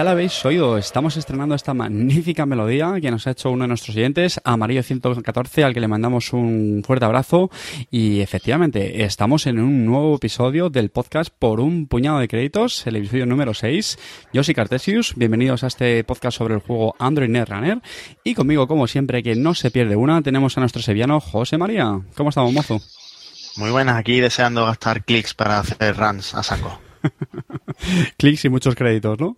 ya la habéis oído, estamos estrenando esta magnífica melodía que nos ha hecho uno de nuestros oyentes, Amarillo 114, al que le mandamos un fuerte abrazo. Y efectivamente, estamos en un nuevo episodio del podcast Por un puñado de créditos, el episodio número 6. Yo soy Cartesius, bienvenidos a este podcast sobre el juego Android Netrunner. Y conmigo, como siempre, que no se pierde una, tenemos a nuestro sevillano José María. ¿Cómo estamos, mozo? Muy buenas, aquí deseando gastar clics para hacer runs a saco. Clics y muchos créditos, ¿no?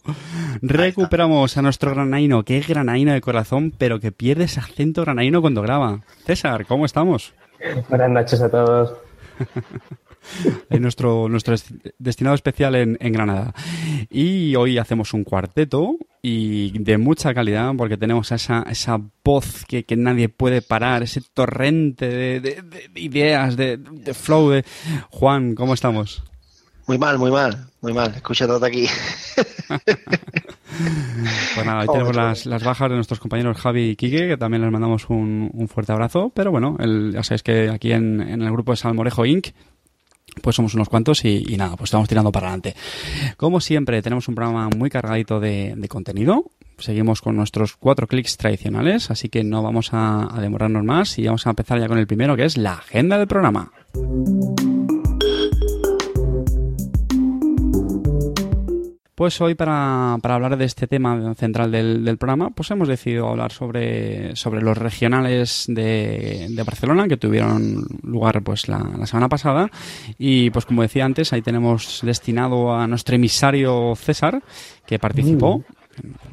Recuperamos a nuestro granaino, que es granaino de corazón, pero que pierde ese acento granaino cuando graba. César, ¿cómo estamos? Buenas noches a todos. Es nuestro, nuestro dest- destinado especial en, en Granada. Y hoy hacemos un cuarteto y de mucha calidad porque tenemos esa, esa voz que, que nadie puede parar, ese torrente de- de ideas, de, de flow de... Juan, ¿cómo estamos? Muy mal, muy mal, muy mal. Escucha todo aquí. Pues nada, hoy tenemos las, las bajas de nuestros compañeros Javi y Quique, que también les mandamos un, un fuerte abrazo. Pero bueno, el- ya sabéis que aquí en, en el grupo de Salmorejo Inc., pues somos unos cuantos y, y nada, pues estamos tirando para adelante. Como siempre, tenemos un programa muy cargadito de, de contenido. Seguimos con nuestros cuatro clics tradicionales, así que no vamos a, a demorarnos más y vamos a empezar ya con el primero, que es la agenda del programa. Pues hoy para, para hablar de este tema central del, programa, pues hemos decidido hablar sobre, sobre los regionales de, de Barcelona que tuvieron lugar pues la, semana pasada y pues como decía antes, ahí tenemos destinado a nuestro emisario César que participó.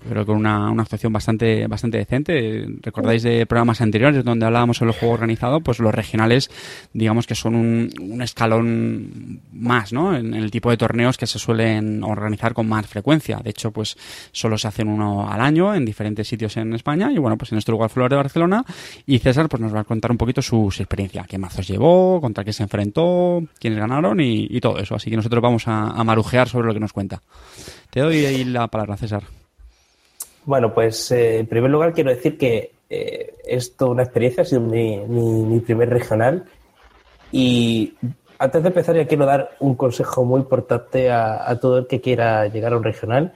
Pero con una, una actuación bastante, bastante decente. Recordáis de programas anteriores donde hablábamos sobre el juego organizado, pues los regionales, digamos que son un, escalón más, ¿no? En el tipo de torneos que se suelen organizar con más frecuencia. De hecho, pues solo se hacen uno al año en diferentes sitios en España. Y bueno, pues en este lugar el de Barcelona. Y César, pues nos va a contar un poquito su, su experiencia. Qué mazos llevó, contra qué se enfrentó, quiénes ganaron y, y todo eso. Así que nosotros vamos a, a marujear sobre lo que nos cuenta. Te doy ahí la palabra, César. Bueno, pues eh, en primer lugar quiero decir que eh, es toda una experiencia, ha sido mi, mi- mi primer regional. Y antes de empezar ya quiero dar un consejo muy importante a, a todo el que quiera llegar a un regional.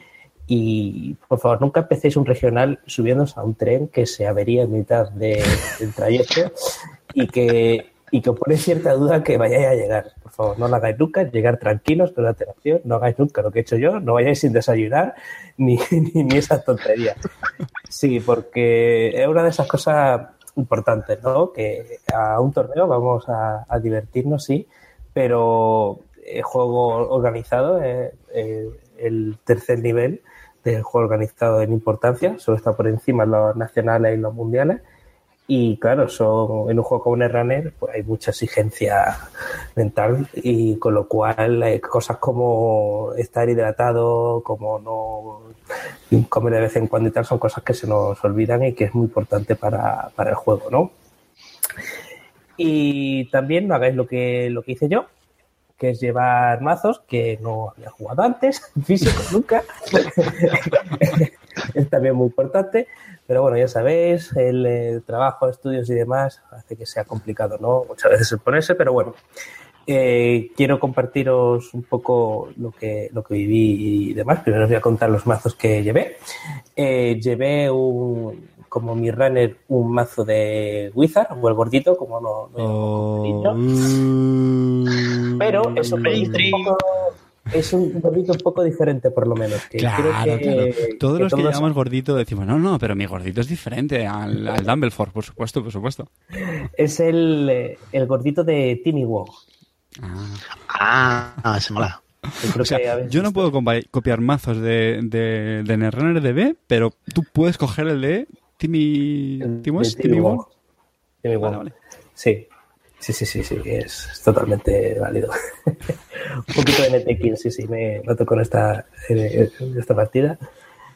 Y por favor, nunca empecéis un regional subiéndose a un tren que se avería en mitad de- del trayecto y que, y que os pone cierta duda que vayáis a llegar. Por favor, no lo hagáis nunca, llegar tranquilos con la alteración, no hagáis nunca lo que he hecho yo, no vayáis sin desayunar ni, ni, ni esas tonterías. Sí, porque es una de esas cosas importantes, ¿no? Que a un torneo vamos a, a divertirnos, sí, pero el juego organizado es eh, el tercer nivel del juego organizado en importancia, solo está por encima los nacionales y los mundiales. Y claro, son, en un juego como Netrunner pues hay mucha exigencia mental y con lo cual hay cosas como estar hidratado, como no comer de vez en cuando y tal, son cosas que se nos olvidan y que es muy importante para, para el juego, ¿no? Y también no hagáis lo que, lo que hice yo, que es llevar mazos que no había jugado antes, físicos nunca. es también muy importante. Pero bueno, ya sabéis, el, eh, trabajo, estudios y demás hace que sea complicado, ¿no? Muchas veces el ponerse, pero bueno. Eh, quiero compartiros un poco lo que, lo que viví y demás. Primero os voy a contar los mazos que llevé. Eh, llevé un, como mi runner un mazo de Wizard, o el gordito, como no, no Oh. pero es un gordito un poco, es un gordito un poco diferente por lo menos. Que Claro, creo que, claro. Todos que los que todos- llamamos gordito decimos, no, no, pero mi gordito es diferente al, al Dumbledore, por supuesto, por supuesto. es el, eh, el gordito de Timmy Wong. Ah. Ah, se mola. creo O sea, yo no puedo copiar mazos de, de, de Netrunner DB, pero tú puedes coger el de Timmy... El ¿Timo de es? ¿Timmy Wong? Timmy Vale, Wong. vale. Sí. Sí, sí, sí, sí, es, totalmente válido. un poquito de NTK, sí, sí, me noto con esta, eh, esta partida.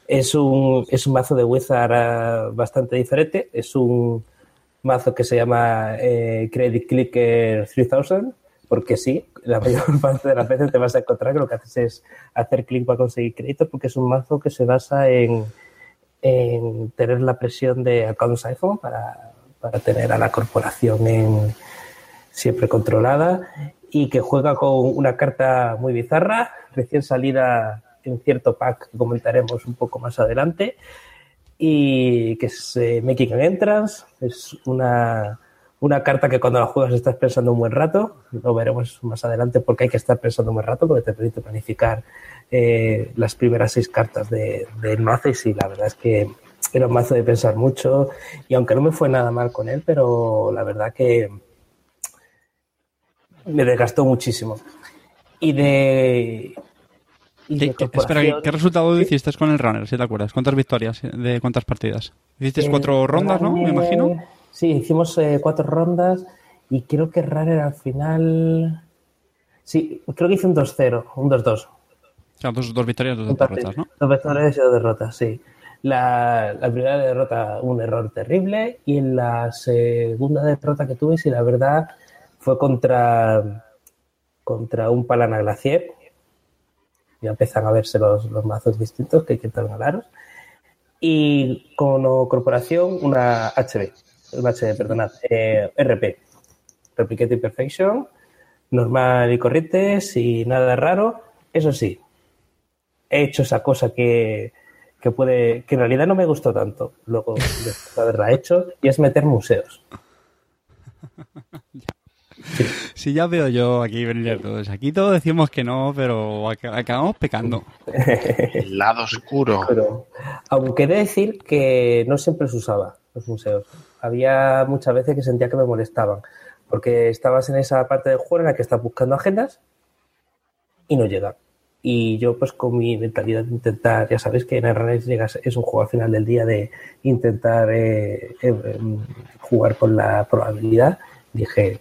Es un, es un mazo de Wizard bastante diferente. Es un mazo que se llama eh, Credit Clicker 3000, porque sí, la mayor parte de las veces te vas a encontrar que lo que haces es hacer clic para conseguir créditos porque es un mazo que se basa en, en tener la presión de accounts iPhone para, para tener a la corporación en, siempre controlada y que juega con una carta muy bizarra, recién salida en cierto pack que comentaremos un poco más adelante y que es eh, Making an Entrance, es una una carta que cuando la juegas estás pensando un buen rato, lo veremos más adelante porque hay que estar pensando un buen rato porque te permite planificar eh, las primeras seis cartas de, del mazo y la verdad es que era un mazo de pensar mucho. Y aunque no me fue nada mal con él, pero la verdad que me desgastó muchísimo. Y de... y de ¿Qué, espera, ¿qué, resultado hiciste con el runner, si te acuerdas? ¿Cuántas victorias de cuántas partidas? Hiciste cuatro rondas, ¿no? Me imagino. Sí, hicimos eh, cuatro rondas y creo que Runner al final. Sí, creo que hice un 2-0, un 2-2. O sea, dos, dos victorias, dos derrotas, ¿no? Dos victorias y dos derrotas, sí. La, la, primera derrota, un error terrible, y en la segunda derrota que tuve, sí, la verdad, fue contra, contra un Palana Glacier. Ya empiezan a verse los, los mazos distintos que hay que ganaros. Y como corporación, una HB perdonad, eh, RP, Replicated Perfection, normal y corriente, sin nada raro. Eso sí, he hecho esa cosa que, que puede, que en realidad no me gustó tanto, luego de haberla hecho, y es meter museos. Si ya veo yo aquí venir todos. Aquí todos decimos que no, pero acabamos pecando. El lado oscuro. aunque he de decir que no siempre se usaba los museos había muchas veces que sentía que me molestaban, porque estabas en esa parte del juego en la que estás buscando agendas y no llegan. Y yo, pues con mi mentalidad de intentar, ya sabéis que en el llegas, es un juego al final del día de intentar eh, eh, em, jugar con la probabilidad, dije,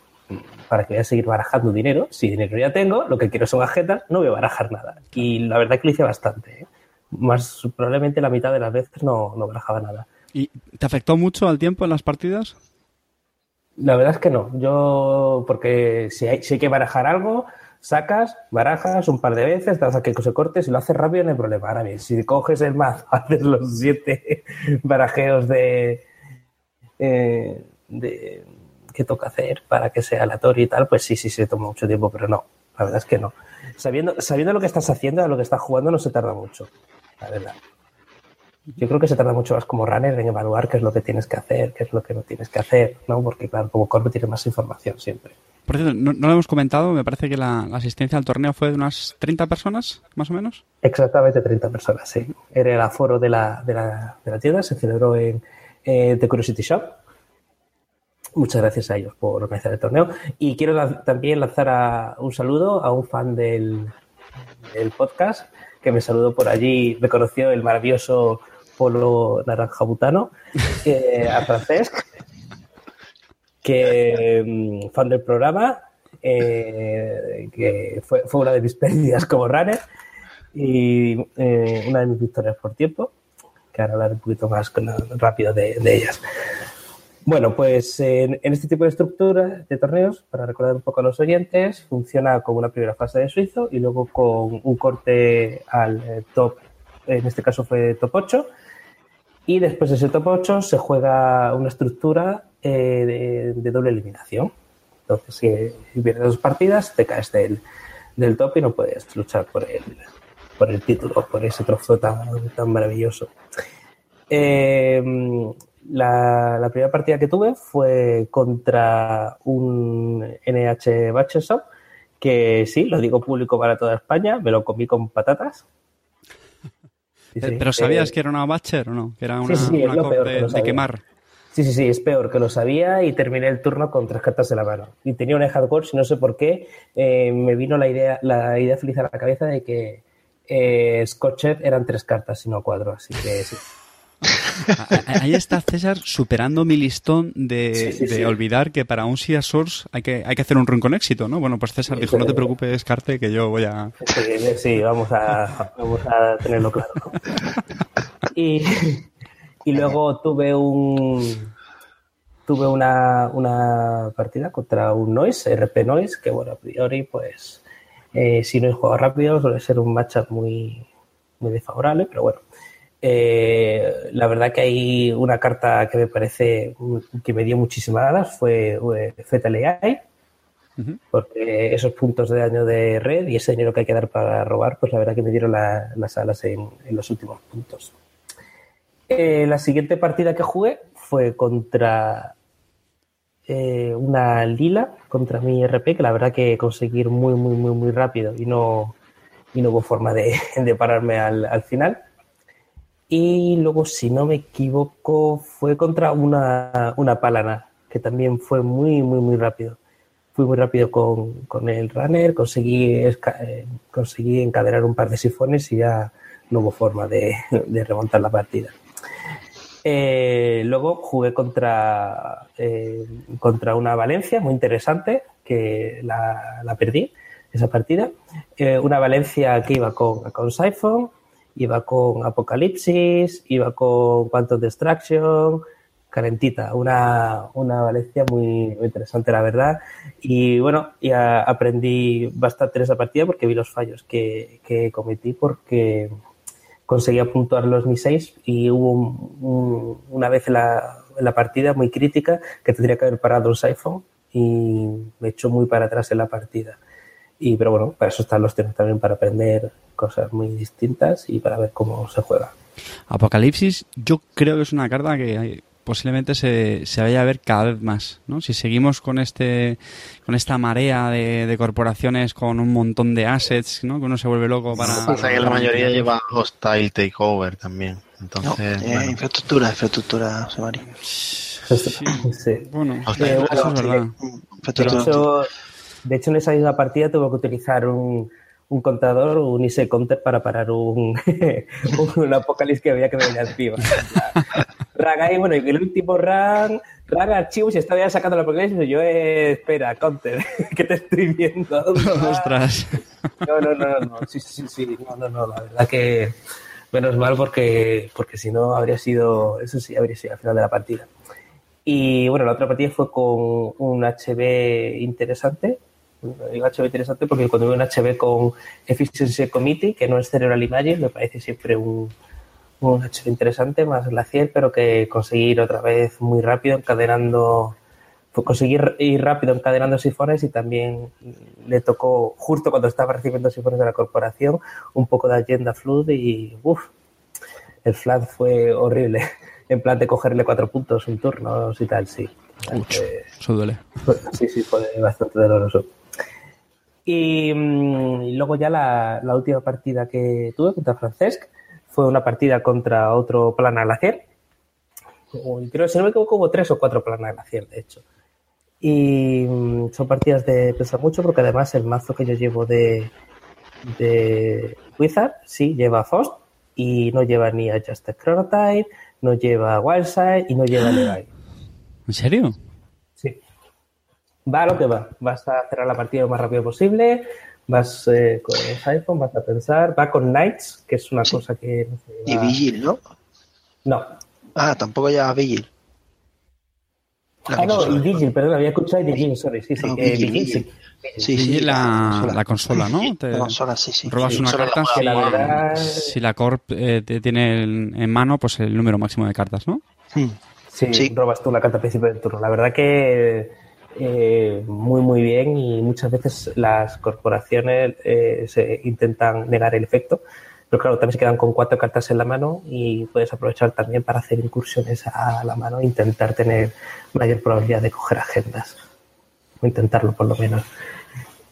para que voy a seguir barajando dinero, si dinero ya tengo, lo que quiero son agendas, no voy a barajar nada. Y la verdad que lo hice bastante. ¿eh? Más probablemente la mitad de las veces no, no barajaba nada. ¿Y te afectó mucho al tiempo en las partidas? La verdad es que no. Yo, porque si hay, si hay que barajar algo, sacas, barajas un par de veces, das a que se corte, si lo haces rápido no hay problema. Ahora bien, si coges el mazo, haces los siete barajeos de, eh, de que toca hacer para que sea aleatorio y tal, pues sí, sí, se toma mucho tiempo, pero no, la verdad es que no. Sabiendo, sabiendo lo que estás haciendo, a lo que estás jugando, no se tarda mucho, la verdad. Yo creo que se tarda mucho más como runner en evaluar qué es lo que tienes que hacer, qué es lo que no tienes que hacer, ¿no? Porque, claro, como corpo tiene más información siempre. Por cierto, no, lo hemos comentado, me parece que la, asistencia al torneo fue de unas 30 personas, más o menos. Exactamente 30 personas, sí. Era el aforo de la, de la, de la tienda, se celebró en eh, The Curiosity Shop. Muchas gracias a ellos por organizar el torneo. Y quiero también lanzar un saludo a un fan del, del podcast que me saludó por allí, reconoció el maravilloso Polo Naranja Butano, a Francesc, que mm, fan del programa, eh, que fue, fue, una de mis pérdidas como runner y eh, una de mis victorias por tiempo, que ahora hablaré un poquito más rápido de, ellas. Bueno, pues en, este tipo de estructura de torneos, para recordar un poco a los oyentes, funciona como una primera fase de suizo y luego con un corte al eh, top, en este caso fue top 8, y después de ese top 8 se juega una estructura eh, de, doble eliminación. Entonces, si pierdes dos partidas, te caes del, del, top y no puedes luchar por el, por el título, por ese trofeo tan, tan maravilloso. La, primera partida que tuve fue contra un NH Bachesop, que sí, lo digo público para toda España, me lo comí con patatas. ¿Pero sabías eh, que era una Batcher o no? Que era una, de, quemar. Sí, sí, sí, es peor que lo sabía y terminé el turno con tres cartas de la mano. Y tenía un hardcore, si no sé por qué, eh, me vino la idea, la idea feliz a la cabeza de que eh, eran tres cartas y no cuatro, así que sí. Ahí está César superando mi listón de, olvidar que para un SIA Source hay que, hay que hacer un run con éxito, ¿no? Bueno, pues César dijo, no te preocupes, Carte, que yo voy a... Sí, vamos a, vamos a tenerlo claro. Y, y luego tuve un, tuve una, una partida contra un Noise, RP Noise, que bueno, a priori, pues eh, si no es juego rápido, suele ser un matchup muy, muy desfavorable, pero bueno. Eh, la verdad que hay una carta que me parece que me dio muchísimas ganas, fue eh, Fetal AI, porque esos puntos de daño de red y ese dinero que hay que dar para robar, pues la verdad que me dieron las alas en, los últimos puntos. Eh, la siguiente partida que jugué fue contra eh, una lila, contra mi RP, que la verdad que conseguí ir muy, muy, muy, muy rápido y no, y no hubo forma de, pararme al, final. Y luego, si no me equivoco, fue contra una, una palana, que también fue muy, muy, muy rápido fui muy rápido con, el runner, conseguí, eh, conseguí encadenar un par de sifones y ya no hubo forma de, remontar la partida. Eh, luego jugué contra, eh, contra una Valencia muy interesante, que la, perdí, esa partida. una Valencia que iba con, con Siphon, iba con Apocalipsis, iba con Quantum Destruction, calentita, una, una Valencia muy, interesante, la verdad. Y bueno, ya aprendí bastante en esa partida porque vi los fallos que, que cometí porque conseguía puntuar los mi 6 y hubo una vez en la, la, partida muy crítica que tendría que haber parado un iPhone y me echó muy para atrás en la partida. Y, pero bueno, para eso están los temas también, para aprender cosas muy distintas y para ver cómo se juega. Apocalipsis, yo creo que es una carta que posiblemente se, se vaya a ver cada vez más, ¿no? Si seguimos con este con esta marea de, corporaciones con un montón de assets, ¿no? Que uno se vuelve loco para... Pasa que la mayoría lleva hostile takeover también. Entonces, eh, infraestructura, infraestructura, Semari. Sí. Bueno, eh, eso es verdad. De hecho, de hecho, en esa misma partida tuve que utilizar un, un contador, un ISE counter para parar un, un, apocalipsis que había que venir encima. Raga bueno, y el último run, raga archivos y estaba ya sacando la apocalipsis yo, eh, espera, counter, que te estoy viendo. Ostras. No, no, no, no, sí, sí, sí, no, no, no, la verdad que menos mal porque, porque si no habría sido, eso sí, habría sido al final de la partida. Y bueno, la otra partida fue con un HB interesante, digo HB interesante porque cuando veo un HB con Efficiency Committee, que no es Cerebral Imaging, me parece siempre un, un HB interesante, más glacial, pero que conseguir otra vez muy rápido, encadenando, conseguir ir rápido encadenando sifones y también le tocó, justo cuando estaba recibiendo sifones de la corporación, un poco de agenda flood y uff, el flat fue horrible. En plan de cogerle cuatro puntos un turno y tal, sí. eso duele. Sí, sí, fue bastante doloroso. Mm, y, luego ya la, última partida que tuve contra Francesc fue una partida contra otro plana glaciar. Creo que si no me equivoco hubo tres o cuatro planas glaciar, de hecho. Y mm, son partidas de pensar mucho porque además el mazo que yo llevo de, de Wizard sí lleva Fost y no lleva ni Adjusted Chronotype, no lleva Wildside y no lleva Levi. ¿En serio? Va a lo que va. Vas a cerrar la partida lo más rápido posible, vas eh, con los iPhone, vas a pensar, va con Knights, que es una cosa que... No Y Vigil, ¿no? No. Ah, tampoco lleva Vigil. ah, no, y Vigil, perdón, había escuchado Vigil, sorry, sí, sí. Eh, Vigil, sí. Sí, sí, la, la, consola, ¿no? la consola, sí, sí. Robas una carta si, la verdad... si la Corp eh, te tiene en mano pues el número máximo de cartas, ¿no? Hmm. Sí, sí, robas tú la carta principio del turno. La verdad que eh, muy muy bien y muchas veces las corporaciones eh, se intentan negar el efecto, pero claro, también se quedan con cuatro cartas en la mano y puedes aprovechar también para hacer incursiones a la mano e intentar tener mayor probabilidad de coger agendas, o intentarlo por lo menos.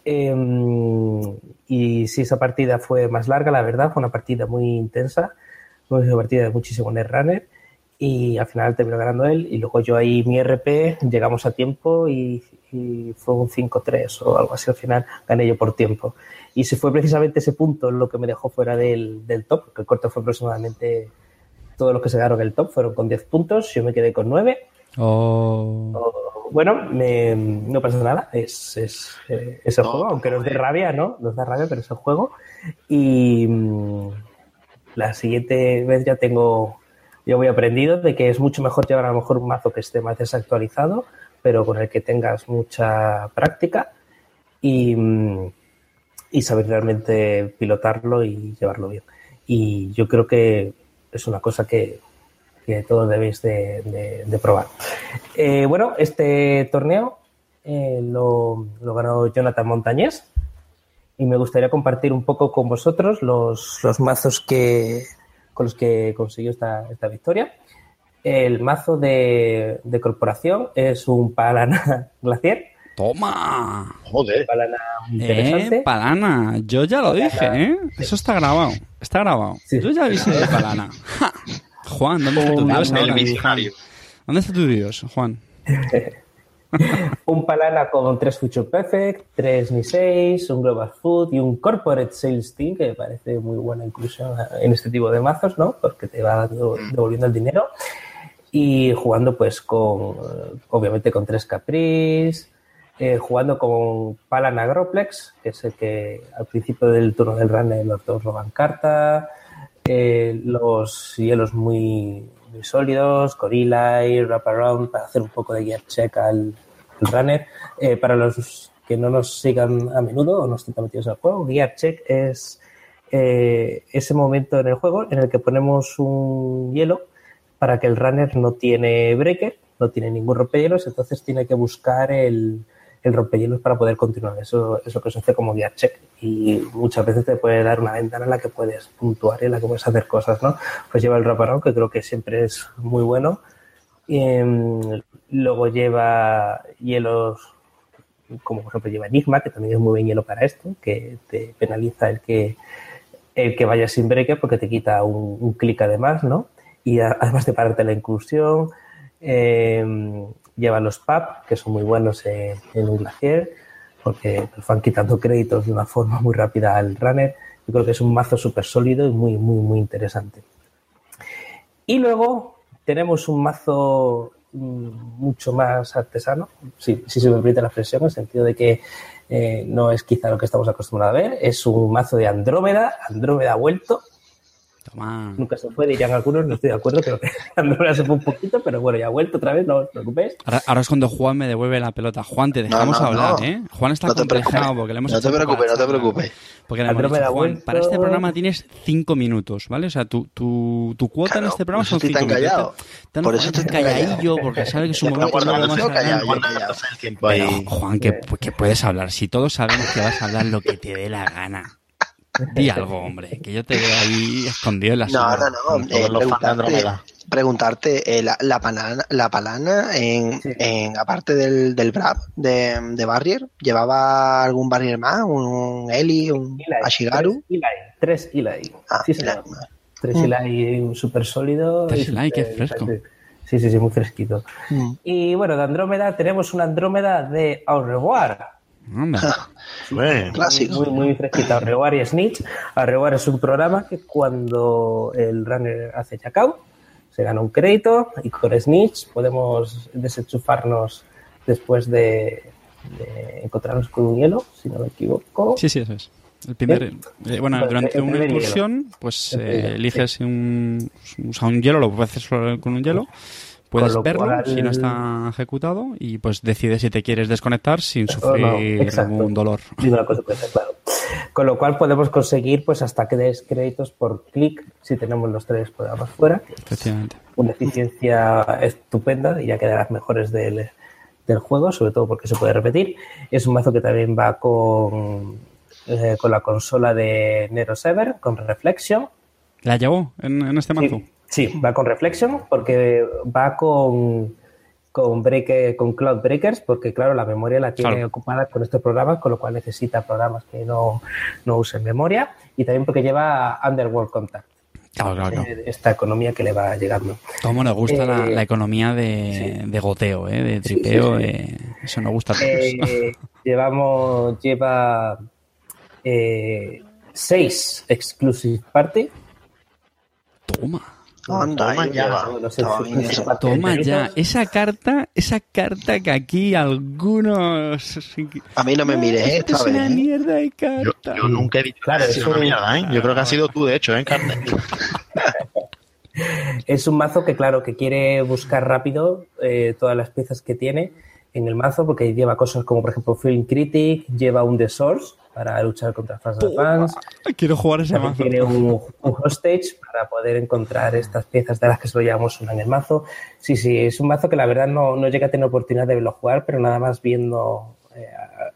Em, y si esa partida fue más larga, la verdad, fue una partida muy intensa, una partida de muchísimo netrunner y al final terminó ganando él y luego yo ahí mi RP llegamos a tiempo y, fue un 5-3 o algo así al final gané yo por tiempo. Y si fue precisamente ese punto lo que me dejó fuera del, del top que el corte fue aproximadamente todos los que se ganaron el top fueron con 10 puntos yo me quedé con 9 bueno no pasa nada es, es, eh, el juego aunque nos dé rabia no nos da rabia pero es el juego. Y mm, la siguiente vez ya tengo yo voy aprendido de que es mucho mejor llevar a lo mejor un mazo que esté más desactualizado, pero con el que tengas mucha práctica y, y saber realmente pilotarlo y llevarlo bien. Y yo creo que es una cosa que, que todos debéis de, de- de probar. Eh, bueno, este torneo eh, lo, lo ganó Jonathan Montañés y me gustaría compartir un poco con vosotros los, los mazos que, con los que consiguió esta, esta victoria. El mazo de, de corporación es un Palana Glacier, ¡Toma! Joder. Palana interesante. Eh, Palana. Yo ya lo dije, ¿eh? Eso está grabado. Está grabado. Sí. Yo ya avisé de Palana. Ja. Juan, ¿dónde está tu dios El ahora? visionario. ¿Dónde está tu dios, Juan? un Palana con tres Future Perfect, tres Ni 6, un Global Food y un Corporate Sales Team, que me parece muy buena inclusión en este tipo de mazos, ¿no? Porque te va devolviendo el dinero. Y jugando, pues, con, obviamente, con tres Caprice, eh, jugando con Palan Agroplex, que es el que al principio del turno del runner los dos roban carta, eh, los hielos muy, muy sólidos, Gorilla y Wraparound para hacer un poco de gear check al, runner. Eh, para los que no nos sigan a menudo o no estén metidos al juego, gear check es eh, ese momento en el juego en el que ponemos un hielo para que el runner no tiene breaker, no tiene ningún rompehielos, entonces tiene que buscar el, el rompehielos para poder continuar. Eso es lo que se hace como gear check. Y muchas veces te puede dar una ventana en la que puedes puntuar y en la que puedes hacer cosas, ¿no? Pues lleva el wraparound, que creo que siempre es muy bueno. Em, luego lleva hielos, como por ejemplo lleva Enigma, que también es muy buen hielo para esto, que te penaliza el que el que vaya sin breaker porque te quita un, un clic además, ¿no? Y a- además de pararte la incursión, eh, lleva los PAP, que son muy buenos en, un glacier, porque nos van quitando créditos de una forma muy rápida al runner. Yo creo que es un mazo súper sólido y muy, muy, muy interesante. Y luego tenemos un mazo mm, mucho más artesano, si, se me permite la expresión, en el sentido de que eh, no es quizá lo que estamos acostumbrados a ver, es un mazo de Andrómeda, Andrómeda vuelto, Toma. nunca se fue, dirían algunos, no estoy de acuerdo, que Andrómeda se fue un poquito, pero bueno, ya ha vuelto otra vez, no os preocupéis. Ahora, ahora es cuando Juan me devuelve la pelota. Juan, te No, dejamos no, hablar, no. ¿eh? Juan está No complejado porque le hemos No te preocupes, no te preocupes. Porque le hemos dicho, Juan, para este programa tienes cinco minutos, ¿vale? O sea, tu, tu, tu cuota en este programa son cinco tan minutos. callado. Te- te- Por no, eso estoy calladillo, callado. porque sabe que es un Ya momento muy guardando más Pero. Juan, que, que puedes hablar. Si todos sabemos que vas a hablar lo que te dé la gana. Di algo, hombre, que yo te veo ahí escondido en la No, sombra. no, no. Todos eh, preguntarte, preguntarte eh, la, la palana, la palana en, Sí. en aparte del, del Brab de, de Barrier, ¿llevaba algún Barrier más? ¿Un Eli? ¿Un Eli, Ashigaru? Tres Eli. Tres Eli. Ah, sí, Eli. Tres Mm. Eli súper sólido. Tres Eli, qué súper- fresco. Sí, sí, sí, muy fresquito. Mm. Y bueno, de Andrómeda tenemos una Andrómeda de Au revoir. Anda. Bueno, Clásico. Muy, muy fresquita. Au revoir y Snitch. Au revoir es un programa que cuando el runner hace checkout se gana un crédito y con Snitch podemos desenchufarnos después de, de encontrarnos con un hielo, si no me equivoco. Sí, sí, eso es. El primer, ¿Eh? eh, bueno, durante el una primer incursión, pues El eh, primer, eliges un, o sea, un hielo, lo puedes hacer solo con un hielo, puedes verlo cual- si no está ejecutado y pues decides si te quieres desconectar sin no, sufrir ningún dolor. Claro. Con lo cual podemos conseguir pues hasta que des créditos por clic si tenemos los tres programas fuera. Efectivamente. Una eficiencia estupenda y ya que de las mejores del, del juego, sobre todo porque se puede repetir. Es un mazo que también va con, eh, con la consola de Nero Sever, con Reflection. ¿La llevó en, en este mazo? Sí, sí, va con Reflection porque va con, con, break, con Cloud Breakers porque, claro, la memoria la tiene Claro. ocupada con estos programas, con lo cual necesita programas que no, no usen memoria y también porque lleva Underworld Contact, Claro, claro, claro. esta economía que le va llegando. Cómo nos gusta la, Eh, la economía de, de goteo, ¿eh? de tripeo. sí, sí. eh, eso nos gusta a todos. Eh, llevamos, lleva eh, seis Exclusive Party. Toma, Anda, Toma ya. Toma, ya. Esa carta, esa carta que aquí algunos... A mí no me mires, Esta es vez, una ¿eh? mierda de yo, carta. yo nunca he dicho Claro, eso- una mierda, ¿eh? Yo creo que ha sido tú, de hecho, ¿eh, Carmen? Es un mazo que, claro, que quiere buscar rápido eh, todas las piezas que tiene en el mazo, porque lleva cosas como, por ejemplo, Film Critic, lleva un The Source para luchar contra Fast Advance. Quiero jugar ese También mazo. tiene un, un hostage para poder encontrar estas piezas de las que solo llevamos una en el mazo. Sí, sí, es un mazo que la verdad no, no llegué a tener oportunidad de verlo jugar, pero nada más viendo, eh,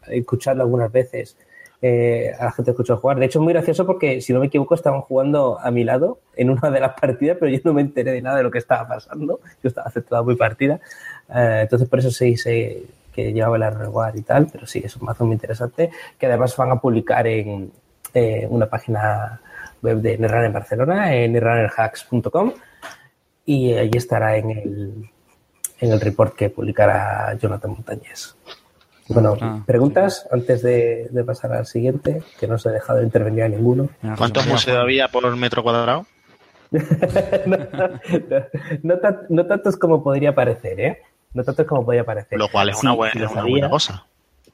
escuchando algunas veces eh, a la gente escuchó jugar. De hecho, es muy gracioso porque, si no me equivoco, estaban jugando a mi lado en una de las partidas, pero yo no me enteré de nada de lo que estaba pasando. Yo estaba centrado muy partida. Eh, entonces, por eso sí sé que llevaba el reward y tal, pero sí, es un mazo muy interesante que además van a publicar en eh, una página web de Netrunner en Barcelona, en netrunnerhacks.com y allí estará en el, en el report que publicará Jonathan Montañez. Bueno, Ah, preguntas antes de, de pasar al siguiente, que no se ha dejado de intervenir a ninguno. ¿Cuántos museos había por metro cuadrado? no, no tan- no tantos como podría parecer, ¿eh? No tantos como podría parecer. Lo cual es Sí, una, buena, una buena cosa.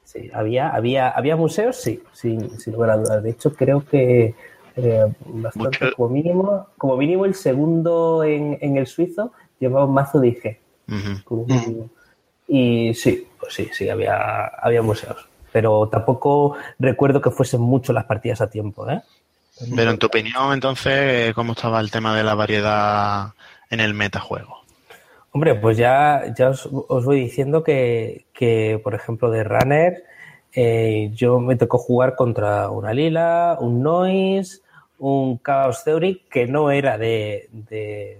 Sí, había, había, había museos, sí, sin, sin lugar a dudas. De hecho, creo que eh, bastante, Mucho- como mínimo, como mínimo el segundo en, en el suizo llevaba un mazo de IG. Como mínimo. Y sí, pues sí, sí, había, había museos. Pero tampoco recuerdo que fuesen mucho las partidas a tiempo, ¿eh? Pero en tu opinión, entonces, ¿cómo estaba el tema de la variedad en el metajuego? Hombre, pues ya, ya os, os voy diciendo que, que, por ejemplo, de Runner, eh, yo me tocó jugar contra una Lila, un Noise, un Chaos Theory, que no era de, de,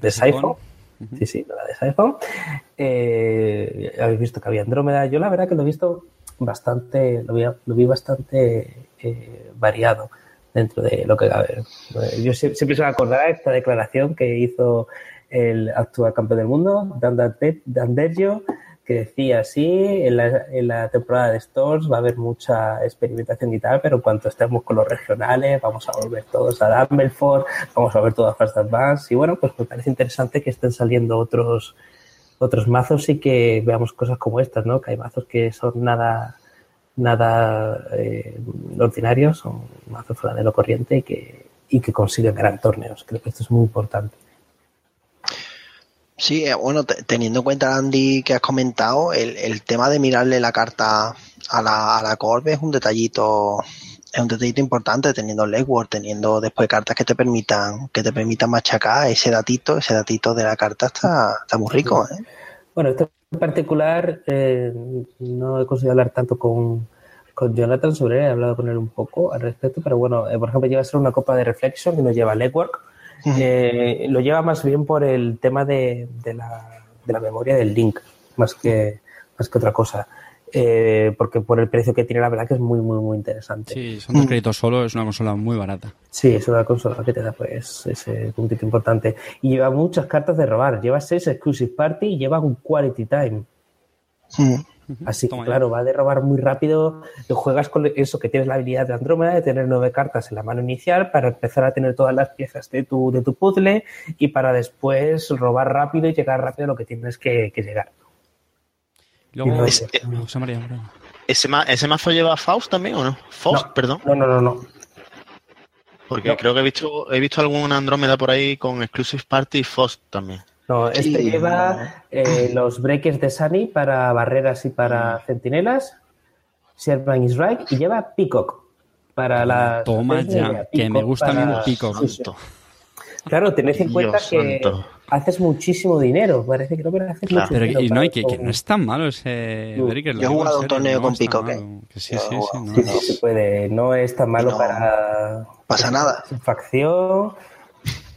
de Siphon. Sí, sí, no era de Siphon. Eh, habéis visto que había Andrómeda. Yo la verdad que lo he visto bastante, lo vi, lo vi bastante eh, variado dentro de lo que cabe. Yo sie- siempre se me acordará esta declaración que hizo el actual campeón del mundo, Dan que decía, sí, en la, en la temporada de Stores va a haber mucha experimentación y tal, pero en cuanto estemos con los regionales, vamos a volver todos a Dumbledore, vamos a ver todo a Fast Advance. Y bueno, pues me parece interesante que estén saliendo otros otros mazos y que veamos cosas como estas, ¿no? Que hay mazos que son nada nada eh, ordinarios, son mazos fuera de lo corriente y que, y que consiguen ganar torneos. Creo que esto es muy importante. Sí, eh, bueno, te- teniendo en cuenta, Andy, que has comentado, el, el tema de mirarle la carta a la, a la Corbe es un detallito, es un detallito importante, teniendo legwork, teniendo después cartas que te permitan, que te permitan machacar ese datito, ese datito de la carta está, está muy rico, ¿eh? Bueno, esto en particular eh, no he conseguido hablar tanto con, con Jonathan sobre él, he hablado con él un poco al respecto, pero bueno, eh, por ejemplo, lleva a ser una copa de Reflection que no lleva legwork. Eh, lo lleva más bien por el tema de, de la, de la memoria del link, más que, más que otra cosa. Eh, porque por el precio que tiene, la verdad que es muy, muy, muy interesante. Sí, son dos créditos solo, es una consola muy barata. Sí, es una consola que te da pues ese puntito importante. Y lleva muchas cartas de robar. Lleva seis Exclusive Party y lleva un Quality Time. Mm. Así Toma que ya. claro, va de robar muy rápido. Te juegas con eso que tienes la habilidad de Andrómeda de tener nueve cartas en la mano inicial para empezar a tener todas las piezas de tu, de tu puzzle y para después robar rápido y llegar rápido a lo que tienes que, que llegar. Luego, Es- eh, José María, perdón. ¿Ese, ma- ¿Ese mazo lleva Faust también o no? Faust, No. perdón. No, no, no, no. Porque No. creo que he visto, he visto algún Andrómeda por ahí con Exclusive Party y Faust también. No, este Sí, lleva eh, los breakers de Sunny para barreras y para centinelas. Sherman is right. Y lleva Peacock para la. Toma ya, que me gusta a mí el Peacock. Sí, sí. Claro, tened en cuenta Dios que santo. haces muchísimo dinero. Parece que no, pero haces Claro. mucho Pero dinero. y no, y que, que no es tan malo ese Yo- Breaker, yo he jugado un torneo no con malo. ¿eh? Que sí, sí, sí. no, Sí, no. sí, se puede. No es tan malo No para. pasa nada. Facción.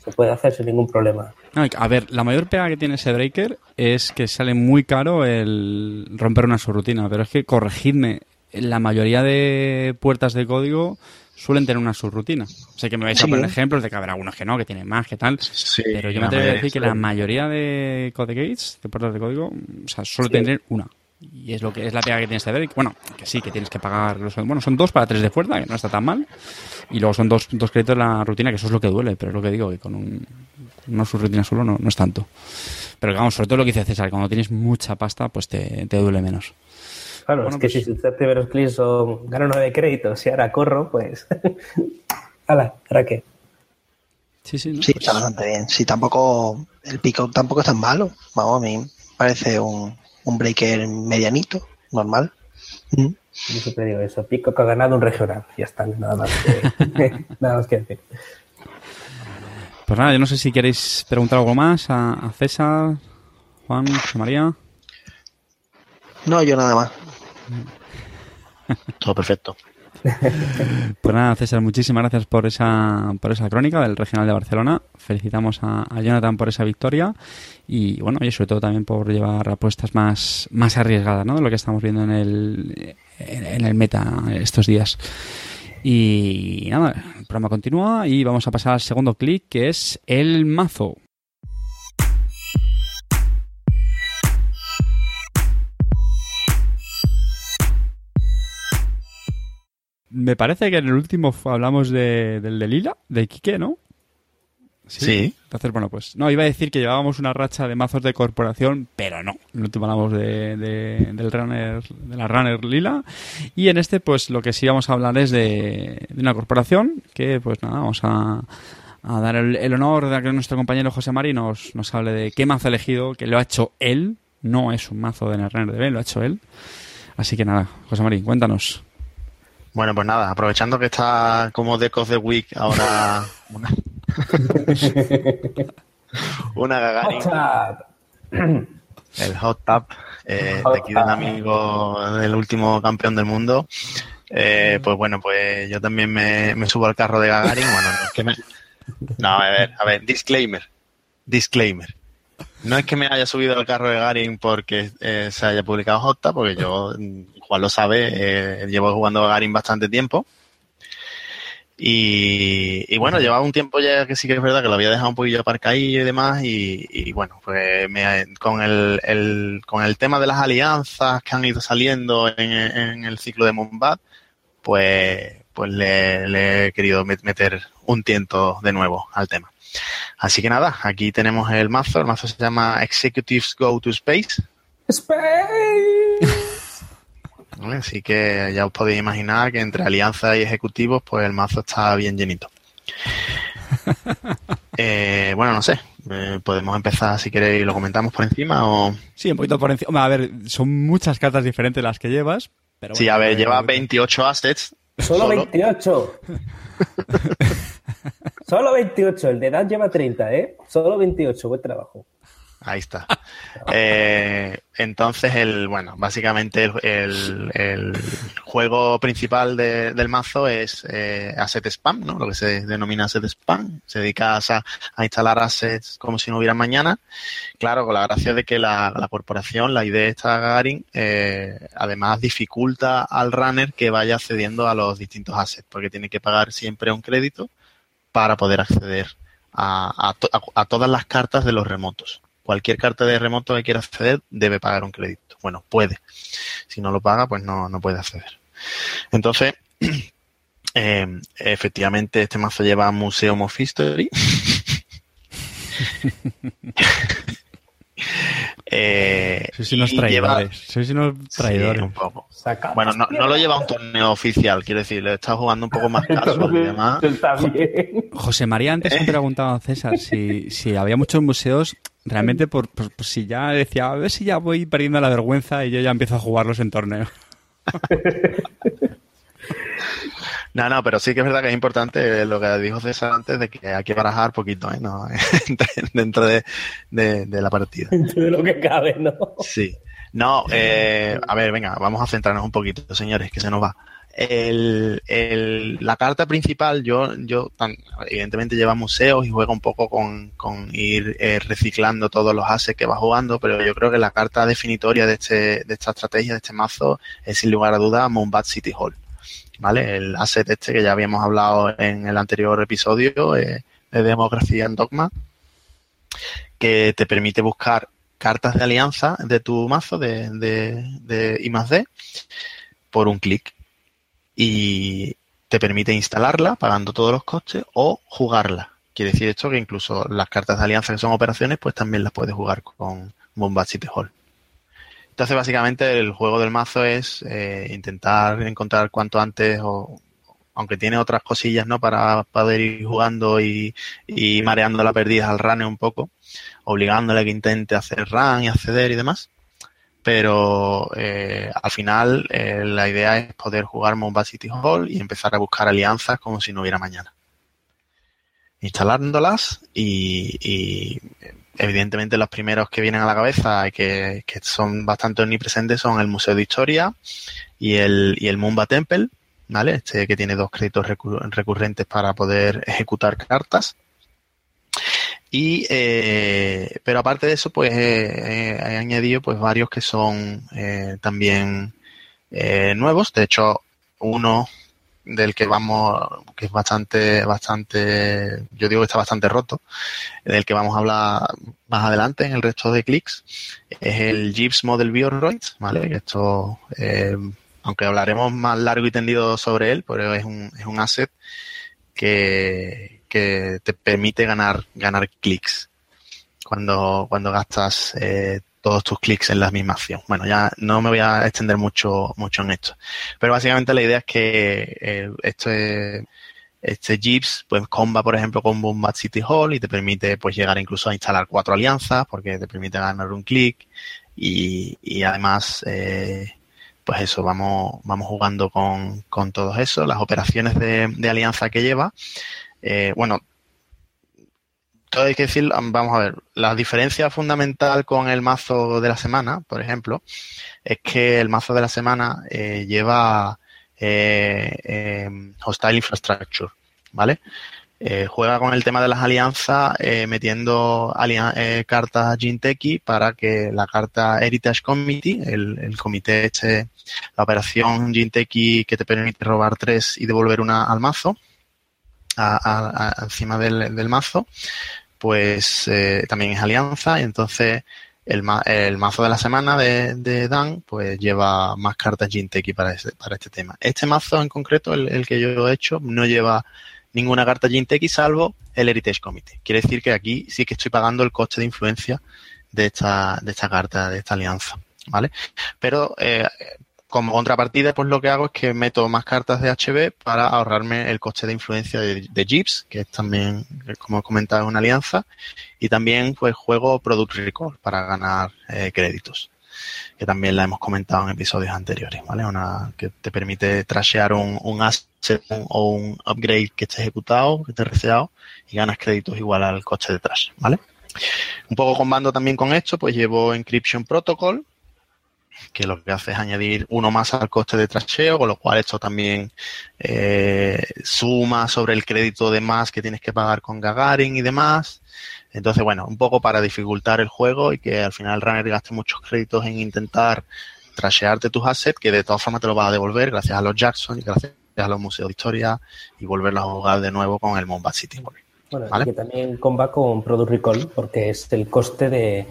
Se puede hacer sin ningún problema. No, a ver, la mayor pega que tiene ese Breaker es que sale muy caro el romper una subrutina, pero es que, corregidme, la mayoría de puertas de código suelen tener una subrutina. Sé que me vais a Sí. poner ejemplos de que habrá algunos que no, que tienen más, que tal, Sí, pero yo me atrevo a decir que la mayoría de code gates, de puertas de código, o sea, solo Sí. tener una. Y es lo que es la pega que tiene este Break. Bueno, que sí, que tienes que pagar. Los, bueno, son dos para tres de fuerza, que no está tan mal. Y luego son dos, dos créditos de la rutina, que eso es lo que duele, pero es lo que digo, que con un, una subrutina solo no, no es tanto. Pero vamos, sobre todo lo que dice César, cuando tienes mucha pasta, pues te, te duele menos. Claro, Bueno, es que pues- si sus tres primeros clics son gano nueve créditos y ahora corro, pues. ¡Hala! ¿Ahora qué? Sí, sí, ¿no? Sí, Pues- está bastante bien. Sí, tampoco. El pico tampoco es tan malo. Vamos, a mí parece un, un breaker medianito, normal. Mm. Yo siempre digo eso, Pico que ha ganado un regional. Ya está, nada más que, nada más que decir. Pues nada, yo no sé si queréis preguntar algo más a, a César, Juan, José María. No, yo nada más. Todo perfecto. Pues nada, César, muchísimas gracias por esa, por esa crónica del Regional de Barcelona. Felicitamos a, Jonathan por esa victoria y bueno, y sobre todo también por llevar apuestas más, más arriesgadas, ¿no? De lo que estamos viendo en el, en, en el meta estos días. Y nada, el programa continúa y vamos a pasar al segundo clic que es el mazo. Me parece que en el último hablamos de, del de Lila, de Quique, ¿no? Sí. Entonces, bueno, pues no, iba a decir que llevábamos una racha de mazos de corporación, pero no. En el último hablamos de, de- del runner, de la runner lila. Y en este, pues lo que sí vamos a hablar es de, de una corporación que, pues nada, vamos a, a dar el, el honor de que nuestro compañero José Mari nos, nos hable de qué mazo ha elegido, que lo ha hecho él. No es un mazo de Netrunner DB, lo ha hecho él. Así que nada, José Mari, cuéntanos. Bueno, pues nada, aprovechando que está como Deck of the Week ahora una, una el Hot Tap, eh, de aquí de un amigo del último campeón del mundo. Eh, pues bueno, pues yo también me, me subo al carro de Gagarin. Bueno, no es que me... No, a ver, a ver, disclaimer. Disclaimer. No es que me haya subido al carro de Gagarin porque eh, se haya publicado Hot Tap, porque yo, Juan lo sabe, eh, llevo jugando a Gagarin bastante tiempo. Y, y bueno, llevaba un tiempo ya que sí que es verdad que lo había dejado un poquillo aparcadillo y demás. Y, y bueno, pues me- con, el, el- con el tema de las alianzas que han ido saliendo en, en el ciclo de Mombat, pues, pues le, le he querido met- meter un tiento de nuevo al tema. Así que nada, aquí tenemos el mazo. El mazo se llama Executives Go to Space. Space. ¿vale? Así que ya os podéis imaginar que entre alianzas y ejecutivos, pues el mazo está bien llenito. Eh, bueno, no sé. eh, podemos empezar si queréis lo comentamos por encima o. Sí, un poquito por encima. A ver, son muchas cartas diferentes las que llevas. Pero Sí, a ver, eh, lleva 28 assets. Solo 28. Solo 28. El de edad lleva 30, ¿eh? Solo 28. Buen trabajo. Ahí está. Eh, entonces, el, bueno, básicamente el, el- juego principal de- del mazo es eh, asset spam, ¿no? Lo que se denomina asset spam. Se dedica a, a instalar assets como si no hubiera mañana. Claro, con la gracia de que la, la corporación, la idea esta Gagarin, eh, además dificulta al runner que vaya accediendo a los distintos assets, porque tiene que pagar siempre un crédito para poder acceder a, a to- a- a todas las cartas de los remotos. Cualquier carta de remoto que quiera acceder debe pagar un crédito. Bueno, puede. Si no lo paga, pues no, no puede acceder. Entonces, eh, efectivamente, este mazo lleva Museum of History. Eh, Sois unos y lleva- traidores. Sois unos traidores. Sí, un poco. Bueno, no, no lo lleva a un torneo oficial, quiero decir, lo está jugando un poco más casual y demás. Está bien. José María antes me preguntaba a César si, si había muchos museos, realmente por, por- por si ya decía, a ver si ya voy perdiendo la vergüenza y yo ya empiezo a jugarlos en torneo. No, no, pero sí que es verdad que es importante lo que dijo César antes de que hay que barajar poquito, ¿eh? No, dentro de, de- de la partida. Dentro de lo que cabe, ¿no? Sí. No, eh, a ver, venga, vamos a centrarnos un poquito, señores, que se nos va. El, el- la carta principal, yo, yo tan- evidentemente lleva museos y juega un poco con, con ir eh, reciclando todos los assets que va jugando, pero yo creo que la carta definitoria de, este, de esta estrategia, de este mazo, es sin lugar a duda Moonbat City Hall. ¿Vale? El asset este que ya habíamos hablado en el anterior episodio eh, de Democracia en Dogma, que te permite buscar cartas de alianza de tu mazo de, de, de I más D por un clic y te permite instalarla pagando todos los costes o jugarla. Quiere decir esto que incluso las cartas de alianza que son operaciones pues también las puedes jugar con Bomba City Hall. Entonces básicamente el juego del mazo es eh, intentar encontrar cuanto antes o aunque tiene otras cosillas, ¿no? Para poder ir jugando y, mareando la perdida al runner un poco, obligándole a que intente hacer run y acceder y demás. Pero eh, al final eh, la idea es poder jugar Moonbat City Hall y empezar a buscar alianzas como si no hubiera mañana. Instalándolas y evidentemente los primeros que vienen a la cabeza y que, que son bastante omnipresentes son el Museo de Historia y el, y el Mumba Temple, ¿vale? Este que tiene dos créditos recurrentes para poder ejecutar cartas. Y, eh, pero aparte de eso, pues eh, he añadido pues varios que son eh, también eh, nuevos. De hecho, uno del que vamos, que es bastante, bastante, yo digo que está bastante roto, del que vamos a hablar más adelante en el resto de clics, es el Jeeves Model Bioroid, ¿vale? Esto, eh, aunque hablaremos más largo y tendido sobre él, pero es un, es un asset que, que te permite ganar, ganar clics cuando, cuando gastas eh, todos tus clics en la misma acción. Bueno, ya no me voy a extender mucho, mucho en esto. Pero básicamente la idea es que eh, este, este Jeeps pues comba, por ejemplo, con Bombat City Hall y te permite pues llegar incluso a instalar cuatro alianzas porque te permite ganar un clic y, y además eh, pues eso, vamos, vamos jugando con, con todo eso, las operaciones de, de alianza que lleva. Eh, bueno, todo hay que decir, vamos a ver, la diferencia fundamental con el mazo de la semana, por ejemplo, es que el mazo de la semana eh, lleva eh, eh, Hostile Infrastructure, ¿vale? Eh, juega con el tema de las alianzas metiendo alian cartas Jinteki para que la carta Heritage Committee, el, comité este, la operación Jinteki que te permite robar tres y devolver una al mazo, encima del mazo, pues eh, también es alianza y entonces el, el, mazo de la semana de, de, Dan pues lleva más cartas Jinteki para, este, para este tema. Este mazo en concreto, el, el, que yo he hecho, no lleva ninguna carta Jinteki salvo el Heritage Committee. Quiere decir que aquí sí que estoy pagando el coste de influencia de esta, de esta carta, de esta alianza. ¿Vale? Pero eh, como contrapartida, pues lo que hago es que meto más cartas de HB para ahorrarme el coste de influencia de, de que es también, como he comentado, una alianza, y también pues juego Product Recall para ganar eh, créditos, que también la hemos comentado en episodios anteriores, ¿vale? Una que te permite trashear un, un asset o un upgrade que esté ejecutado, que esté reseado, y ganas créditos igual al coste de trash, ¿vale? Un poco combando también con esto, pues llevo Encryption Protocol, que lo que hace es añadir uno más al coste de trasheo, con lo cual esto también eh, suma sobre el crédito de más que tienes que pagar con Gagarin y demás. Entonces, bueno, un poco para dificultar el juego y que al final runner gaste muchos créditos en intentar trashearte tus assets, que de todas formas te lo va a devolver gracias a los Jackson y gracias a los museos de historia y volverlo a jugar de nuevo con el Mombat City. Bueno, ¿vale? que también comba con Product Recall porque es el coste de,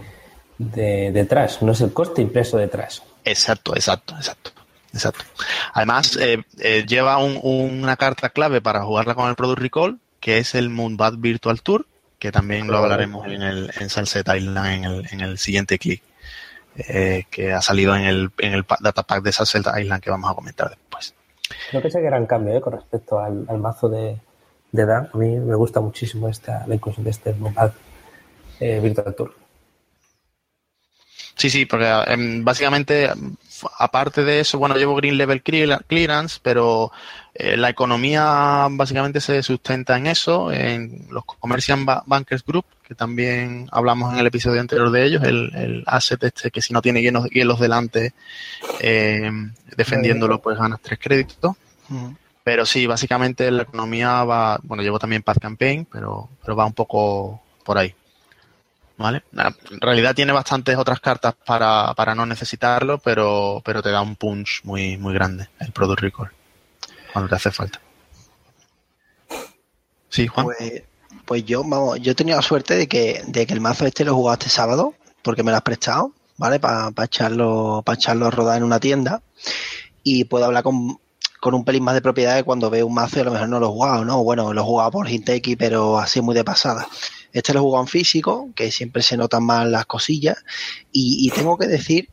de, de trash, no es el coste impreso de trash. Exacto, exacto, exacto. Exacto. Además, eh, eh, lleva un, una carta clave para jugarla con el Product Recall, que es el Moonbat Virtual Tour, que también lo hablaremos en el en Sunset Island en el, en el siguiente clic, eh, que ha salido en el, en el data pack de Sunset Island que vamos a comentar después. Creo que ese gran cambio ¿eh? con respecto al, al mazo de, de, Dan. A mí me gusta muchísimo esta, la inclusión de este Moonbat Virtual Tour. Sí, sí, porque eh, básicamente, aparte de eso, bueno, llevo Green Level Clearance, pero eh, la economía básicamente se sustenta en eso, en los Commercial Bankers Group, que también hablamos en el episodio anterior de ellos, el, el asset este que si no tiene hielos, hielos delante, eh, defendiéndolo, pues ganas tres créditos. Uh-huh. Pero sí, básicamente la economía va, bueno, llevo también Path Campaign, pero, pero va un poco por ahí. ¿Vale? En realidad tiene bastantes otras cartas para, para no necesitarlo, pero, pero te da un punch muy, muy grande el Product Recall cuando te hace falta. Sí, Juan. Pues, pues yo, vamos, yo he tenido la suerte de que, de que el mazo este lo he este sábado, porque me lo has prestado, ¿vale? Para pa echarlo, para echarlo a rodar en una tienda. Y puedo hablar con, con un pelín más de propiedad que cuando veo un mazo y a lo mejor no lo he jugado, ¿no? Bueno, lo he jugado por Hinteki, pero así muy de pasada. Este lo he jugado en físico, que siempre se notan más las cosillas. Y, tengo que decir,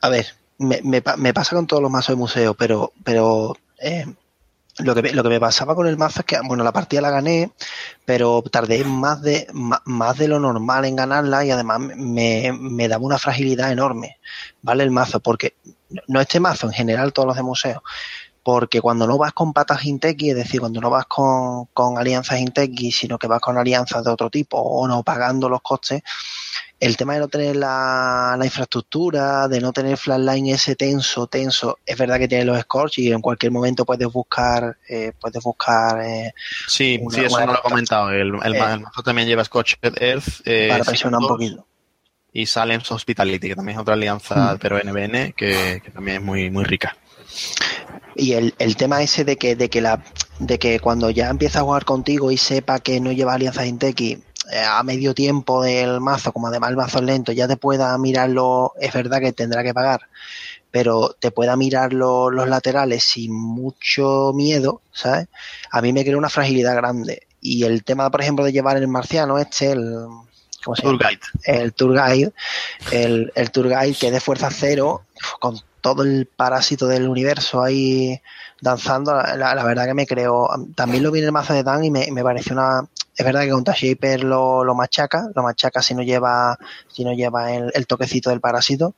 a ver, me, pasa con todos los mazos de museo, pero, pero eh, lo que, lo que me pasaba con el mazo es que, bueno, la partida la gané, pero tardé más de, más, de lo normal en ganarla y además me, me daba una fragilidad enorme, ¿vale? El mazo, porque no este mazo, en general todos los de museo, porque cuando no vas con patas Inteki, es decir, cuando no vas con, con alianzas Inteki, sino que vas con alianzas de otro tipo o no pagando los costes, el tema de no tener la, infraestructura, de no tener flatline ese tenso, tenso, es verdad que tiene los Scorch y en cualquier momento puedes buscar, eh, puedes buscar. Eh, sí, sí, eso no lo he comentado. El, el, eh, mazo también lleva Scorch Earth. Eh, para presionar un poquito. Y Salem's Hospitality, que también es otra alianza, mm. pero NBN, que, que, también es muy, muy rica. Y el, el tema ese de que, de que la de que cuando ya empieza a jugar contigo y sepa que no lleva alianzas Inteki, eh, a medio tiempo del mazo, como además el mazo es lento, ya te pueda mirarlo, es verdad que tendrá que pagar, pero te pueda mirar los laterales sin mucho miedo, ¿sabes? A mí me crea una fragilidad grande. Y el tema, por ejemplo, de llevar el marciano este, el... ¿cómo se llama? Tour Guide. El Tour Guide, el, el Tour Guide que de fuerza cero, con todo el parásito del universo ahí danzando, la, verdad que me creo, también lo vi en el mazo de Dan y me, me pareció una, es verdad que contra Shaper lo, lo, machaca, lo machaca si no lleva, si no lleva el, toquecito del parásito,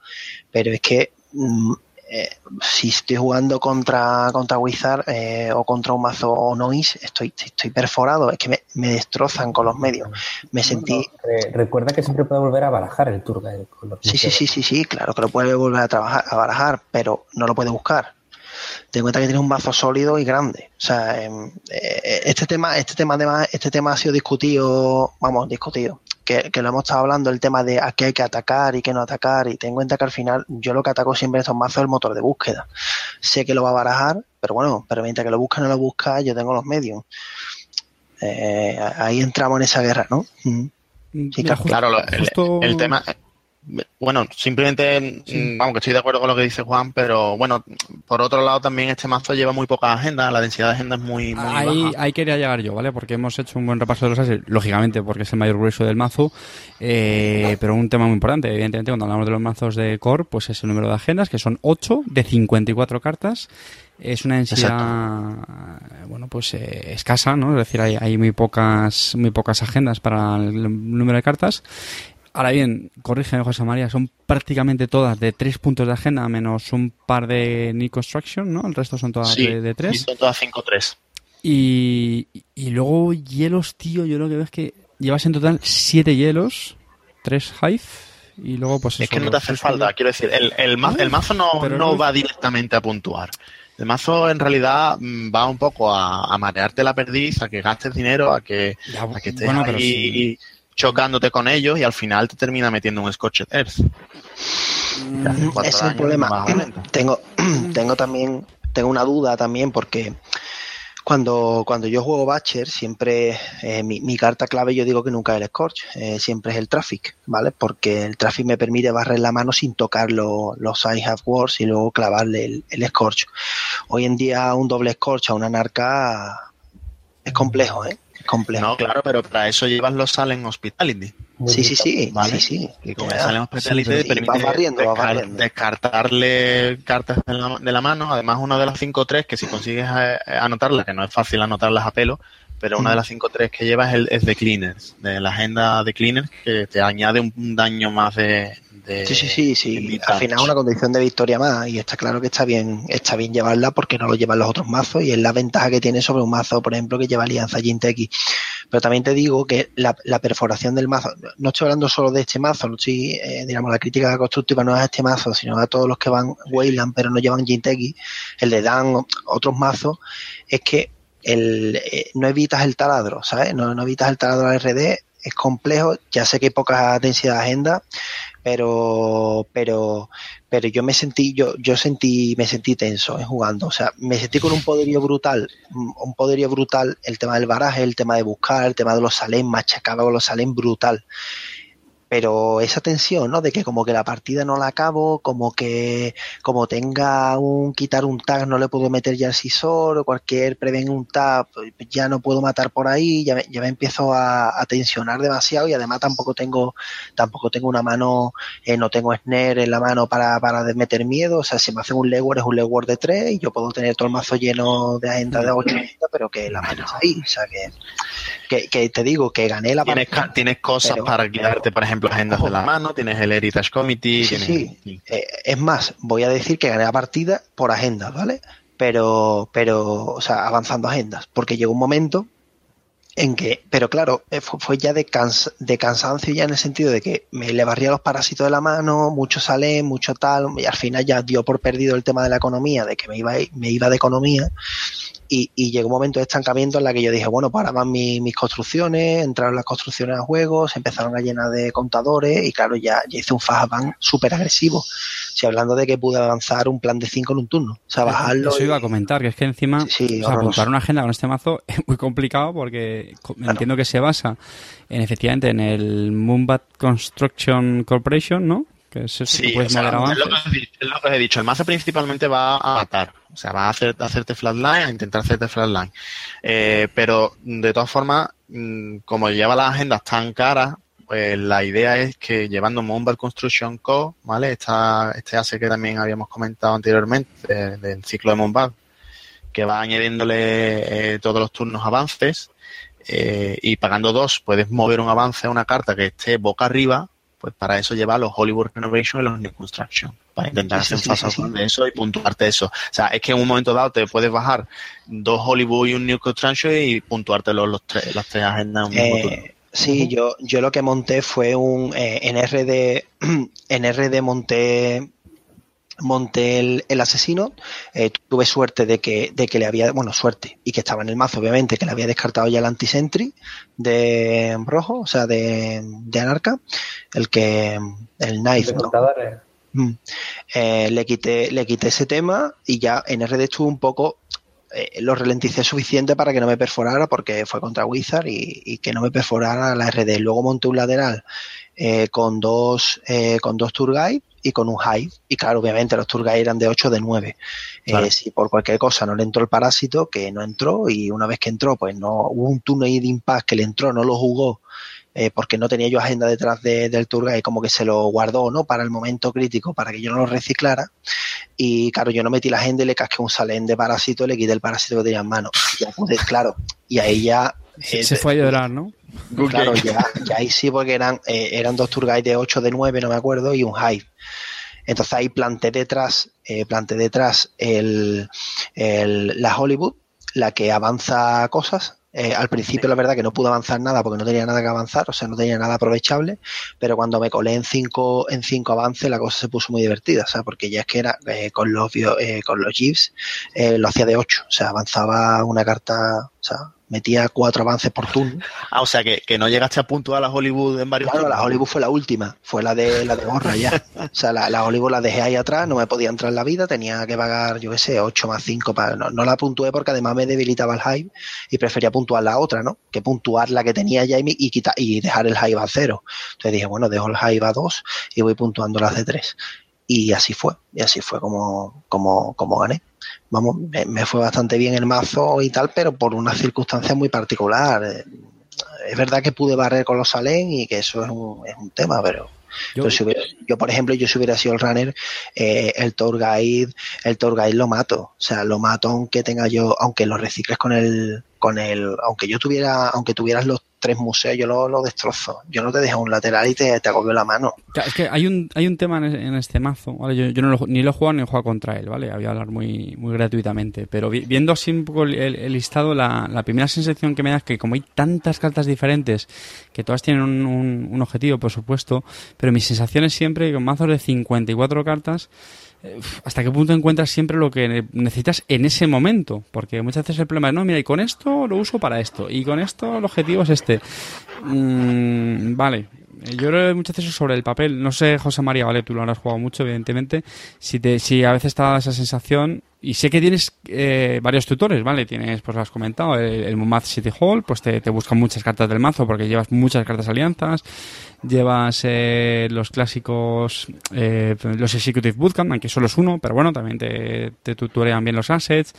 pero es que mm, eh, si estoy jugando contra, contra Wizard eh, o contra un mazo o Noise, estoy, estoy perforado, es que me, me destrozan con los medios. Me sentí. recuerda que siempre puede volver a barajar el Turga. sí, sí, sí, sí, sí, claro que lo puede volver a trabajar, a barajar, pero no lo puede buscar ten cuenta que tienes un mazo sólido y grande. O sea, em, eh, este tema, este tema además, este tema ha sido discutido, vamos, discutido, que, lo hemos estado hablando, el tema de a qué hay que atacar y qué no atacar, y ten en cuenta que al final yo lo que ataco siempre en estos mazos es el motor de búsqueda. Sé que lo va a barajar, pero bueno, pero mientras que lo busca o no lo busca, yo tengo los medios. Eh, ahí entramos en esa guerra, ¿no? Mm. Sí, claro, el, tema bueno, simplemente, mm, vamos, que estoy de acuerdo con lo que dice Juan, pero bueno, por otro lado también este mazo lleva muy poca agenda, la densidad de agenda es muy, muy ahí, baja. Ahí quería llegar yo, ¿vale? Porque hemos hecho un buen repaso de los ases, lógicamente porque es el mayor grueso del mazo, eh, pero un tema muy importante, evidentemente cuando hablamos de los mazos de core, pues es el número de agendas, que son 8 de 54 cartas, es una densidad bueno pues eh, escasa no es decir hay, hay muy pocas muy pocas agendas para el número de cartas Ahora bien, corrígeme José María, son prácticamente todas de tres puntos de agenda, menos un par de New Construction, ¿no? El resto son todas de, tres. Sí, son todas 5-3. Y, y luego hielos, tío, yo lo que veo es que llevas en total siete hielos, tres Hive, y luego pues... Es que no te hace falta, quiero decir, el, el, mazo no, no va directamente a puntuar. El mazo en realidad mm, va un poco a, marearte la perdiz, a que gastes dinero, a que, a que estés ahí chocándote con ellos y al final te termina metiendo un Scotch Earth. Mm, ese es el problema. Tengo, tengo también, tengo una duda también porque cuando, cuando yo juego Batcher, siempre eh, mi, carta clave yo digo que nunca es el Scorch, eh, siempre es el Traffic, ¿vale? Porque el Traffic me permite barrer la mano sin tocar los I Have Wars y luego clavarle el, el Scorch. Hoy en día un doble Scorch a una narca es complejo, ¿eh? Complejo. No, claro, pero para eso llevas los Salen Hospitality. Sí, sí, sí, ¿vale? sí, sí. Y con Salen Hospitality te permite descartarle cartas de la, mano. Además, una de las 5-3 que si consigues eh, anotarlas, que no es fácil anotarlas a pelo, pero una de las 5-3 que llevas es, el, es de Cleaners, de la agenda de Cleaners, que te añade un daño más de, sí, sí, sí, sí. Al final es una condición de victoria más y está claro que está bien, está bien llevarla porque no lo llevan los otros mazos y es la ventaja que tiene sobre un mazo, por ejemplo, que lleva Alianza Jinteki. Pero también te digo que la, perforación del mazo, no estoy hablando solo de este mazo, no estoy, eh, digamos, la crítica constructiva no es a este mazo, sino a todos los que van Wayland pero no llevan Jinteki, el de Dan, otros mazos, es que el, eh, no evitas el taladro, ¿sabes? No, evitas el taladro RD, es complejo, ya sé que hay poca densidad de agenda, pero, pero, pero yo me sentí, yo, yo sentí, me sentí tenso en jugando. O sea, me sentí con un poderío brutal, un poderío brutal, el tema del baraje, el tema de buscar, el tema de los salen, machacaba con los salen brutal. Pero esa tensión, ¿no? De que como que la partida no la acabo, como que como tenga un quitar un tag no le puedo meter ya el sisor o cualquier preven un tag ya no puedo matar por ahí, ya me, ya me empiezo a, a, tensionar demasiado y además tampoco tengo tampoco tengo una mano, eh, no tengo snare en la mano para, para meter miedo, o sea, si me hacen un legward es un legward de 3 y yo puedo tener todo el mazo lleno de agenda de 8 pero que la mano está ahí, o sea que, que, que te digo que gané la partida. Tienes, tienes cosas pero, para quitarte, por ejemplo, agendas ojo, de la mano, tienes el Heritage Committee. Sí, tienes... sí. Eh, es más, voy a decir que gané la partida por agendas, ¿vale? Pero, pero, o sea, avanzando agendas, porque llegó un momento en que, pero claro, eh, fue, fue ya de, cans, de, cansancio ya en el sentido de que me le barría los parásitos de la mano, mucho sale, mucho tal, y al final ya dio por perdido el tema de la economía, de que me iba, me iba de economía, y, y, llegó un momento de estancamiento en la que yo dije, bueno, para más mi, mis construcciones, entraron las construcciones a juego, se empezaron a llenar de contadores y claro, ya, ya hice un fastback súper agresivo. Si hablando de que pude avanzar un plan de 5 en un turno. O sea, bajarlo. Eso iba a comentar, que es que encima sí, sí, o sea, apuntar una agenda con este mazo es muy complicado porque claro. entiendo que se basa en efectivamente en el Moonbat Construction Corporation, ¿no? Que es eso sí, que puedes o sea, mover es, lo que, es lo que os he dicho. El mazo principalmente va a matar. O sea, va a, hacer, a hacerte flatline, a intentar hacerte flatline. Eh, pero, de todas formas, mm, como lleva las agendas tan caras, pues la idea es que llevando Moonbat Construction Co., ¿vale? Esta, este hace que también habíamos comentado anteriormente, de, del ciclo de Moonbat, que va añadiéndole eh, todos los turnos avances, eh, y pagando dos puedes mover un avance a una carta que esté boca arriba, pues para eso lleva los Hollywood Renovation y los New Construction, para intentar hacer un fast de eso y puntuarte eso. O sea, es que en un momento dado te puedes bajar dos Hollywood y un New Construction y puntuarte los, los tres, las tres agendas en un mismo. Eh, sí, yo, yo lo que monté fue un eh, en RD, en RD monté monté el, el asesino, eh, tuve suerte de que, de que le había, bueno, suerte, y que estaba en el mazo, obviamente, que le había descartado ya el anti-sentry de rojo, o sea, de, de anarca, el que, el knife, ¿no? Mm. Eh, le quité, le quité ese tema y ya en RD estuve un poco eh, lo ralenticé suficiente para que no me perforara porque fue contra Wizard y, y que no me perforara la RD. Luego monté un lateral eh, con dos eh, con dos tour guide y con un hive y claro obviamente los tour guide eran de 8 de 9 Claro. eh, si por cualquier cosa no le entró el parásito que no entró y una vez que entró pues no hubo un turno ahí de impasse que le entró no lo jugó eh, porque no tenía yo agenda detrás de, del tour guide como que se lo guardó no para el momento crítico para que yo no lo reciclara y claro yo no metí la agenda y le casqué un salén de parásito le quité el parásito que tenía en mano ya pude claro y ahí ya Se, se fue a llorar, ¿no? Claro, ya, ya ahí sí, porque eran, eh, eran dos tour guides de 8 de 9, no me acuerdo, y un hive. Entonces ahí planté detrás, eh, planté detrás el, el, la Hollywood, la que avanza cosas. Eh, al principio la verdad que no pude avanzar nada porque no tenía nada que avanzar, o sea, no tenía nada aprovechable, pero cuando me colé en cinco, en cinco avances la cosa se puso muy divertida, o sea, porque ya es que era eh, con los eh, con los GIFs eh, lo hacía de 8, o sea, avanzaba una carta, o sea, metía cuatro avances por turno. Ah, o sea, que, que no llegaste a puntuar a la Hollywood en varios Claro, turnos. la Hollywood fue la última, fue la de la de gorra ya. O sea, la, la Hollywood la dejé ahí atrás, no me podía entrar en la vida, tenía que pagar, yo qué sé, 8 más 5 para. No, no la puntué porque además me debilitaba el hype y prefería puntuar la otra, ¿no? Que puntuar la que tenía ya y, y, quita- y dejar el hype a cero. Entonces dije, bueno, dejo el hype a 2 y voy puntuando las de 3. Y así fue, y así fue como, como, como gané. Vamos, me, me fue bastante bien el mazo y tal, pero por una circunstancia muy particular. Eh, Es verdad que pude barrer con los Salén y que eso es un, es un tema, pero Yo- pero si hubiera- yo, por ejemplo, yo si hubiera sido el runner, eh, el tour guide, el tour guide lo mato. O sea, lo mato aunque tenga yo, aunque lo recicles con el, con el, aunque yo tuviera, aunque tuvieras los tres museos, yo lo, lo destrozo. Yo no te dejo un lateral y te, te agobio la mano. Es que hay un, hay un tema en, este mazo. Yo, yo no lo- ni lo he jugado ni he jugado contra él, ¿vale? Voy a hablar muy, muy gratuitamente. Pero vi- viendo así un poco el, listado, la, la primera sensación que me da es que como hay tantas cartas diferentes, que todas tienen un, un- un objetivo, por supuesto, pero mi sensación es siempre que con mazos de 54 cartas, hasta qué punto encuentras siempre lo que necesitas en ese momento. Porque muchas veces el problema es, no, mira, y con esto lo uso para esto, y con esto el objetivo es este. Mm, vale, eh, yo creo muchas veces sobre el papel, no sé, José María, vale, tú lo habrás jugado mucho, evidentemente, si, te, si a veces te da esa sensación, y sé que tienes eh, varios tutores, ¿vale? Tienes, pues lo has comentado, el, el City Hall, pues te, te buscan muchas cartas del mazo porque llevas muchas cartas alianzas, llevas eh, los clásicos, eh, los Executive Bootcamp, aunque solo es uno, pero bueno, también te, te tutorean bien los assets.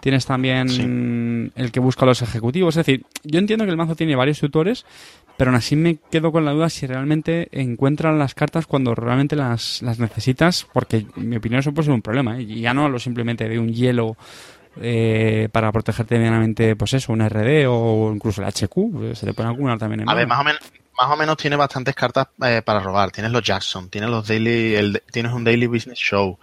Tienes también el que busca los ejecutivos. Es decir, yo entiendo que el mazo tiene varios tutores, pero aún así me quedo con la duda si realmente encuentran las cartas cuando realmente las, las necesitas, porque en mi opinión eso puede ser un problema. ¿eh? Y ya no hablo simplemente de un hielo eh, para protegerte medianamente, pues eso, un RD o incluso el HQ, se te pone alguna también en A ver, más o menos, más o menos tiene bastantes cartas eh, para robar. Tienes los Jackson, tienes los daily, el, tienes un Daily Business Show,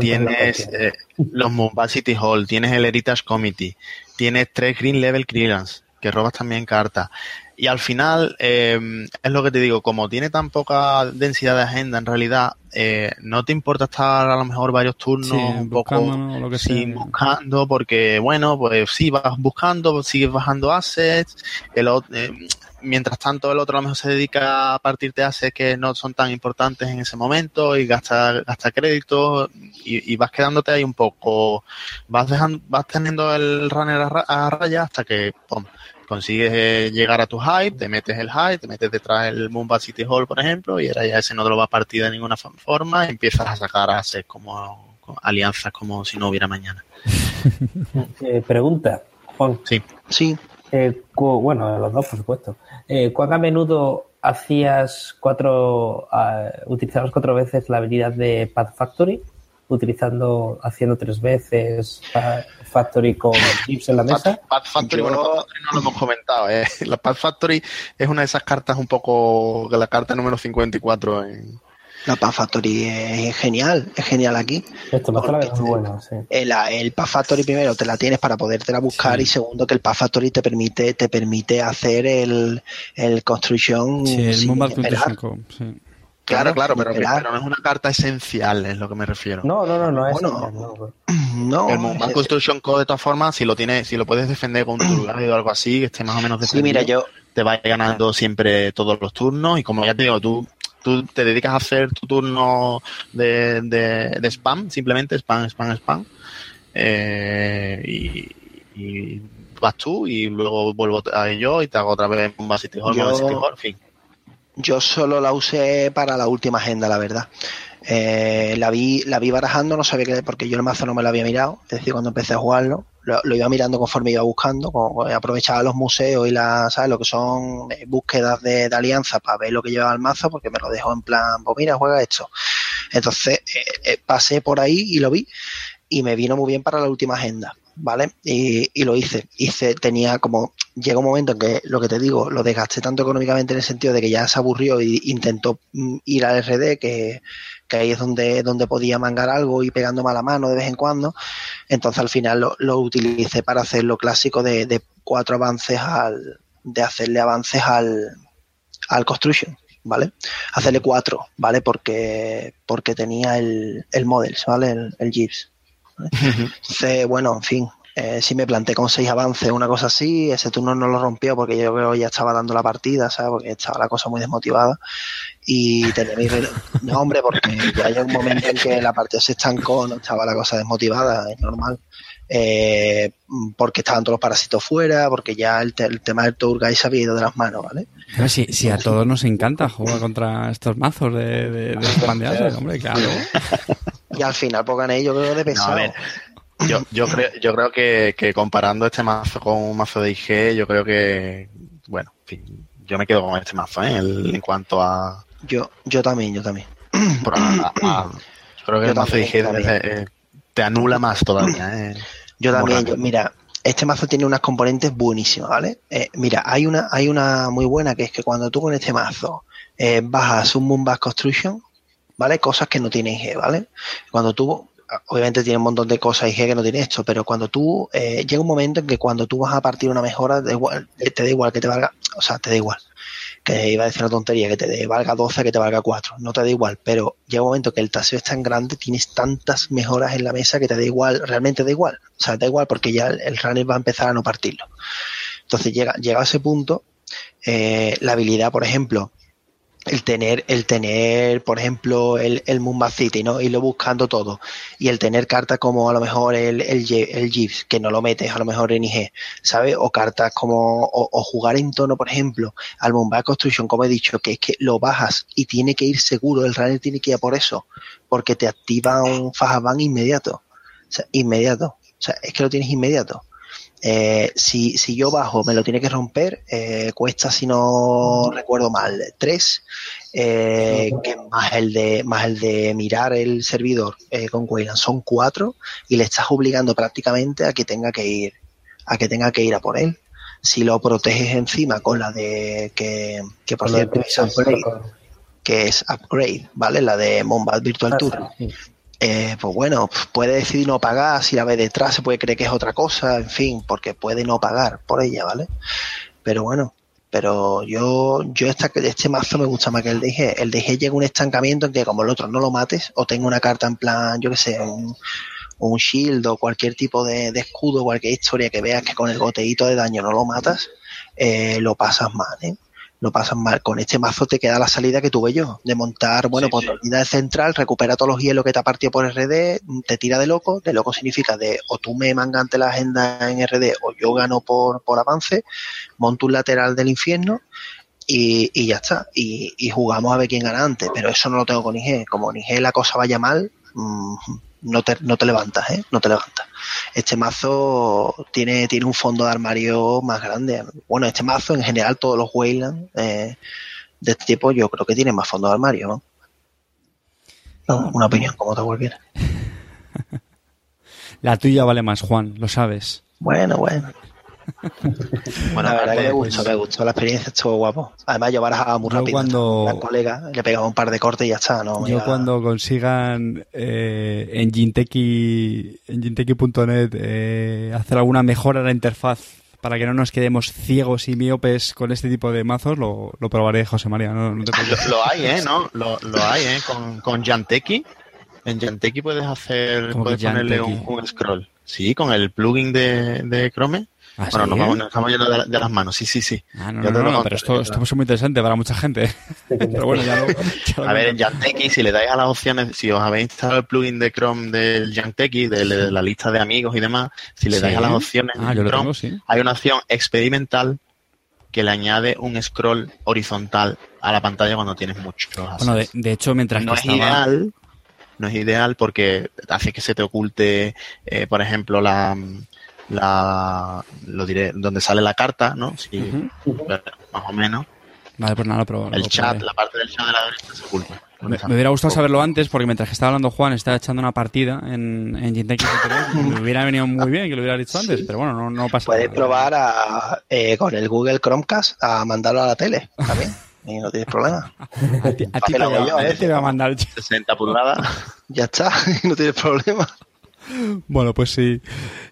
tienes eh, los Mumbai City Hall, tienes el Heritage Committee, tienes tres Green Level Clearance, que robas también cartas. Y al final, eh, es lo que te digo, como tiene tan poca densidad de agenda, en realidad, eh, no te importa estar a lo mejor varios turnos un poco lo que sí, buscando, porque bueno, pues sí, vas buscando, sigues bajando assets, el, eh, mientras tanto el otro a lo mejor se dedica a partirte assets que no son tan importantes en ese momento y gasta, gasta crédito y, y vas quedándote ahí un poco, vas dejando, vas teniendo el runner a, a raya hasta que, pum, consigues eh, llegar a tu hype, te metes el hype, te metes detrás del Mumba City Hall, por ejemplo, y ahora ya ese no te lo va a partir de ninguna forma y empiezas a sacar hacer como alianzas como si no hubiera mañana. Eh, pregunta, Juan. Sí. Sí. Eh, bueno, los dos, por supuesto. Eh, ¿Cuán a menudo hacías cuatro, uh, utilizabas cuatro veces la habilidad de Path Factory? Utilizando, haciendo tres veces Factory con chips en la mesa. Path Factory, Yo... bueno, Path Factory no lo hemos comentado. ¿eh? La Path Factory es una de esas cartas un poco, la carta número 54 en, la Path Factory es genial, es genial aquí. Esto me la muy bueno, sí. El, el Path Factory primero te la tienes para podértela buscar sí. y segundo que el Path Factory te permite, te permite hacer el, el construction. Sí, el Mobile sí. Claro, claro, pero, pero, no es una carta esencial, es lo que me refiero. No, no, no, no es bueno, no, no, El Mobile Construction Code, de todas formas, si lo tienes, si lo puedes defender con tu guide o algo así, que esté más o menos defendido, sí, mira, yo... te va ganando siempre todos los turnos y como ya te digo, tú tú te dedicas a hacer tu turno de, de, de spam, simplemente spam, spam, spam. Eh, y, y, vas tú y luego vuelvo a yo y te hago otra vez un City Hall, yo, City Hall, en fin. Yo solo la usé para la última agenda, la verdad. Eh, la vi la vi barajando, no sabía qué, porque yo el mazo no me lo había mirado, es decir, cuando empecé a jugarlo, lo, iba mirando conforme iba buscando, aprovechaba los museos y la, ¿sabes? lo que son búsquedas de, de alianza para ver lo que llevaba el mazo, porque me lo dejó en plan, pues mira, juega esto. Entonces eh, eh, pasé por ahí y lo vi y me vino muy bien para la última agenda. ¿Vale? Y, y, lo hice. Hice, tenía como. Llega un momento en que lo que te digo, lo desgasté tanto económicamente en el sentido de que ya se aburrió y intentó ir al RD, que, que ahí es donde, donde podía mangar algo y pegando mala mano de vez en cuando. Entonces al final lo, lo utilicé para hacer lo clásico de, de, cuatro avances al. de hacerle avances al, al construction. ¿Vale? Hacerle cuatro, ¿vale? Porque, porque tenía el, el models, ¿vale? El, el GIFs. Entonces, bueno, en fin, eh, si me planté con seis avances, una cosa así, ese turno no lo rompió porque yo creo que ya estaba dando la partida, ¿sabes? Porque estaba la cosa muy desmotivada y tenía mi no, hombre, porque ya hay un momento en que la partida se estancó, no estaba la cosa desmotivada, es normal. Eh, porque estaban todos los parásitos fuera, porque ya el, te el tema del tour guy se había ido de las manos, ¿vale? Pero si, si a todos nos encanta jugar contra estos mazos de, de, de hombre, claro. Y al final, pues gané yo creo de pesado. No, a ver, yo, yo creo, yo creo que, que, comparando este mazo con un mazo de IG, yo creo que, bueno, en fin, yo me quedo con este mazo, ¿eh? El, en cuanto a... Yo, yo también, yo también. Por a, a, yo creo que yo el mazo también, de IG te, te, anula más todavía, ¿eh? Yo también, yo, mira, este mazo tiene unas componentes buenísimas, ¿vale? Eh, mira, hay una, hay una muy buena que es que cuando tú con este mazo eh, bajas un Moonback Construction, ¿vale? Cosas que no tiene IG, ¿vale? Cuando tú obviamente tiene un montón de cosas IG que no tiene esto, pero cuando tú, eh, llega un momento en que cuando tú vas a partir una mejora, te, igual, te da igual que te valga, o sea, te da igual, que iba a decir una tontería, que te valga 12, que te valga 4, no te da igual, pero llega un momento que el taseo es tan grande, tienes tantas mejoras en la mesa que te da igual, realmente da igual, o sea, da igual porque ya el, el runner va a empezar a no partirlo. Entonces llega, llega a ese punto, eh, la habilidad, por ejemplo, el tener, el tener, por ejemplo, el, el Moonbat City, ¿no? Irlo buscando todo. Y el tener cartas como a lo mejor el, el, el Jeeves, que no lo metes a lo mejor en IG, ¿sabes? O cartas como, o, o jugar en tono, por ejemplo, al Moonbat Construction, como he dicho, que es que lo bajas y tiene que ir seguro, el runner tiene que ir a por eso, porque te activa un Fajaban inmediato. O sea, inmediato. O sea, es que lo tienes inmediato. Eh, si, si yo bajo, me lo tiene que romper, eh, cuesta, si no recuerdo mal, 3, eh, que más el de más el de mirar el servidor eh, con Wayland son 4 y le estás obligando prácticamente a que tenga que ir a que tenga que ir a por él. Si lo proteges encima con la de que, que por cierto es upgrade, que es upgrade, ¿vale? La de Mombat Virtual Ah, Tour. Eh, pues bueno, puede decidir no pagar, si la ve detrás se puede creer que es otra cosa, en fin, porque puede no pagar por ella, ¿vale? Pero bueno, pero yo, yo esta, este mazo me gusta más que el DG. El DG llega a un estancamiento en que como el otro no lo mates, o tenga una carta en plan, yo que sé, un, un shield o cualquier tipo de, de escudo, cualquier historia que veas que con el goteíto de daño no lo matas, eh, lo pasas mal, ¿eh? Lo pasas mal. Con este mazo te queda la salida que tuve yo, de montar, bueno, Sí, pues sí. unidad central, recupera todos los hielos que te ha partido por RD, te tira de loco, de loco significa de o tú me mangante la agenda en RD o yo gano por, por avance, monto un lateral del infierno y, y ya está. Y, y jugamos a ver quién gana antes, pero eso no lo tengo con IG. Como en IG la cosa vaya mal, mm, no te, no te levantas, ¿eh? No te levantas. Este mazo tiene, tiene un fondo de armario más grande. Bueno, este mazo en general, todos los Wayland eh, de este tipo, yo creo que tienen más fondo de armario, ¿no? No, una opinión, como te cualquiera. La tuya vale más, Juan, lo sabes. Bueno, bueno. Bueno, la verdad que me aparte, gustó, me gustó la experiencia, estuvo guapo. Además, yo barajaba muy Yo rápido. cuando- La colega le pegaba un par de cortes y ya está, ¿no? Yo cuando consigan eh, en Ginteki, en Ginteki.net eh, hacer alguna mejora a la interfaz para que no nos quedemos ciegos y miopes con este tipo de mazos, lo, lo probaré, José María. No, no te preocupes. Lo, lo hay, ¿eh? ¿No? Lo, lo hay, ¿eh? Con, con Janteki. En Janteki puedes hacer, ¿Cómo que puedes ponerle un, un scroll. Sí, con el plugin de, de Chrome. ¿Ah, bueno, nos, vamos, nos yendo de, la- de las manos, sí, sí, sí. Ah, no, no, pero esto, esto es muy interesante para mucha gente. pero bueno, ya lo, ya lo A ver, en. Janteki, si le dais a las opciones, si os habéis instalado el plugin de Chrome del Janteki, de, de la lista de amigos y demás, si le dais a las opciones Ah, en yo lo Chrome, tengo, sí. hay una opción experimental que le añade un scroll horizontal a la pantalla cuando tienes muchos Bueno, de, hecho, mientras no que es estaba... ideal, no es ideal porque hace que se te oculte, eh, por ejemplo, la, la, lo diré, donde sale la carta, ¿no? Más o menos. Vale, pues nada, pero El chat, la parte del chat de la derecha se oculta. Me, me hubiera gustado saberlo antes porque mientras que estaba hablando Juan estaba echando una partida en, en me hubiera venido muy bien que lo hubiera dicho antes, pero bueno, no, no pasa Puedes nada. probar a, eh, con el Google Chromecast a mandarlo a la tele también. y no tienes problema. A ti, a ti te, lo voy a- yo, a ti ¿eh? te voy a mandar el- 60 pulgadas. Ya está, y no tienes problema. Bueno, pues si,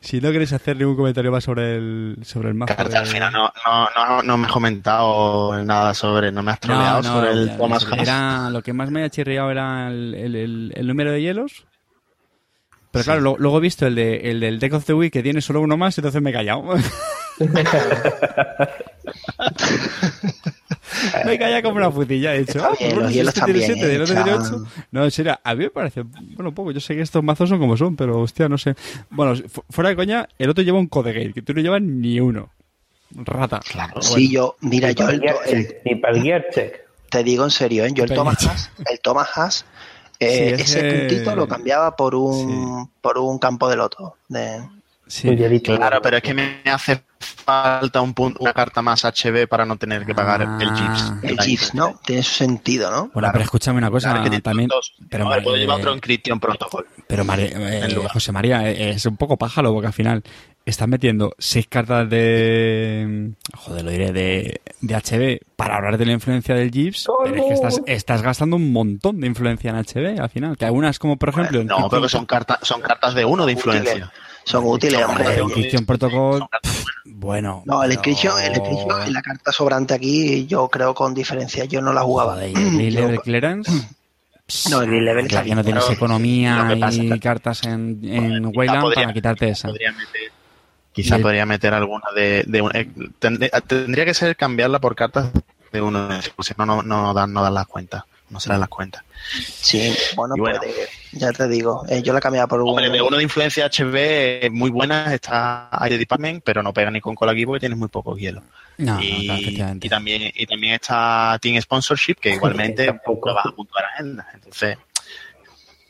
si no queréis hacer ningún comentario más sobre el, sobre el mazo. Carta, al de- final no, no, no, no me has comentado nada sobre, no me has troleado sobre el Thomas era, lo que más me ha chirriado era el, el- el- el número de hielos. Pero claro, lo- luego he visto el, de, el del Deck of the Week que tiene solo uno más, entonces me he callado. me he callado como una putilla, he dicho. Está ah, bien, pues los hielos también, ¿eh? No, en serio, a mí me parece, bueno, poco. Yo sé que estos mazos son como son, pero hostia, no sé. Bueno, fu- fuera de coña, el otro lleva un Codegate, que tú no llevas ni uno. Rata. Claro. Sí, yo, mira, Ni yo para el, el el- ni el gear check. te digo en serio, ¿eh? yo el. Thomas Haas, el Thomas Haas, eh, Sí, ese ese- puntito lo cambiaba por un por un campo de loto. De, Sí. Claro, pero es que me hace falta un punto, una carta más HB para no tener que pagar el Ah. Jeeps. el GIFs, ¿no? Tiene su sentido, ¿no? Bueno, pero escúchame una cosa, Claro, que también. dos. Pero, puedo llevar otro Encryption Protocol. pero eh. José María, eh, es un poco pájaro porque al final estás metiendo seis cartas de. Joder, lo diré, de, de HB para hablar de la influencia del Jeeves. Pero es que estás, estás gastando un montón de influencia en HB al final. Que algunas, como por ejemplo. No, pero son cartas, son cartas de uno de influencia. Son útiles, hombre. en Kitchen Protocol. Pff, bueno. No, el Encryption, el es la carta sobrante aquí, yo creo con diferencia, yo no la jugaba. Joder, ¿y el Green Yo- Level Clearance. No, el Green Level Claro que no tienes economía pasa y cartas en, en Quizá Wayland podría- para quitarte esa. Podría meter, quizá el- podría meter alguna de, de un- eh, tendría, tendría que ser cambiarla por cartas de uno, si no, no, no dan, no dan las cuentas, no se dan las cuentas. Sí, bueno, bueno. puede, ya te digo, eh, yo la cambiaba por un... Hombre, de uno de influencia HB muy buena está ID Department, pero no pega ni con cola aquí porque tienes muy poco hielo. No, no, y, claro, y también y también está Team Sponsorship, que igualmente Tampoco. vas a puntuar agenda. Entonces,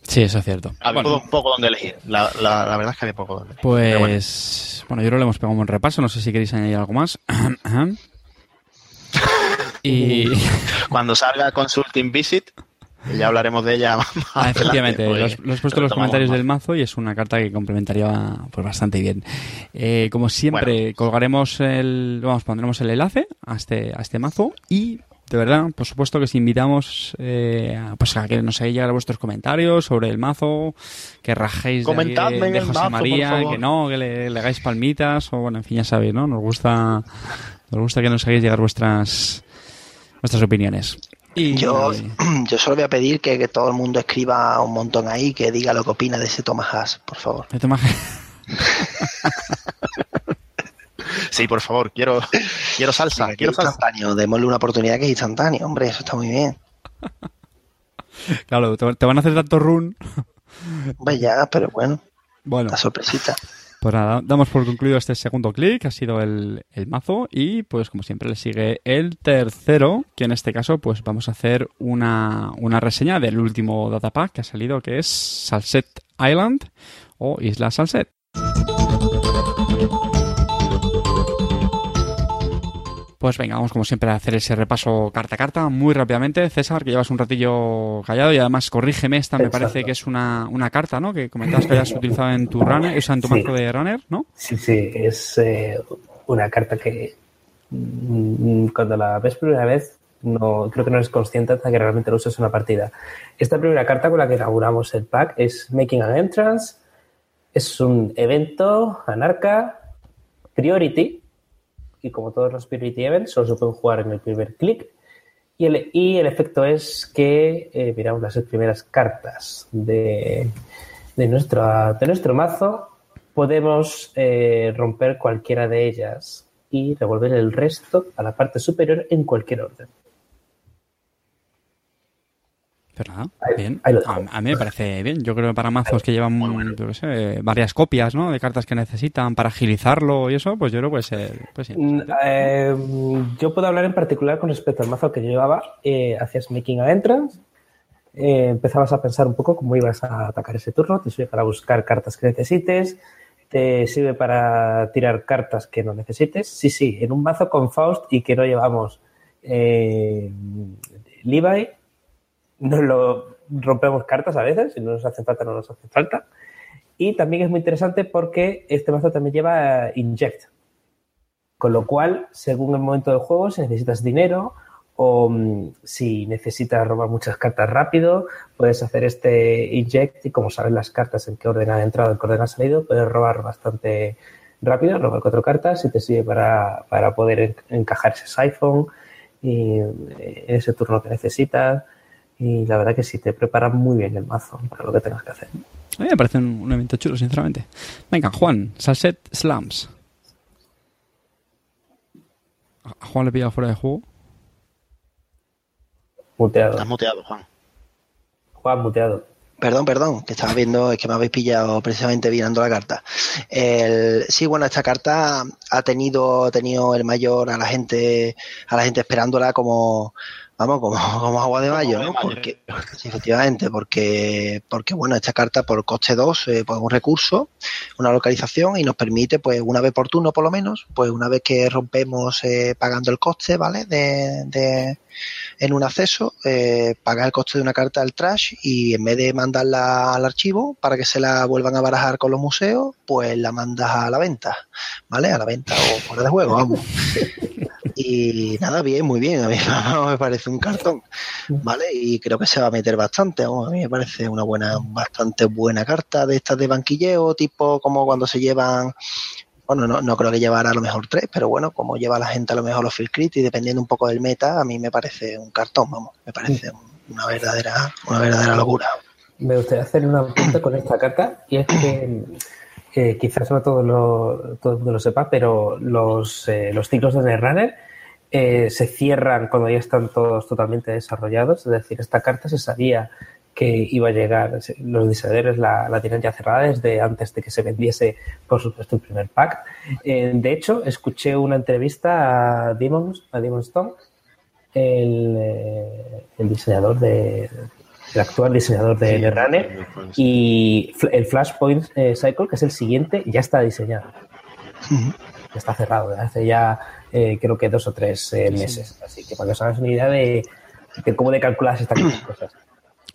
Sí, eso es cierto. había Bueno, poco, poco donde elegir. La, la, la verdad es que había poco donde elegir. Bueno. Pues, bueno, yo creo que le hemos pegado un buen repaso. No sé si queréis añadir algo más. y Cuando salga Consulting Visit, ya hablaremos de ella más ah, efectivamente, pues, lo has, lo has puesto en los comentarios más. del mazo y es una carta que complementaría pues bastante bien. Eh, como siempre, Bueno. colgaremos el, vamos, pondremos el enlace a este, a este mazo y de verdad, por supuesto que os invitamos eh, a, pues a que nos hagáis llegar vuestros comentarios sobre el mazo, que rajéis de, de- José mazo, María, que no, que le, le hagáis palmitas o bueno, en fin, ya sabéis, ¿no? Nos gusta, nos gusta que nos hagáis llegar vuestras, vuestras opiniones. Y, Yo, yo solo voy a pedir que, que todo el mundo escriba un montón ahí, que diga lo que opina de ese Thomas Haas, por favor. de toma- Sí, por favor, quiero, quiero salsa, quiero salsa. instantáneo, démosle una oportunidad que es instantáneo, hombre, eso está muy bien. claro, te, te van a hacer tanto run. Hombre, ya, pero bueno, Bueno, la sorpresita. Pues nada, damos por concluido este segundo clic, ha sido el, el mazo y pues como siempre le sigue el tercero, que en este caso pues vamos a hacer una, una reseña del último datapack que ha salido que es Salset Island o Isla Salset. Pues venga, vamos como siempre a hacer ese repaso carta a carta muy rápidamente. César, que llevas un ratillo callado y además corrígeme, esta me Exacto. parece que es una, una carta, ¿no? Que comentabas que habías utilizado en tu runner, o sea, en tu Sí. mazo de runner, ¿no? Sí, sí, es eh, una carta que mm, cuando la ves por primera vez no creo que no eres consciente hasta que realmente lo usas en una partida. Esta primera carta con la que inauguramos el pack es Making an Entrance. Es un evento anarca priority y como todos los priority events solo se pueden jugar en el primer clic y el, y el efecto es que eh, miramos las primeras cartas de, de, nuestro, de nuestro mazo podemos eh, romper cualquiera de ellas y revolver el resto a la parte superior en cualquier orden. Pero nada, Ahí- bien. ahí A, mí me parece bien. Yo creo que para mazos que llevan yo qué sé, varias copias ¿no? de cartas que necesitan para agilizarlo y eso, pues yo creo que. Pues sí. Eh, yo puedo hablar en particular con respecto al mazo que yo llevaba. Eh, hacías Making a Entrance, eh, empezabas a pensar un poco cómo ibas a atacar ese turno, te sirve para buscar cartas que necesites, te sirve para tirar cartas que no necesites. Sí, sí, en un mazo con Faust y que no llevamos eh, Levi, nos lo rompemos cartas a veces, si no nos hace falta, no nos hace falta. Y también es muy interesante porque este mazo también lleva eh, Inject. Con lo cual, según el momento del juego, si necesitas dinero o mm, si necesitas robar muchas cartas rápido, puedes hacer este Inject y como sabes las cartas en qué orden han entrado, en qué orden han salido, puedes robar bastante rápido, robar cuatro cartas y te sirve para, para poder en- encajar ese siphon y eh, en ese turno que necesitas. Y la verdad que sí, te preparan muy bien el mazo para lo que tengas que hacer. A mí me parece un, un evento chulo, sinceramente. Venga, Juan, Salset Slams. A Juan le he pillado fuera de juego. Muteado. Estás muteado, Juan. Juan, muteado. Perdón, perdón, que estaba viendo, es que me habéis pillado precisamente mirando la carta. El, sí, bueno, esta carta ha tenido, ha tenido el mayor a la gente, a la gente esperándola como, vamos, como, como agua de mayo, ¿no? Porque, sí, efectivamente, porque, porque bueno, esta carta por coste 2, eh, pues un recurso, una localización y nos permite, pues una vez por turno por lo menos, pues una vez que rompemos eh, pagando el coste, ¿vale? De, de, en un acceso, eh, pagar el coste de una carta al trash y en vez de mandarla al archivo para que se la vuelvan a barajar con los museos, pues la mandas a la venta, ¿vale? A la venta o fuera de juego, vamos. Y nada, bien, muy bien. A mí me parece un cartón, ¿vale? Y creo que se va a meter bastante. A mí me parece una buena, bastante buena carta de estas de banquilleo, tipo como cuando se llevan. Bueno, no, no creo que llevara a lo mejor tres, pero bueno, como lleva la gente a lo mejor los field crit y dependiendo un poco del meta, a mí me parece un cartón, vamos, me parece una verdadera, una verdadera locura. Me gustaría hacer una apunte con esta carta y es que eh, quizás no todo, lo, el mundo lo sepa, pero los, eh, los ciclos de Netrunner eh, se cierran cuando ya están todos totalmente desarrollados. Es decir, esta carta se sabía que iba a llegar, los diseñadores la, la tienen ya cerrada desde antes de que se vendiese, por supuesto, el primer pack. Eh, de hecho, escuché una entrevista a Demons, a Demon Stone, el diseñador de, el actual diseñador de Sí, pues, y el Flashpoint eh, Cycle, que es el siguiente, ya está diseñado. Ya está cerrado desde hace ya eh, creo que dos o tres eh, meses. Así que para que os hagáis una idea de, de cómo de están estas cosas.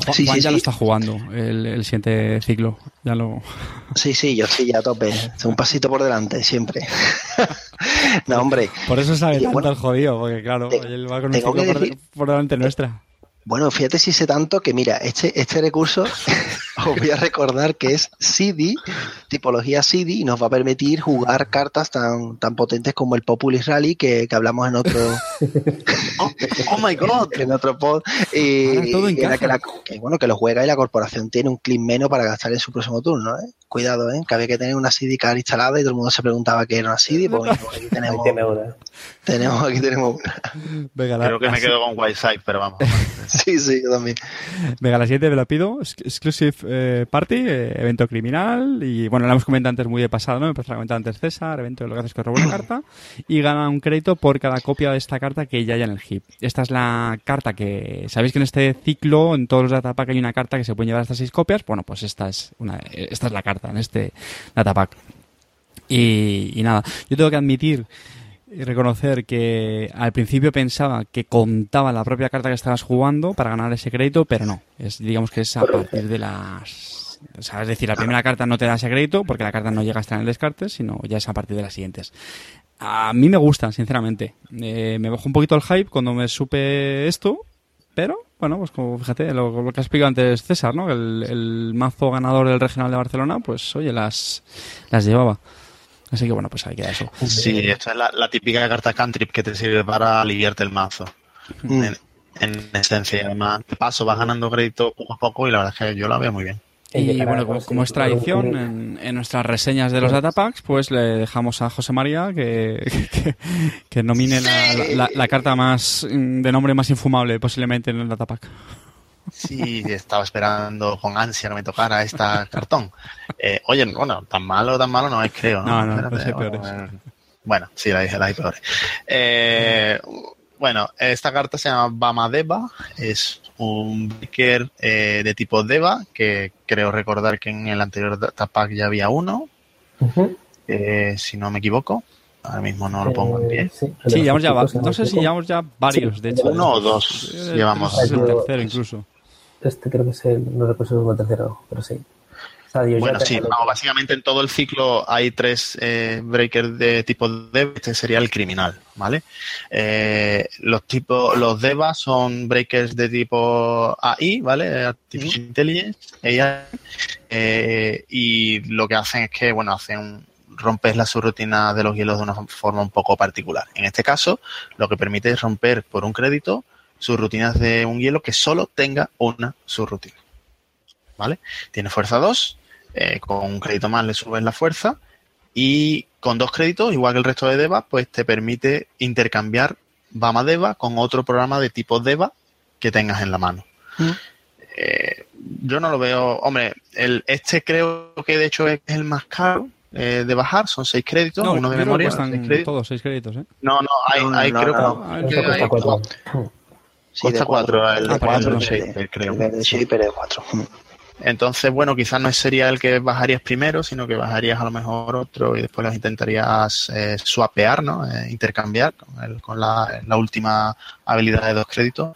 Juan, Sí, Juan sí, ya sí. lo está jugando el, el siguiente ciclo. Ya lo... Sí, sí, yo estoy ya a tope. Un pasito por delante, siempre. no, hombre. Por eso sabe tanto bueno, el jodido, porque claro, te- él va con un ciclo por delante nuestra. Bueno, fíjate si sé tanto que, mira, este, este recurso os voy a recordar que es CD, tipología CD, y nos va a permitir jugar cartas tan, tan potentes como el Populis Rally que, que hablamos en otro, Oh, oh my god. en otro pod. Y, Ahora todo y en la que, la- que, bueno, que lo juega y la corporación tiene un clip menos para gastar en su próximo turno. ¿eh? Cuidado, ¿eh? que había que tener una CD card instalada y todo el mundo se preguntaba qué era una CD. Pues aquí tenemos, tenemos, aquí tenemos una. Venga, la, Creo que me quedo con Whiteside, pero vamos. Sí, sí, yo también. venga, la siguiente me la pido. Ex- Exclusive eh, Party, eh, evento criminal. Y bueno, la hemos comentado antes muy de pasado, ¿no? Me empezó a comentar antes César, evento de lo que haces es que roba una carta y gana un crédito por cada copia de esta carta que ya haya en el hip. Esta es la carta que. ¿Sabéis que en este ciclo, en todos los datapack hay una carta que se pueden llevar hasta seis copias? Bueno, pues esta es, una, esta es la carta en este datapack. Y, nada, yo tengo que admitir reconocer que al principio pensaba que contaba la propia carta que estabas jugando para ganar ese crédito, pero no. Es, digamos que es a partir de las. O sea, es decir, la primera carta no te da ese crédito porque la carta no llega hasta en el descarte, sino ya es a partir de las siguientes. A mí me gusta, sinceramente. Eh, me bajó un poquito el hype cuando me supe esto, pero bueno, pues como fíjate, lo, lo que has explicado antes César, ¿no? El, el mazo ganador del regional de Barcelona, pues oye, las, las llevaba. Así que bueno, pues ahí queda eso. Sí, esta es la, la típica carta cantrip que te sirve para aliviarte el mazo. Mm. En, en esencia, además, de paso vas ganando crédito poco a poco y la verdad es que yo la veo muy bien. Y bueno, como, es tradición, en, en nuestras reseñas de los datapacks, pues le dejamos a José María que, que, que nomine la, la- la carta más mm, de nombre más infumable posiblemente en el datapack. Sí, estaba esperando con ansia que me tocara esta cartón. Eh, oye, bueno, tan malo, tan malo no es, creo. No, No, no, bueno, peores. eh, Bueno, sí, la dije, la hay peores. Eh, bueno, esta carta se llama Bamadeva, es un breaker eh, de tipo Deva, que creo recordar que en el anterior datapack ya había uno, eh, si no me equivoco. Ahora mismo no lo pongo en Eh, pie. sí, de Sí, llevamos ya, no sé si llevamos ya varios, Sí, de hecho. uno o dos Eh, llevamos. Es el tercero incluso. Este creo que es el, no recuerdo el tercero, pero sí. O sea, Bueno, sí, básicamente en todo el ciclo hay tres eh, breakers de tipo dev, este sería el criminal, ¿vale? Eh, los tipos, los DEVA son breakers de tipo AI, ¿vale? Artificial Intelligence, AI, eh, y lo que hacen es que, bueno, hacen rompes la subrutina de los hielos de una forma un poco particular. En este caso, lo que permite es romper por un crédito subrutinas de un hielo que solo tenga una subrutina. ¿Vale? Tiene fuerza 2, eh, con un crédito más le subes la fuerza y con dos créditos, igual que el resto de DEVA, pues te permite intercambiar Bama Deva con otro programa de tipo DEVA que tengas en la mano. Mm. Eh, yo no lo veo, hombre, el, este creo que de hecho es el más caro eh, de bajar, son seis créditos, No, uno de memoria. seis créditos. todos seis créditos, ¿eh? No, no, hay, No, hay no, creo no, que- hay-. Sí, de cuatro. cuatro, el de Ah, cuatro, perdón. Shaper, creo. El de Shaper es cuatro. Mm. Entonces, bueno, quizás no sería el que bajarías primero, sino que bajarías a lo mejor otro y después los intentarías eh, swapear, ¿no? Eh, intercambiar con, el- con la, la última habilidad de dos créditos.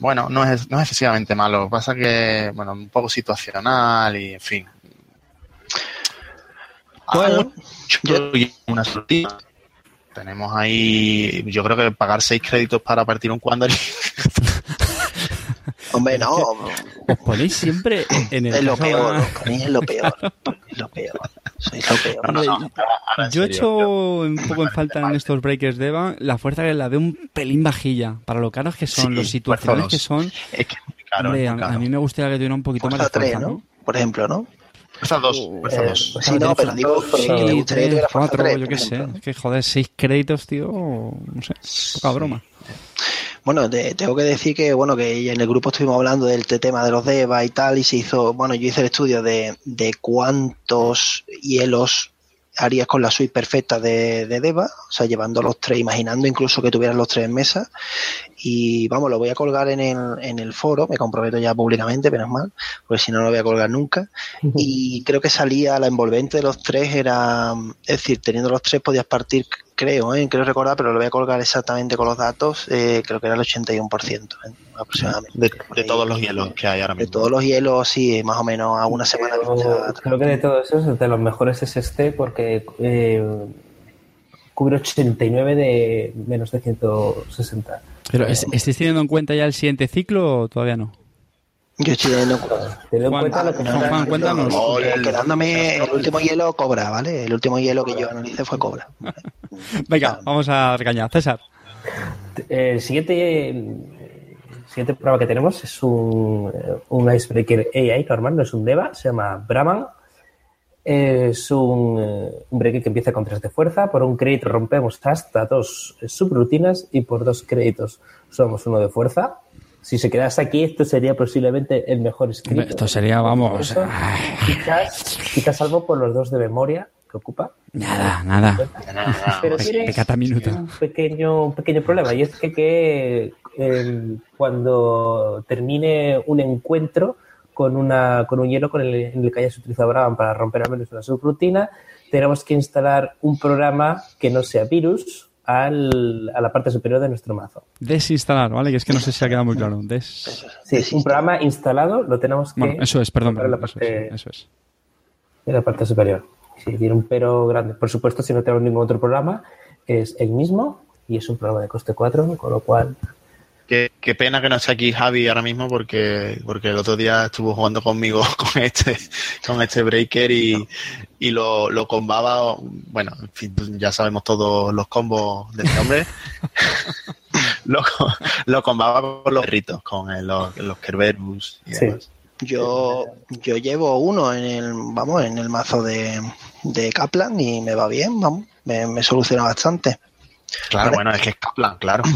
Bueno, no es, no es excesivamente malo. Pasa que, bueno, un poco situacional y, en fin. Bueno, Yo y una solución. Tenemos ahí, yo creo que pagar seis créditos para partir un Quandary. Hombre, no. Os ponéis siempre en el Es lo peor. Para mí es lo peor. Es lo peor. Sois lo peor. No, no, no, Hombre, ahora en Yo he hecho un poco en falta en estos breakers de Eva la fuerza que la veo un pelín vajilla para lo caros que son, Sí, los situaciones que son. Es que es muy caro, Hombre, es a, a mí me gustaría que tuviera un poquito más Fuerza de 3, fuerza, ¿no? ¿no? Por ejemplo, ¿no? Fuerza 2, fuerza Eh, 2. pues Sí, no, pero digo, Sí, que me gustaría que tres, tuviera fuerza cuatro, tres, yo qué sé. Es que, joder, seis créditos, tío, no sé, poca broma. Bueno, te- tengo que decir que bueno que en el grupo estuvimos hablando del te- tema de los DEVA y tal, y se hizo, bueno, yo hice el estudio de, de cuántos hielos harías con la suite perfecta de, de DEVA, o sea, llevando los tres, imaginando incluso que tuvieras los tres en mesa. Y vamos, lo voy a colgar en el, en el foro, me comprometo ya públicamente, menos mal, porque si no, no lo voy a colgar nunca. Y creo que salía la envolvente de los tres, era, es decir, teniendo los tres podías partir, creo, ¿eh? creo recordar, pero lo voy a colgar exactamente con los datos, eh, creo que era el 81% ¿eh? aproximadamente. De, de todos los hielos que hay ahora De mismo. todos los hielos, sí, más o menos a una semana vista. creo que de todos esos, es de los mejores es este porque eh, cubre 89 de menos de 160. Pero, ¿es- ¿estáis teniendo en cuenta ya el siguiente ciclo o todavía no? Yo estoy teniendo Teniendo en cuenta lo que Juan, Juan, cuéntanos. No, Eh, el- quedándome el último hielo cobra, ¿vale? El último hielo que yo analicé fue cobra. Venga, vamos a regañar. César. El siguiente, el siguiente programa que tenemos es un, un Icebreaker AI normal, no es un DEVA, se llama Brahman. Es un, eh, un breaker que empieza con 3 de fuerza. Por un crédito rompemos hasta dos eh, subrutinas y por dos créditos somos uno de fuerza. Si se quedase aquí, esto sería posiblemente el mejor escrito. Esto sería, vamos, ay. Quizás, quizás salvo por los dos de memoria que ocupa. Nada, nada. Pero Pe- tienes pecata minuta. un pequeño, un pequeño problema y es que, que, eh, cuando termine un encuentro con, una, con un hielo con el, en el que hayas utilizado Brahman para romper al menos una subrutina, tenemos que instalar un programa que no sea virus al- a la parte superior de nuestro mazo. Desinstalar, ¿vale? Que es que no sé si ha quedado muy claro. Des... Sí, un programa instalado lo tenemos que Bueno, eso es, perdón. la perdón, eso, es, eso es. en la parte superior. Si tiene un pero grande. Por supuesto, si no tenemos ningún otro programa, es el mismo y es un programa de coste 4, con lo cual Qué, qué pena que no esté aquí Javi ahora mismo porque, porque el otro día estuvo jugando conmigo con este, con este breaker y, y lo, lo combaba, bueno, en fin, ya sabemos todos los combos de este hombre. lo, lo combaba con los ritos, con el- los, los Kerberus y Sí. demás. Yo, yo llevo uno en el, vamos, en el mazo de, de Kaplan y me va bien, vamos, me, me soluciona bastante. Claro, Vale. bueno, es que es Kaplan, claro.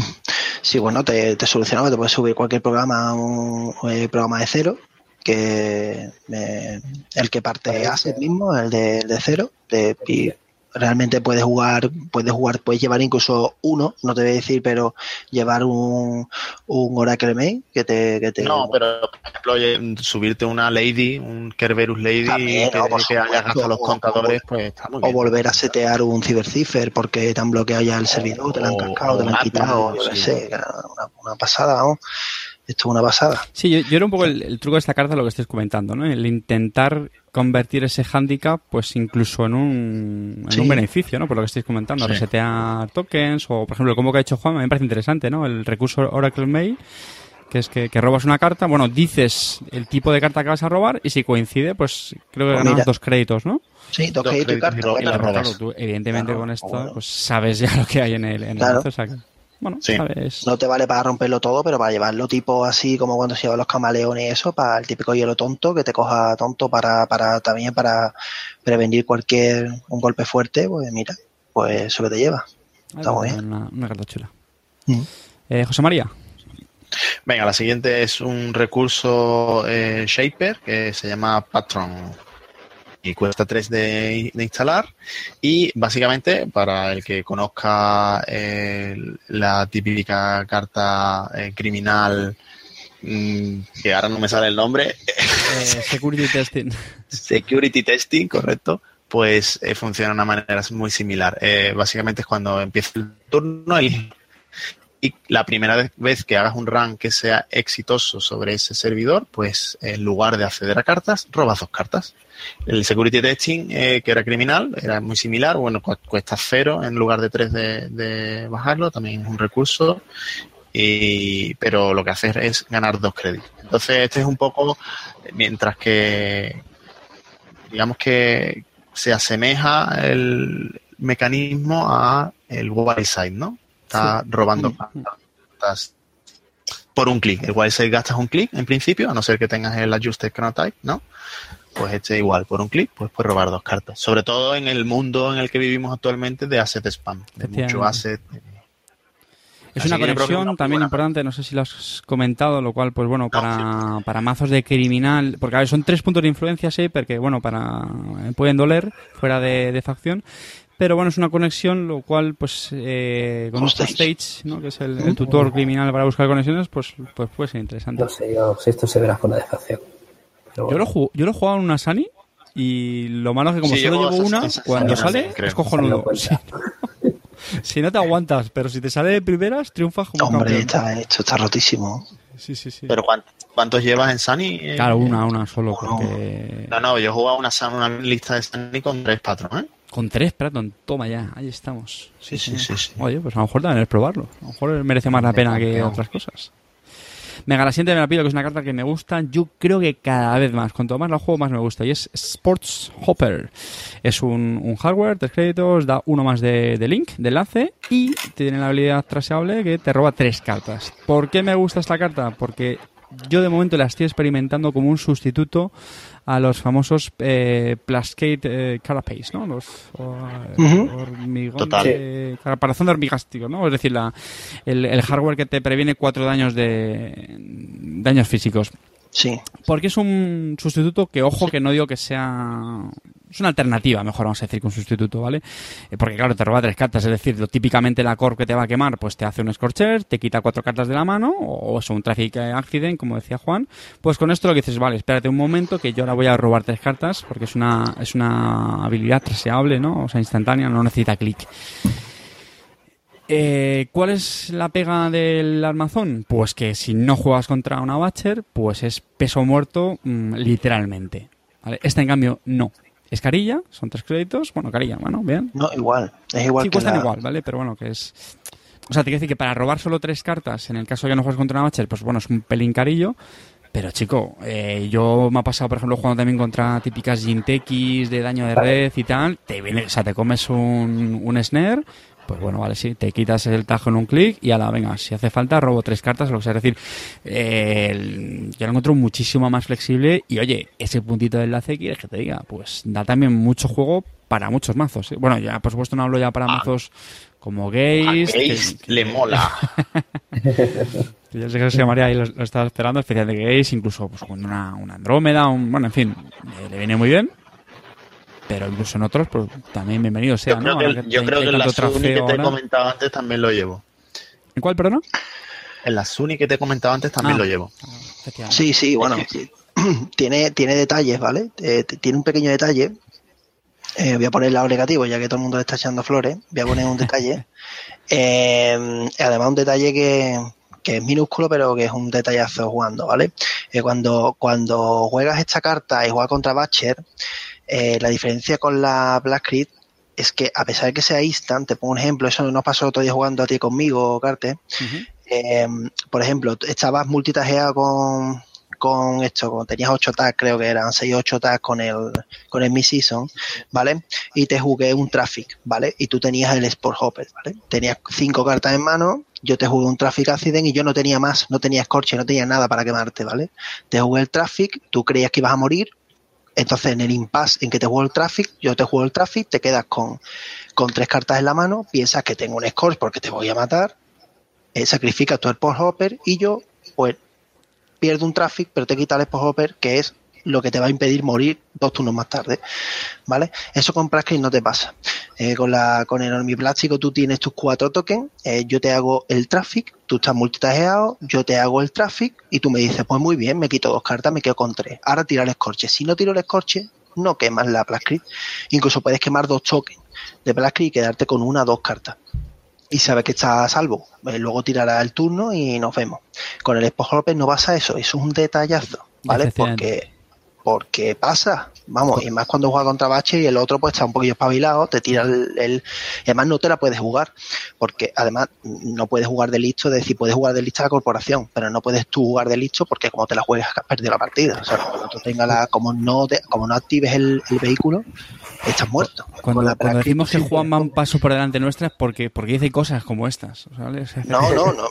Sí, bueno, te, te soluciona, que te puedes subir cualquier programa un eh, programa de cero, que eh, el que parte Asset mismo, el de, el de cero, de- y realmente puedes jugar, puedes jugar, puedes llevar incluso uno, no te voy a decir, pero llevar un, un Oracle Mail que te, que te No, pero por ejemplo, oye, subirte una Lady, un Kerberus Lady También, que, no, gastado los O- contadores, pues está muy o bien. volver a setear un cibercipher porque te han bloqueado ya el servidor, te lo han O- cascado, te lo o han quitado, yo qué sé, una, una pasada, vamos. Esto es una pasada. Sí, yo, yo era un poco el, el truco de esta carta lo que estáis comentando, ¿no? El intentar convertir ese handicap, pues incluso en un, en Sí. un beneficio, ¿no? Por lo que estáis comentando, Sí. resetear tokens o, por ejemplo, el combo que ha hecho Juan, a mí me parece interesante, ¿no? El recurso Oracle Mail, que es que, que robas una carta, bueno, dices el tipo de carta que vas a robar y si coincide, pues creo que Pues ganas mira. dos créditos, ¿no? Sí, dos Dos créditos y y carta. y la Claro, robas. tú, evidentemente Claro, con esto, bueno. pues sabes ya lo que hay en el, en el Claro. o sea bueno, Sí. sabes. No te vale para romperlo todo, pero para llevarlo tipo así como cuando se llevan los camaleones y eso, para el típico hielo tonto, que te coja tonto para, para también para prevenir cualquier un golpe fuerte, pues mira, pues eso que te lleva. Está muy bien. Una, una carta chula. Mm. Eh, José María. Venga, la siguiente es un recurso eh, Shaper que se llama Patron y cuesta 3 de, de instalar y básicamente para el que conozca eh, la típica carta eh, criminal mm, que ahora no me sale el nombre Eh, security Testing. Security Testing, correcto, pues funciona de una manera muy similar. Básicamente es cuando empieza el turno y, y la primera vez que hagas un run que sea exitoso sobre ese servidor, pues en lugar de acceder a cartas, robas dos cartas. El Security Testing, eh, que era criminal, era muy similar, bueno, cu- cuesta cero en lugar de tres de, bajarlo, también es un recurso. Y, pero lo que hace es ganar dos créditos. Entonces, este es un poco, mientras que digamos que se asemeja el mecanismo a el Wildside, ¿no? Está robando cartas por un clic. Wild Save gastas un clic en principio, a no ser que tengas el ajuste Chronotype, ¿no? Pues este igual, por un clic, pues puedes robar dos cartas. Sobre todo en el mundo en el que vivimos actualmente de asset spam, de mucho asset. Es Así una conexión una también buena importante, no sé si lo has comentado, lo cual, pues bueno, para, para mazos de criminal, porque a ver, son tres puntos de influencia, sí, porque bueno, para pueden doler fuera de, de facción, pero bueno, es una conexión, lo cual, pues, eh, con Hostage. Hostage, ¿no? que es el, el tutor criminal para buscar conexiones, pues, pues puede ser interesante. No sé yo si esto se verá fuera de facción. Pero Yo lo, bueno, ju- yo lo he jugado en una Sani y lo malo es que como Sí, solo llevo una, cuando Sani sale creo. es cojonudo. no cuenta. Si no te aguantas, pero si te sale de primeras, triunfas como Hombre, campeón. está, esto está rotísimo. Sí, sí, sí. Pero ¿cuán- ¿cuántos llevas en Sunny? Eh, Claro, una, una solo, porque... No, no, yo he jugado una, una lista de Sunny con tres patrones. ¿eh? Con tres, Praton, toma ya, ahí estamos. Sí, sí, sí, sí. Oye, pues a lo mejor también es probarlo. A lo mejor merece más la pena que otras cosas. Mega la siguiente me la pido, que es una carta que me gusta. Yo creo que cada vez más. Cuanto más la juego, más me gusta. Y es Sports Hopper. Es un, un hardware, tres créditos, da uno más de, de link, de enlace. Y tiene la habilidad traseable que te roba tres cartas. ¿Por qué me gusta esta carta? Porque yo de momento la estoy experimentando como un sustituto a los famosos eh, Plascade eh, Carapace, ¿no? Los o- Ujú. hormigón Total. de- caparazón de hormigástico, ¿no? Es decir, la, el, el hardware que te previene cuatro daños de daños físicos. Sí. Porque es un sustituto que, ojo, que no digo que sea... Es una alternativa, mejor vamos a decir, que un sustituto, ¿vale? Eh, Porque, claro, te roba tres cartas. Es decir, típicamente la Corp que te va a quemar, pues te hace un Scorcher, te quita cuatro cartas de la mano, o es un Traffic Accident, como decía Juan. Pues con esto lo que dices, vale, espérate un momento, que yo ahora voy a robar tres cartas, porque es una, es una habilidad traseable, ¿no? O sea, instantánea, no necesita clic. Eh, ¿Cuál es la pega del armazón? Pues que si no juegas contra una Batcher, pues es peso muerto mm, literalmente. ¿vale? Esta, en cambio, no. Es carilla, son tres créditos. Bueno, carilla, bueno, bien. No, igual. Es igual sí, que cuestan la- igual, ¿vale? Pero bueno, que es... O sea, te quiero decir que para robar solo tres cartas, en el caso de que no juegues contra una Batcher, pues bueno, es un pelín carillo. Pero chico, eh, yo me ha pasado, por ejemplo, jugando también contra típicas Jintekis de daño de red y tal. Te viene, o sea, te comes un, un snare, pues bueno, vale, sí, te quitas el tajo en un clic y a la venga, si hace falta, robo tres cartas, o lo que sea. Es decir, eh, el- yo lo encuentro muchísimo más flexible y oye, ese puntito de enlace, quieres que te diga, pues da también mucho juego para muchos mazos. ¿eh? Bueno, ya por supuesto no hablo ya para mazos como A gays. que- Gaze que- le mola. Yo sé que se llamaría y lo, lo estaba esperando, especial de gays, incluso pues, con una, una Andrómeda, un, bueno, en fin, eh, le viene muy bien. Pero incluso en otros, pues también bienvenido sea, Yo creo ¿no? que, yo creo que en la Suni que te he comentado antes también lo llevo. ¿En cuál, perdón? En la Suni que te he comentado antes también Ah. lo llevo. Sí, sí, bueno, sí. tiene, tiene detalles, ¿vale? Eh, tiene un pequeño detalle. Eh, voy a poner el lado negativo, ya que todo el mundo le está echando flores. Voy a poner un detalle. Eh, además, un detalle que, que es minúsculo, pero que es un detallazo jugando, ¿vale? Eh, cuando, cuando juegas esta carta y juegas contra Batcher, eh, la diferencia con la Black Crit es que, a pesar de que sea instant, te pongo un ejemplo, eso nos pasó otro día jugando a ti conmigo, Carte. Eh, por ejemplo, estabas multitajeado con, con esto, con, tenías 8 tags, creo que eran 6 o 8 tags con el, con el Season, ¿vale? Y te jugué un Traffic, ¿vale? Y tú tenías el Sport Hopper, ¿vale? Tenías 5 cartas en mano, yo te jugué un Traffic Accident y yo no tenía más, no tenía Scorche, no tenía nada para quemarte, ¿vale? Te jugué el Traffic, tú creías que ibas a morir, entonces en el impasse en que te juego el Traffic, yo te juego el Traffic, te quedas con, con tres cartas en la mano, piensas que tengo un Scorch porque te voy a matar, eh, sacrificas tu Sport Hopper y yo, pues, pierdo un traffic, pero te quita el Sport Hopper, que es lo que te va a impedir morir dos turnos más tarde, ¿vale? Eso con Plastic no te pasa. Eh, con la con el Ormiplástico tú tienes tus cuatro tokens, eh, yo te hago el traffic, tú estás multitajeado, yo te hago el traffic y tú me dices, pues muy bien, me quito dos cartas, me quedo con tres. Ahora tira el escorche. Si no tiro el escorche, no quemas la Plastic. Incluso puedes quemar dos tokens de Plastic y quedarte con una o dos cartas y sabes que está a salvo. Eh, luego tirará el turno y nos vemos. Con el Hopper no pasa eso, eso es un detallazo, ¿vale? Porque, porque pasa, vamos, y más cuando juega contra Bache y el otro pues está un poquillo espabilado, te tira el, el- además no te la puedes jugar, porque además no puedes jugar de listo, es decir, puedes jugar de lista la corporación, pero no puedes tú jugar de listo porque como te la juegas has perdido la partida. O sea, tú tengas la, como no te- como no actives el, el vehículo, estás muerto. Cuando, la cuando decimos que Juan va un paso por delante nuestra es porque, porque dice cosas como estas. ¿sabes? No, no, no,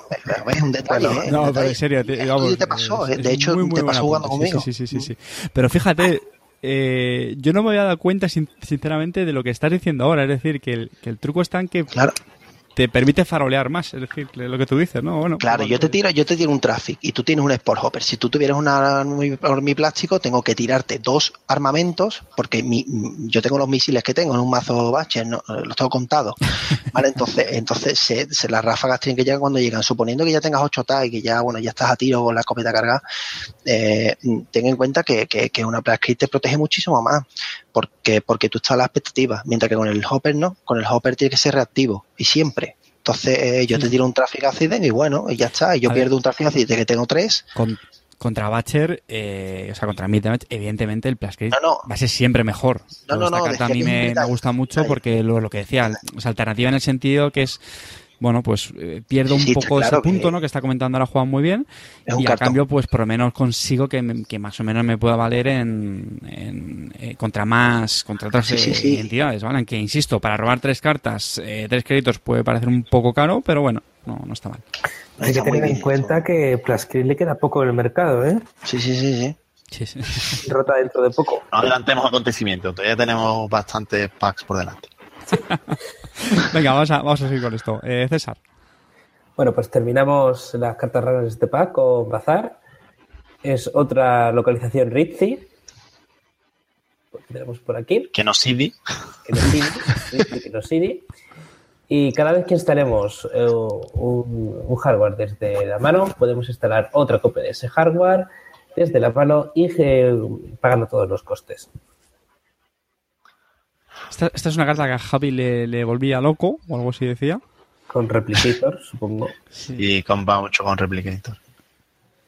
es un detalle. ¿eh? No, Un pero en serio, te, te pasó, es- ¿eh? de hecho muy, muy te pasó jugando apunte. conmigo. Sí, sí, sí, sí, sí. Pero fíjate, eh, yo no me había dado cuenta, sin- sinceramente, de lo que estás diciendo ahora. Es decir, que el, que el truco está en que Claro, te permite farolear más. Es decir, lo que tú dices, ¿no? Bueno, claro, yo te tiro, yo te tiro un traffic y tú tienes un sport hopper. Si tú tuvieras una mi plástico, tengo que tirarte dos armamentos, porque mi, yo tengo los misiles que tengo en un mazo baches, no, los tengo contados. Vale, entonces, entonces se, se- las ráfagas tienen que llegar cuando llegan. Suponiendo que ya tengas 8 TAC y que ya, bueno, ya estás a tiro con la escopeta cargada, eh, ten en cuenta que, que, que una Kit te protege muchísimo más. Porque, porque tú estás a la expectativa, mientras que con el hopper no, con el hopper tiene que ser reactivo y siempre. Entonces eh, yo te tiro un traffic accident y bueno, y ya está. Y yo A ver. pierdo un traffic accident que tengo tres. con- contra Batcher, eh, o sea, contra Midnight, evidentemente el Plascrit No, no. va a ser siempre mejor. No, no, no, carta a mí es me, me gusta mucho porque lo, lo que decía, o sea, alternativa en el sentido que es, bueno, pues eh, pierdo un sí, poco claro ese punto, que- ¿no? Que está comentando ahora Juan muy bien. Es y a cartón. cambio, pues por lo menos consigo que, me- que más o menos me pueda valer en, en, eh, contra más, contra otras Sí, sí, eh, sí. entidades, ¿vale? En que, insisto, para robar tres cartas, eh, tres créditos puede parecer un poco caro, pero bueno, no, no está mal. Hay que tener en cuenta que Plascril le queda poco en el mercado, ¿eh? Sí, sí, sí, sí. Sí, sí. Rota dentro de poco. No adelantemos acontecimientos, todavía tenemos bastantes packs por delante. Venga, vamos a, vamos a seguir con esto. Eh, César. Bueno, pues terminamos las cartas raras de este pack con Bazar. Es otra localización Ritzy. Pues tenemos por aquí. Que Kinosiri, Ritzy Kinosiri. Y cada vez que instalemos eh, un, un hardware desde la mano, podemos instalar otra copia de ese hardware desde la mano y eh, pagando todos los costes. Esta, esta es una carta que a Javi le, le volvía loco, o algo así decía. Con Replicator, supongo. y compa mucho con Replicator.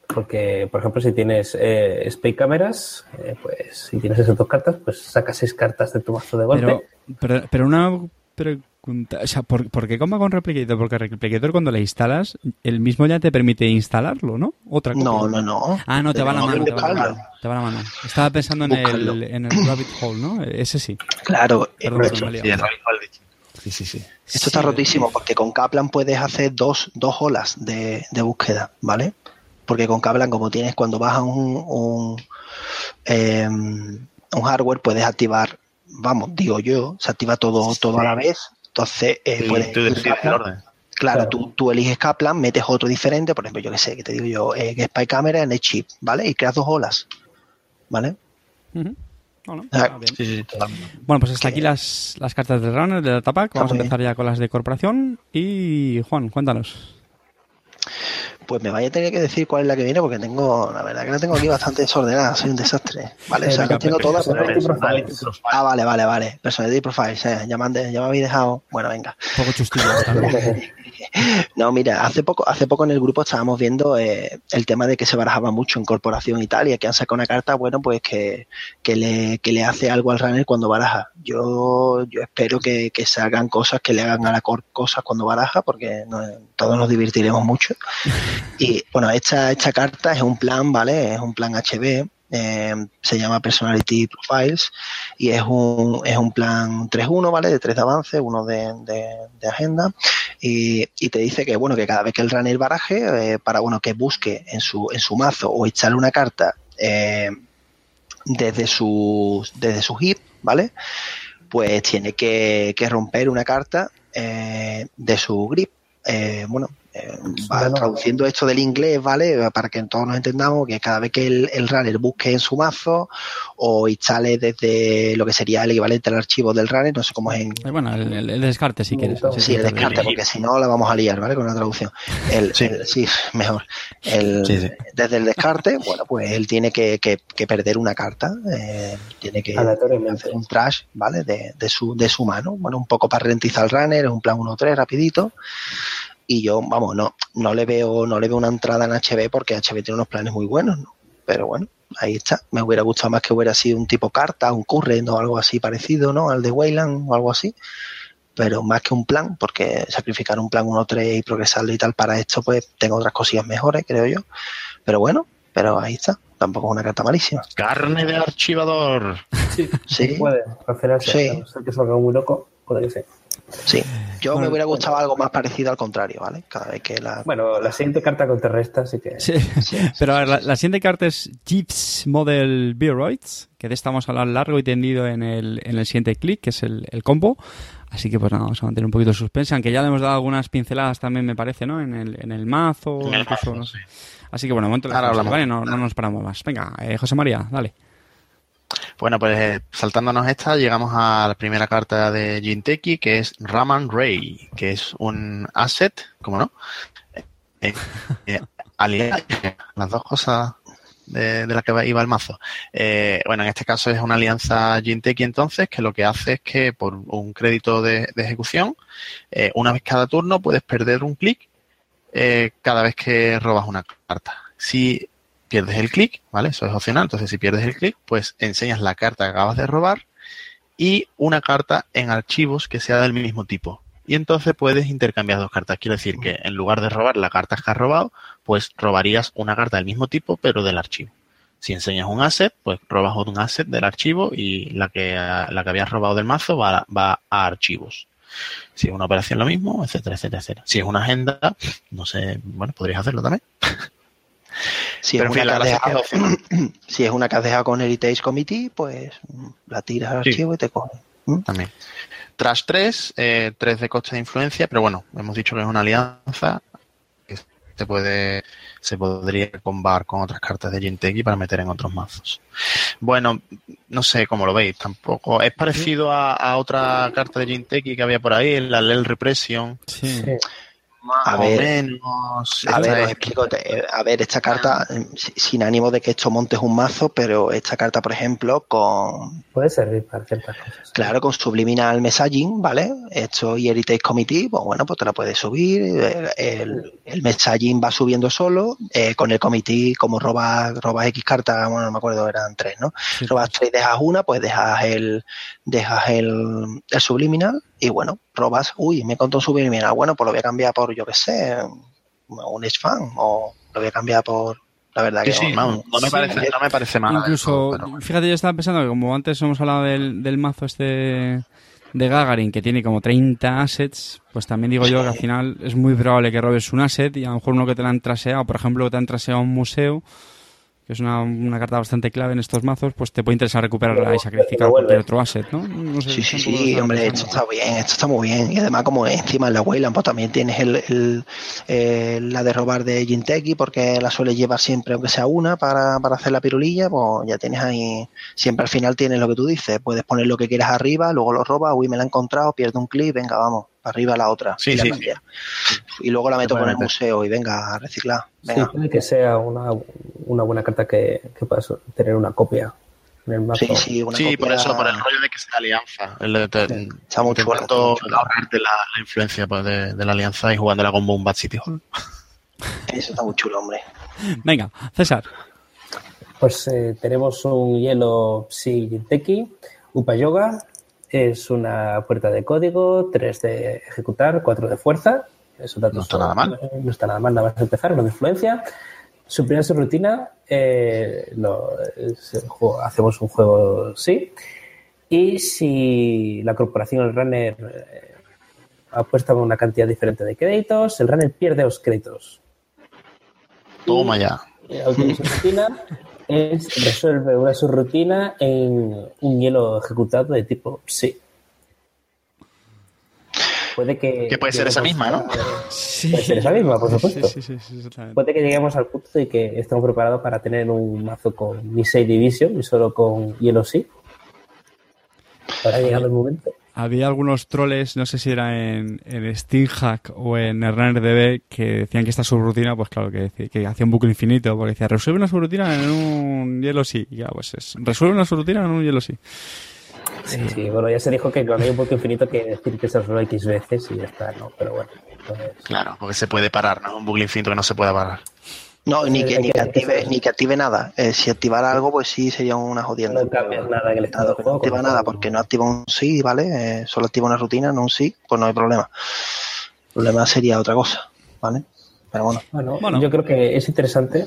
Porque, por ejemplo, si tienes eh, Spy Cameras, eh, pues si tienes esas dos cartas, pues sacas seis cartas de tu mazo de golpe. Pero, pero, pero una pregunta, o sea, ¿por, por qué coma con Replicator? Porque Replicator cuando le instalas, el mismo ya te permite instalarlo, ¿no? Otra copia. No, no, no. Ah, no, te va la mano, te va la mano, te va la mano. Estaba pensando en el, en el Rabbit Hole, ¿no? Ese sí. Claro, Perdón, el Rabbit Hole sí, sí, sí. esto está rotísimo porque con Kaplan puedes hacer dos, dos olas de, de búsqueda, ¿vale? Porque con Kaplan, como tienes cuando bajas un, un, eh, un hardware, puedes activar, vamos, digo yo, se activa todo, todo a la vez. Entonces, eh, puedes tú decides el orden. Claro, Claro. Tú, tú eliges Kaplan, metes otro diferente, por ejemplo, yo que sé, que te digo yo, eh, Spy Camera en el chip, ¿vale? Y creas dos olas, ¿vale? Ujú. Bueno, Ah, bien. Sí, sí. Bueno, pues hasta aquí las, las cartas de Runner, de Datapack. Vamos a empezar ya con las de corporación. Y Juan, cuéntanos. Pues me vaya a tener que decir cuál es la que viene porque tengo, la verdad que la tengo aquí bastante desordenada, soy un desastre. Vale, o sea, las tengo todas. Ah, vale, vale, vale. Personality Profiles, eh, ya, me habéis dejado. Bueno, venga. Un poco. No, mira, hace poco, hace poco en el grupo estábamos viendo eh, el tema de que se barajaba mucho en Corporación Italia, que han sacado una carta, bueno, pues que, que, le, que le hace algo al runner cuando baraja. Yo, yo espero que, que se hagan cosas que le hagan a la cor cosas cuando baraja, porque todos nos divertiremos mucho. Y bueno, esta, esta carta es un plan, ¿vale? Es un plan HB. Eh, se llama Personality Profiles y es un, es un plan 3-1, ¿vale? De 3 de avance, uno de, de, agenda y, y te dice que bueno que cada vez que el runner baraje eh, para bueno que busque en su en su mazo o echarle una carta eh, desde su desde su hit vale pues tiene que, que romper una carta eh, de su grip Eh, bueno eh, va Bueno. traduciendo esto del inglés, ¿vale? Para que todos nos entendamos que cada vez que el, el runner busque en su mazo o instale desde lo que sería el equivalente al archivo del runner, no sé cómo es en, Eh, Bueno, el, el- el descarte si quieres. Sí, Sí, el te- descarte, porque si no la vamos a liar, ¿vale? Con la traducción. El, Sí. el- sí, mejor. El, Sí, sí. Desde el descarte, bueno, pues él tiene que, que- que perder una carta, eh, tiene que hacer un trash, ¿vale? De, de su, de su mano. Bueno, un poco para ralentizar el runner, es un plan 1-3 rapidito. Y yo, vamos, no, no le veo, no le veo una entrada en HB porque HB tiene unos planes muy buenos, ¿no? Pero bueno, ahí está. Me hubiera gustado más que hubiera sido un tipo carta, un current o algo así parecido, ¿no? Al de Wayland o algo así pero más que un plan, porque sacrificar un plan 1-3 y progresarlo y tal para esto, pues tengo otras cosillas mejores, creo yo. Pero bueno, pero ahí está. Tampoco es una carta malísima. Carne de archivador. Sí, Sí. puede. Al final, sí. Sí. a no ser que salga muy loco, puede que sí. Sí. Yo Bueno, me hubiera gustado algo más parecido al contrario, ¿vale? Cada vez que la. Bueno, la siguiente carta contrarresta, así que. Sí. Pero a ver, la, la siguiente carta es Jeeves Model Beeroids, que de esta vamos a hablar largo y tendido en el, en el siguiente clic, que es el, el combo. Así que pues nada, vamos a mantener un poquito de suspense, aunque ya le hemos dado algunas pinceladas también, me parece, ¿no? En el, en el mazo, En el incluso, mazo, no sé. sí. Así que bueno, de momento Ahora hablamos. ¿vale? No, no nos paramos más. Venga, eh, José María, dale. Bueno, pues eh, saltándonos esta, llegamos a la primera carta de Jinteki, que es Raman Ray, que es un asset, ¿cómo no? Eh, eh, alianza, las dos cosas de, de las que iba el mazo. Eh, bueno, en este caso es una alianza Jinteki entonces, que lo que hace es que por un crédito de, de ejecución, eh, una vez cada turno puedes perder un clic eh, cada vez que robas una carta. Si pierdes el clic, ¿vale? Eso es opcional. Entonces, si pierdes el clic, pues enseñas la carta que acabas de robar y una carta en archivos que sea del mismo tipo. Y entonces puedes intercambiar dos cartas. Quiero decir que en lugar de robar la carta que has robado, pues robarías una carta del mismo tipo, pero del archivo. Si enseñas un asset, pues robas un asset del archivo y la que, la que habías robado del mazo va, va a archivos. Si es una operación lo mismo, etcétera, etcétera, etcétera. Si es una agenda, no sé, bueno, podrías hacerlo también. Si Pero es, en fin, una la que es si es una que has dejado con Heritage Committee, pues la tiras al Sí. archivo y te coge. ¿Mm? también. Trash 3, eh, 3 de coste de influencia, pero bueno, hemos dicho que es una alianza que se puede se podría combar con otras cartas de Jinteki para meter en otros mazos. Bueno, no sé cómo lo veis, tampoco. Es parecido a, a otra carta de Jinteki que había por ahí, la Lel Repression, Sí. Sí. Más A o ver. menos. A Esta ver, os es- explico. te- eh, A ver, esta carta, eh, si- sin ánimo de que esto montes un mazo, pero esta carta, por ejemplo, con, Puede servir para ciertas cosas. claro, con Subliminal Messaging, ¿vale? Esto y Heritage Committee, pues bueno, pues te la puedes subir. El, el, el Messaging va subiendo solo. eh, con el Committee, como robas, robas X cartas, bueno, no me acuerdo, eran tres, ¿no? Sí, robas tres y dejas una, pues dejas el, dejas el, el subliminal y bueno, robas, uy, me contó un subliminal, bueno, pues lo voy a cambiar por, yo qué sé, un fan o lo voy a cambiar por, la verdad que sí, no, no me Sí. parece, no me parece mal. Incluso, pero fíjate, yo estaba pensando que como antes hemos hablado del, del mazo este de Gagarin, que tiene como 30 assets, pues también digo yo que al final es muy probable que robes un asset y a lo mejor uno que te la han traseado, por ejemplo, que te han traseado un museo, que es una, una carta bastante clave en estos mazos, pues te puede interesar recuperarla y sacrificar cualquier otro asset, ¿no? No sé, Sí, sí, sí, hombre, esto está bien, esto está muy bien. Y además, como encima en la Wayland, pues también tienes el, el, eh, la de robar de Jinteki, porque la suele llevar siempre, aunque sea una, para, para hacer la pirulilla, pues ya tienes ahí, siempre al final tienes lo que tú dices, puedes poner lo que quieras arriba, luego lo robas, uy, me la he encontrado, pierdo un clip, venga, vamos, para arriba la otra. Sí, y la sí. Y luego la meto con el museo y venga, a reciclar. Sí, Venga. puede que sea una, una buena carta que, que puedas tener una copia en el mazo. Sí, sí, una Sí, copia- por eso, por el rollo de que sea alianza. El de, de- Sí, está muy intentando chula. ahorrarte la, la influencia pues, de, de la alianza y jugándola con Boom Bad City Hall. Eso está muy chulo, hombre. Venga, César. Pues eh, tenemos un hielo Psi Jinteki, Upa Yoga, es una puerta de código, 3 de ejecutar, 4 de fuerza. Datos No está nada mal. eh, No está nada mal, nada más empezar, no de influencia. Suprimir su rutina, eh, lo- es el juego- hacemos un juego sí. Y si la corporación, el runner, eh, apuesta una cantidad diferente de créditos, el runner pierde los créditos. Toma ya. La última subrutina es resuelve una subrutina en un hielo ejecutado de tipo sí. Puede que. Que puede ser esa misma, ¿no? a- Sí. Puede ser esa misma, por Sí, supuesto. Sí, sí, sí, exactamente. Puede que lleguemos al punto de que estemos preparados para tener un mazo con Nisei Division y solo con hielo sí. Habrá llegado el momento. Había algunos troles, no sé si era en, en SteamHack o en RunnerDB, que decían que esta subrutina, pues claro, que, decía- que hacía un bucle infinito, porque decía, resuelve una subrutina en un hielo sí. Y ya, pues es, resuelve una subrutina en un hielo sí. Sí, sí, bueno, ya se dijo que cuando hay un punto infinito que decir que se resuelve X veces y ya está, ¿no? Pero bueno, pues, Claro, porque se puede parar, no es un bucle infinito que no se pueda parar. No, ni que, ni que- que hay que active, ni que active nada. Eh, si activara algo, pues sí sería una jodienda. no cambias nada en el estado no activa nada, porque no activa un sí, ¿vale? Eh, solo activa una rutina, no un sí, pues no hay problema. El problema sería otra cosa, ¿vale? Pero bueno. Bueno, Bueno. yo creo que es interesante.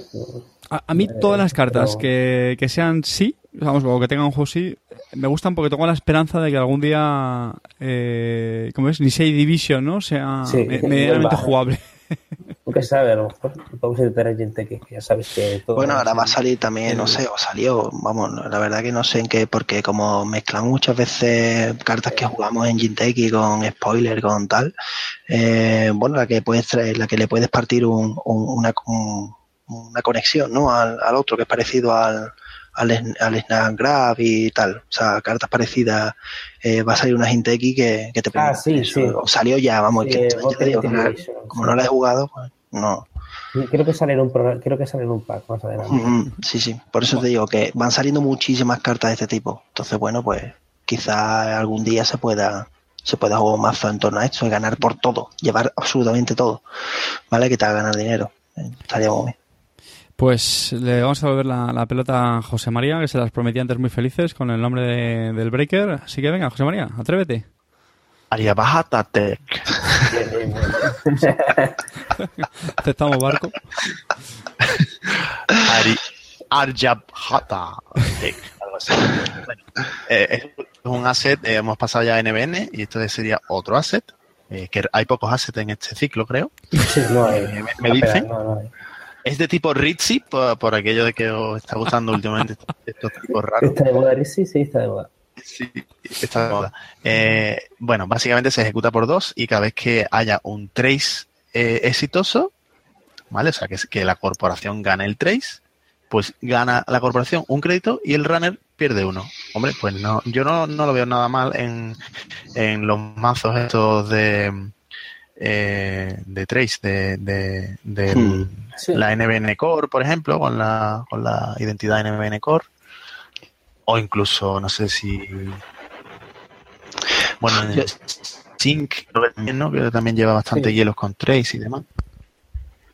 A, a mí Eh, todas las cartas pero- que, que sean sí, vamos, o que tengan un juego sí, me gustan porque tengo la esperanza de que algún día, eh, ¿cómo es? Nisei Division, ¿no? Sea Sí, me- medianamente jugable. Nunca se sabe, a lo mejor podemos gente que ya sabes que todo. Bueno, ahora va a salir también, no sé, o salió, vamos, la verdad que no sé en qué, porque como mezclamos muchas veces cartas que jugamos en Jinteki con spoiler, con tal, eh, bueno, la que puedes traer, la que le puedes partir un- un- una, un- una conexión, ¿no? Al, al otro, que es parecido al, al, Sn- al Snap Grab y tal. O sea, cartas parecidas, eh, va a salir una Jinteki que, que te Ah, permite sí, eso. sí. O Salió ya, vamos, que, ya te digo, como, no- Ultimate como no la he jugado, pues no. Sí, Creo que sale en un creo que sale en un pack más adelante. Sí, sí, por eso te digo que van saliendo muchísimas cartas de este tipo. Entonces, bueno, pues quizá algún día se pueda se pueda jugar un mazo en torno a esto y ganar por todo, llevar absolutamente todo, ¿vale? Que te haga ganar dinero. Estaría muy bien. Pues le vamos a volver la, la pelota a José María, que se las prometía antes muy felices con el nombre de- del Breaker. Así que venga, José María, atrévete. Ariabajata Tech. Bien, bien, bien. Aceptamos barco. Ari, Arjabhata Tech. Algo así. Bueno, eh, es un asset, eh, hemos pasado ya a NBN y esto sería otro asset. eh, que hay pocos assets en este ciclo, creo. Sí, no hay. Eh, me- dicen. no, no hay. Es de tipo Ritzy, por, por aquello de que os está gustando últimamente estos, tipos raros. ¿Está de moda? Sí, sí, está de moda. Sí, está de moda. Eh, bueno, básicamente se ejecuta por dos y cada vez que haya un trace eh, exitoso, ¿vale? O sea, que, que la corporación gane el trace, pues gana la corporación un crédito y el runner pierde uno. Hombre, pues no, yo no, no lo veo nada mal en, en los mazos estos de eh, de trace de, de, del- Hmm. Sí. la NBN Core, por ejemplo, con la, con la identidad NBN Core. O incluso, no sé si. Bueno, Sync, ¿no? Que también lleva bastante Sí. hielos con Trace y demás.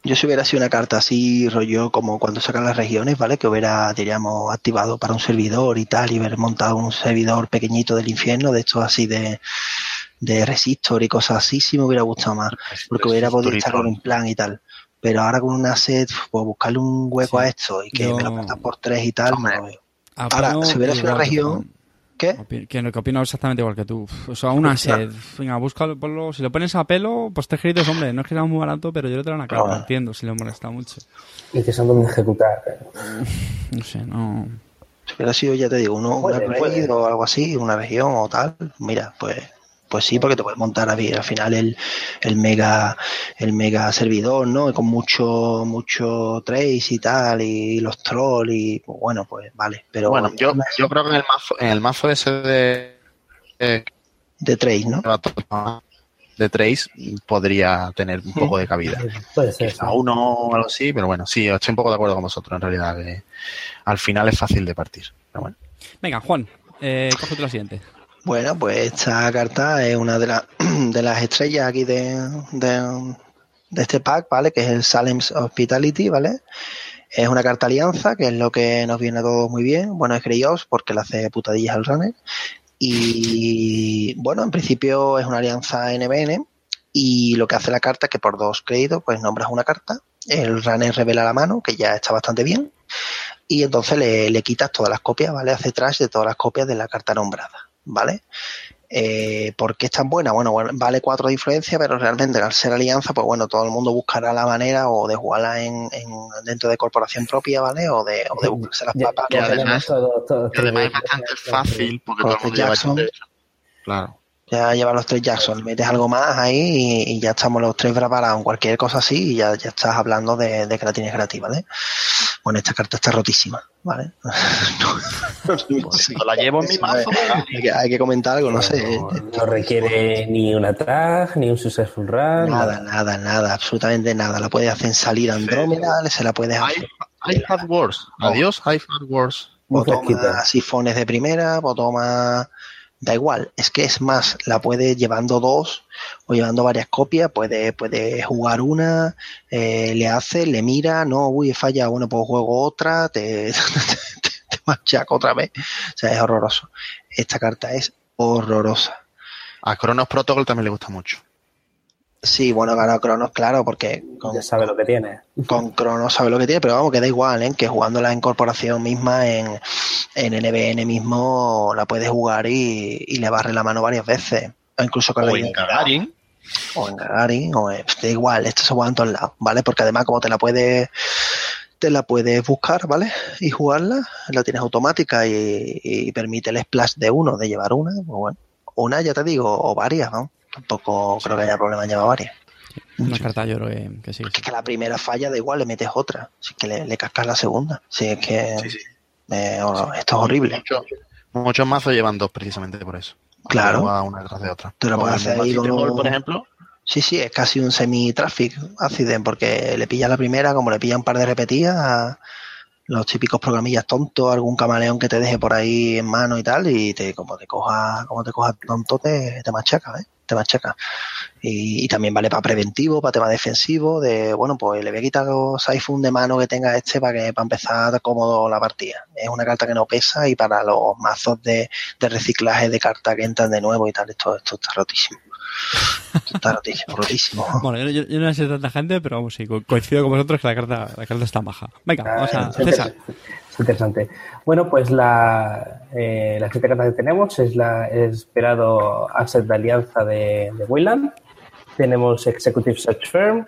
Yo si hubiera sido una carta así, rollo como cuando sacan las regiones, ¿vale? Que hubiera, diríamos, activado para un servidor y tal, y haber montado un servidor pequeñito del infierno, de estos así de, de resistor y cosas así, sí me hubiera gustado más. porque hubiera podido estar con un plan y tal. Pero ahora con una set, pues buscarle un hueco Sí. a esto y que Yo- me lo partan por tres y tal, no lo veo. Ahora, si hubiera sido una región. ¿qué? Que, que opino exactamente igual que tú. O sea, una sed. Venga, búscalo, ponlo. Si lo pones a pelo, pues tres créditos, hombre. No es que sea muy barato, pero yo le traigo una carta. Ah. Entiendo si le molesta mucho. Y que son donde ejecutar. No sé, no. Si hubiera sido, ya te digo, uno, una o algo así, una región o tal, mira, pues pues sí, porque te puedes montar a ver, al final el, el mega el mega servidor, ¿no? Con mucho mucho trace y tal, y los trolls y pues, bueno, pues vale. Pero bueno, yo, yo creo que en el mazo, en el mazo ese de, eh, de trace, ¿no? de Trace podría tener un poco de cabida. Puede ser. Quizá uno o algo así, pero bueno, sí, estoy un poco de acuerdo con vosotros en realidad. que al final es fácil de partir. Pero bueno. Venga, Juan, eh, cógete la siguiente. Bueno, pues esta carta es una de, las de las estrellas aquí de, de, este pack, ¿vale? Que es el Salem's Hospitality, ¿vale? Es una carta alianza, que es lo que nos viene a todos muy bien. Bueno, es Greyhouse porque le hace putadillas al runner. Y bueno, en principio es una alianza NBN. Y lo que hace la carta es que por dos créditos, pues nombras una carta. El runner revela la mano, que ya está bastante bien. Y entonces le, le quitas todas las copias, ¿vale? Hace trash de todas las copias de la carta nombrada, ¿vale? Eh, ¿Por qué es tan buena? Bueno, vale cuatro de influencia, pero realmente al ser alianza, pues bueno, todo el mundo buscará la manera o de jugarla en, en- dentro de corporación propia, ¿vale? O de, o de buscarse las papas Y además- tenemos todo- todo- Y además es bastante fácil porque todo el mundo lleva. Claro. Ya lleva los tres Jackson, metes algo más ahí y, y ya estamos los tres preparados, cualquier cosa así, y ya, ya estás hablando de, de que la tienes gratis, ¿vale? Bueno, esta carta está rotísima, ¿vale? Pues la llevo en mi mazo. hay, que, hay que comentar algo, no sé. No, no requiere ni una tag, ni un successful run. Nada, nada, nada, absolutamente nada. La puedes hacer salir Andrómeda, se la puedes hacer. I've had wars. Adiós, I've had wars. O toma sifones de primera, o toma. Da igual, es que es más, la puede llevando dos o llevando varias copias, puede, puede jugar una, eh, le hace, le mira, no, uy, falla, bueno, pues juego otra, te, te, machaca otra vez. O sea, es horroroso. Esta carta es horrorosa. A Chronos Protocol también le gusta mucho. Sí, bueno, ganó Cronos, claro, porque con, Ya sabe lo que tiene. con Cronos sabe lo que tiene, pero vamos, que da igual, ¿eh? que jugando la incorporación misma en, en NBN mismo la puedes jugar y, y le barre la mano varias veces. O incluso con la O en identidad. Gagarin. o en Gagarin, o en- da igual, esto se juega en todos lados, ¿vale? Porque además como te la puedes te la puedes buscar, ¿vale? Y jugarla, la tienes automática y, y permite el splash de uno, de llevar una, pues bueno, una ya te digo, o varias, ¿no? Tampoco creo que haya problema en llevar varias. Una carta yo creo que, que sí. que Es que la primera falla, da igual, le metes otra, si es que le, le cascas la segunda, si es que Sí, sí. eh, esto es horrible. Muchos, mazos llevan dos precisamente por eso. Claro. Va una detrás de otra. Tú lo puedes hacer ahí por ejemplo. Sí, sí, es casi un semi-traffic accident, porque le pilla la primera, como le pilla un par de repetidas, a los típicos programillas tontos, algún camaleón que te deje por ahí en mano y tal, y te, como te coja, como te coja tonto, te, te machaca, ¿eh? Te machaca. Y, y también vale para preventivo, para tema defensivo, de bueno, pues le voy a quitar los iPhone de mano que tenga este para que para empezar cómodo la partida. Es una carta que no pesa y para los mazos de, de reciclaje de cartas que entran de nuevo y tal, esto, esto está rotísimo. Esto está rotísimo, rotísimo. Bueno, yo, yo no sé tanta gente, pero vamos, sí, coincido con vosotros que la carta, la carta está baja. Venga, vamos a... Es César. Interesante. Es interesante. Bueno, pues la, eh, la siguiente carta que tenemos es la esperado asset de alianza de, de Wayland. Tenemos Executive Search Firm,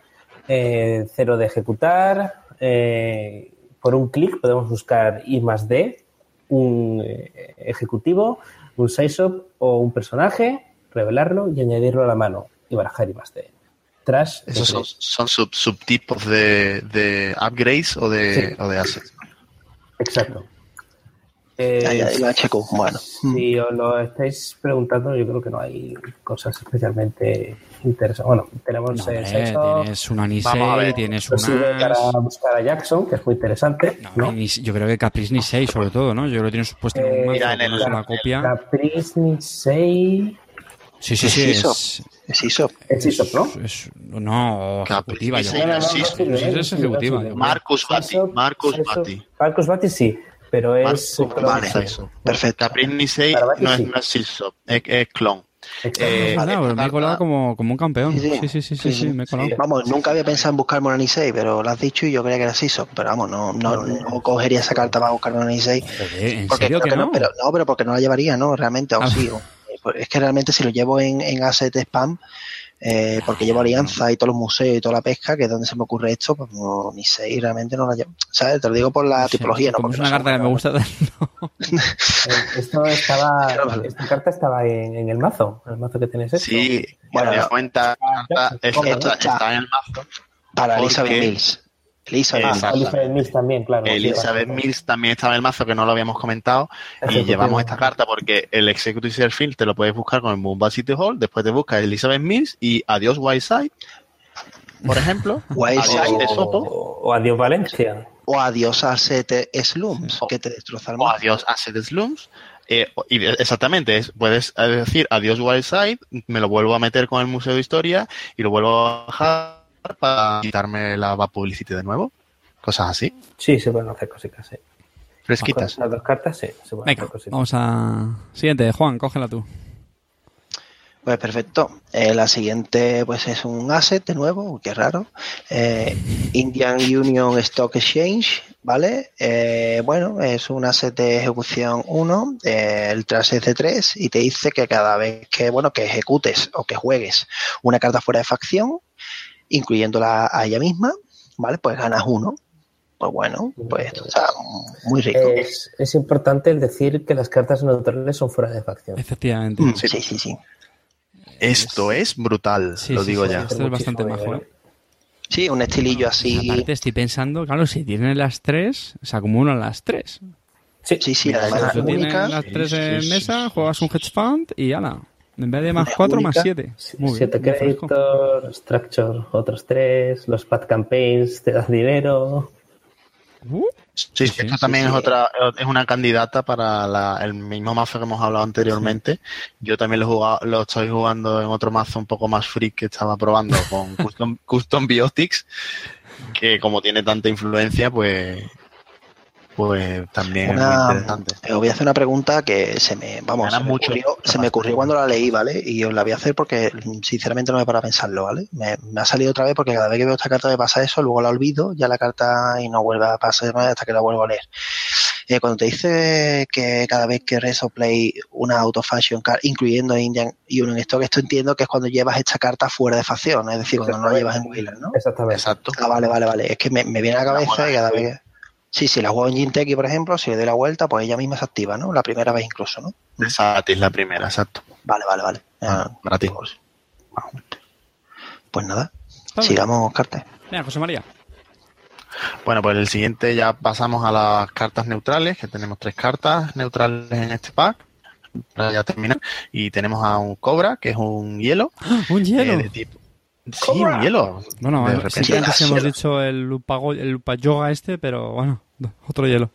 eh, cero de ejecutar. eh, por un clic podemos buscar I más D, un eh, ejecutivo, un size-up o un personaje, revelarlo y añadirlo a la mano y barajar I más D. Trash. de Esos son, son sub- subtipos de, de upgrades o de, Sí. o de assets. Exacto. Eh, Ahí, ahí la checo. Bueno, Si os lo estáis preguntando, yo creo que no hay cosas especialmente interesantes. Bueno, tenemos No, eh, Sexo, tienes una Vamos a Nisei, ver. tienes pues unas... para buscar a Jackson, que es muy interesante. No, ¿no? ni- yo creo que Caprice ni 6, sobre todo, ¿no? Yo creo que tienes puesto en un Eh, mazo mira, en con el- una copia. Caprice Nisei Sí, sí, sí. Es, es eso. es Isop, ¿no? es- no, ejecutiva. yo no, no, no es No sirve, ejecutiva. no yo creo. Marcus Batti. Marcus Batti. Marcus Batti sí, pero es... Marcus Vale. Perfecto. Caprice Nisei no es, sí. no es es, es clon. Eh, Es vale, pues me he colado como, como un campeón. Sí, sí. Sí, sí, sí, sí, sí, me he colado. Sí. Vamos, nunca había pensado en buscar Monanisei, pero lo has dicho y yo creía que era Siso. Pero vamos, no, no, no cogería esa carta para buscar Monanisei. Joder, ¿en Porque serio que no? Pero, no, pero porque no la llevaría, ¿no? Realmente, o Ah. sí. Pues es que realmente si lo llevo en, en asset spam, eh, porque llevo alianza y todos los museos y toda la pesca, que es donde se me ocurre esto, pues no, ni sé, y realmente no la llevo. ¿Sabes? Te lo digo por la No tipología, ¿no? Porque es una no carta que me gusta tanto. Eh, Esto estaba, Claro. esta carta estaba en, en el mazo, en el mazo que tienes hecho. Sí, Bueno, bueno, cuenta, carta, esta Esto está, está- en el mazo. Para porque- Elizabeth Mills. Elizabeth Mills. exacto. Elizabeth Mills también, claro. Elizabeth. Mills también estaba en el mazo, que no lo habíamos comentado. Y llevamos esta carta porque el Executive Search Field te lo puedes buscar con el Moonbat City Hall, después te buscas Elizabeth Mills y Adiós Whiteside, por ejemplo. Whiteside. De o, Soto. o Adiós Valencia. O adiós a Sete Slums, que te destroza el o mazo. Adiós Asset Slums. Eh, y exactamente, es, puedes eh, decir Adiós Wildside, me lo vuelvo a meter con el Museo de Historia y lo vuelvo a bajar para quitarme la bad publicity de nuevo. Cosas así, Sí, se pueden hacer cositas, sí. fresquitas. Con las dos cartas, sí, se pueden Venga, hacer cositas. vamos a... Siguiente, Juan, cógela tú. Pues perfecto. Eh, la siguiente pues es un asset de nuevo, qué raro. Eh, Indian Union Stock Exchange, ¿vale? Eh, bueno, es un asset de ejecución 1, eh, el trash es de 3 y te dice que cada vez que, bueno, que ejecutes o que juegues una carta fuera de facción, incluyéndola a ella misma, ¿vale? Pues ganas uno. Pues bueno, pues esto está muy rico. Es, es importante el decir que las cartas neutrales son fuera de facción. Efectivamente. Mm, sí, sí, sí. Esto es brutal, Sí, lo sí, digo sí, ya. Esto es bastante majo, ¿eh? Sí, un estilillo así. aparte estoy pensando, claro, si tienen las tres, se acumulan las tres. Sí, Sí, sí, además Si tienes única. las tres en sí, mesa, sí, juegas un hedge fund y ala. En vez de más Es cuatro, más única. siete. Muy bien, Siete muy fresco. créditos, Structure, otros tres, los Pad Campaigns, te das dinero. Uh, Sí, Sí, esto sí, también sí. es otra, es una candidata para la- el mismo mazo que hemos hablado anteriormente. Yo también lo, jugado- lo estoy jugando en otro mazo un poco más freak que estaba probando con Custom, Custom Biotics, que como tiene tanta influencia, pues, pues también Una- es muy interesante. Eh, Os voy a hacer una pregunta que se me, vamos, se me, mucho. ocurrió, se me ocurrió cuando la leí, ¿vale? Y os la voy a hacer porque sinceramente no me para pensarlo, ¿vale? Me, me ha salido otra vez porque cada vez que veo esta carta me pasa eso, luego la olvido, ya la carta y no vuelve a pasarme hasta que la vuelvo a leer. Eh, cuando te dice que cada vez que rezo play una auto fashion card, incluyendo Indian y uno en stock, esto entiendo que es cuando llevas esta carta fuera de facción, es decir, cuando no la llevas en Wheeler, ¿no? Exactamente. Exacto. Ah, vale, vale, vale. Es que me, me viene a la cabeza y cada vez que... Sí, sí, la juego en Jinteki, por ejemplo, si le doy la vuelta, pues ella misma se activa, ¿no? La primera vez incluso, ¿no? Esa es la primera, exacto. Vale, vale, vale. Ah, Ah, para ti. pues, pues nada, Vale. sigamos cartas. Venga, José María. Bueno, pues el siguiente ya pasamos a las cartas neutrales, que tenemos tres cartas neutrales en este pack. Para ya terminar. Y tenemos a un Cobra, que es un hielo. Un eh, hielo. de tipo... Sí, un hielo. Bueno, de sí repente. que antes sí, hemos sí. dicho el lupago, el lupayoga este, pero bueno, otro hielo.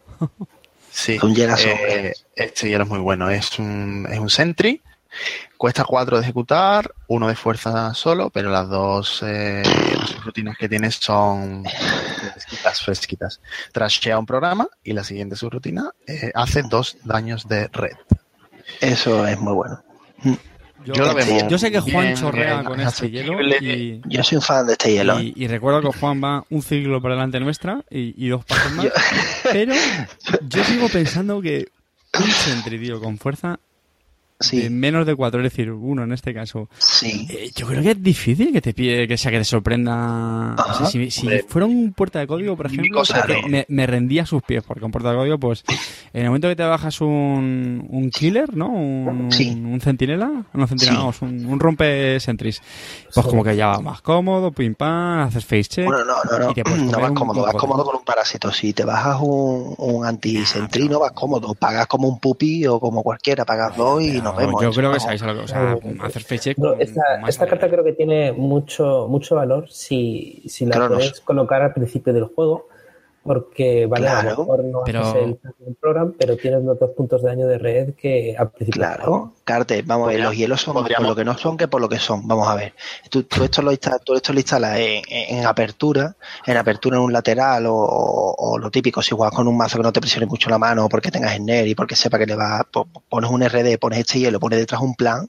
Sí, Un hielazo, eh, este hielo es muy bueno. Es un, es un Sentry. Cuesta 4 de ejecutar, uno de fuerza solo, pero las dos eh, rutinas que tienes son fresquitas, fresquitas. Trashea un programa y la siguiente subrutina eh, hace dos daños de red. Eso es muy bueno. Yo lo veo yo sé que Juan bien, chorrea bien con este hielo y, Yo soy un fan de este hielo. ¿eh? y, y recuerdo que Juan va un ciclo por delante nuestra y, y dos pasos más. Yo- Pero yo sigo pensando que un Sentry, tío, con fuerza de menos de cuatro, es decir, uno en este caso. sí. Eh, yo creo que es difícil que te pide, que sea que te sorprenda. Ajá. O sea, si, si fuera un puerta de código, por ejemplo, no. me, me rendía a sus pies, porque un puerta de código, pues, en el momento que te bajas un, un killer, ¿no? Un, Sí. un centinela, no centinela, un, un rompe sentries. Pues como que ya va más cómodo, pim pam, haces face check. Bueno, no, no, no. y te puedes No vas cómodo, vas cómodo con un parásito. Si te bajas un, un anticentrino, vas cómodo. Pagas como un pupi o como cualquiera, pagas dos y Pero nos vemos. Yo creo que sabéis a lo que, o sea, hacer check. No, esta, esta carta creo que tiene mucho, mucho valor si, si la Cronos. puedes colocar al principio del juego, porque vale, a Claro, lo mejor no pero- haces el, program, pero tienes los dos puntos de daño de red que al principio. Claro, Carte, vamos a ver, los hielos son podríamos- por lo que no son que por lo que son. Vamos a ver. Tú, tú esto lo instalas, tú esto lo instalas en, apertura, en apertura en un lateral o, o- o lo típico, si juegas con un mazo que no te presione mucho la mano porque tengas el NER y porque sepa que le va, po- pones un RD, pones este hielo, pones detrás un plan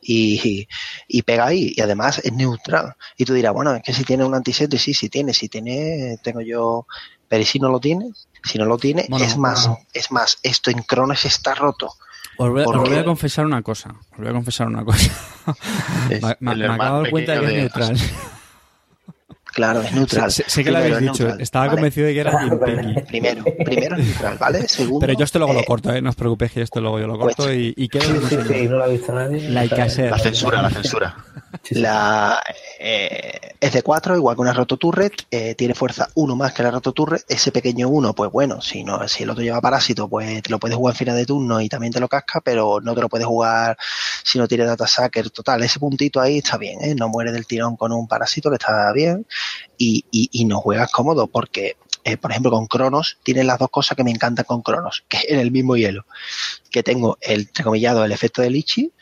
y, y pega ahí. Y además es neutral. Y tú dirás, bueno, es que si tiene un antisento, y sí, si tiene, si tiene, tengo yo, pero ¿y si no lo tiene? Si no lo tiene, Bueno, es más, bueno. es más, esto en Cronos está roto. Os voy, os Porque- voy a confesar una cosa. Os voy a confesar una cosa. Es me, me- me acabo de dar cuenta de que es neutral. Claro, es neutral. Sé, sé que lo habéis es dicho. neutral, Estaba ¿vale? convencido de que era Jinpeki. Primero, primero es neutral, ¿vale? Segundo. Pero yo esto luego eh, lo corto, ¿eh? No os preocéis que esto luego yo lo corto Pues- y, y quedo Sí, sí, sí, no lo ha visto nadie. Said. La censura, la censura. La, eh, es de 4, igual que una Roto Turret, eh, tiene fuerza 1 más que la Roto Turret. Ese pequeño 1, pues bueno, si no si el otro lleva parásito, pues te lo puedes jugar en final de turno y también te lo casca, pero no te lo puedes jugar si no tiene Data Sucker. Total, ese puntito ahí está bien, ¿eh? No muere del tirón con un parásito, que está bien. Y, y, no juegas cómodo, porque, eh, por ejemplo, con Cronos, tiene las dos cosas que me encantan con Cronos, que es en el mismo hielo. Que tengo el, entrecomillado, el efecto de Lichi,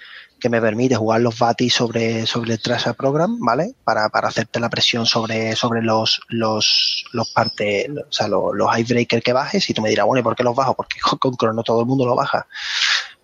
que me permite jugar los Batis sobre, sobre el Tracer Program, ¿vale? Para, para hacerte la presión sobre, sobre los, los, los partes, o sea, los, los Icebreaker que bajes, y tú me dirás, bueno, ¿y por qué los bajo? Porque con Crono todo el mundo lo baja.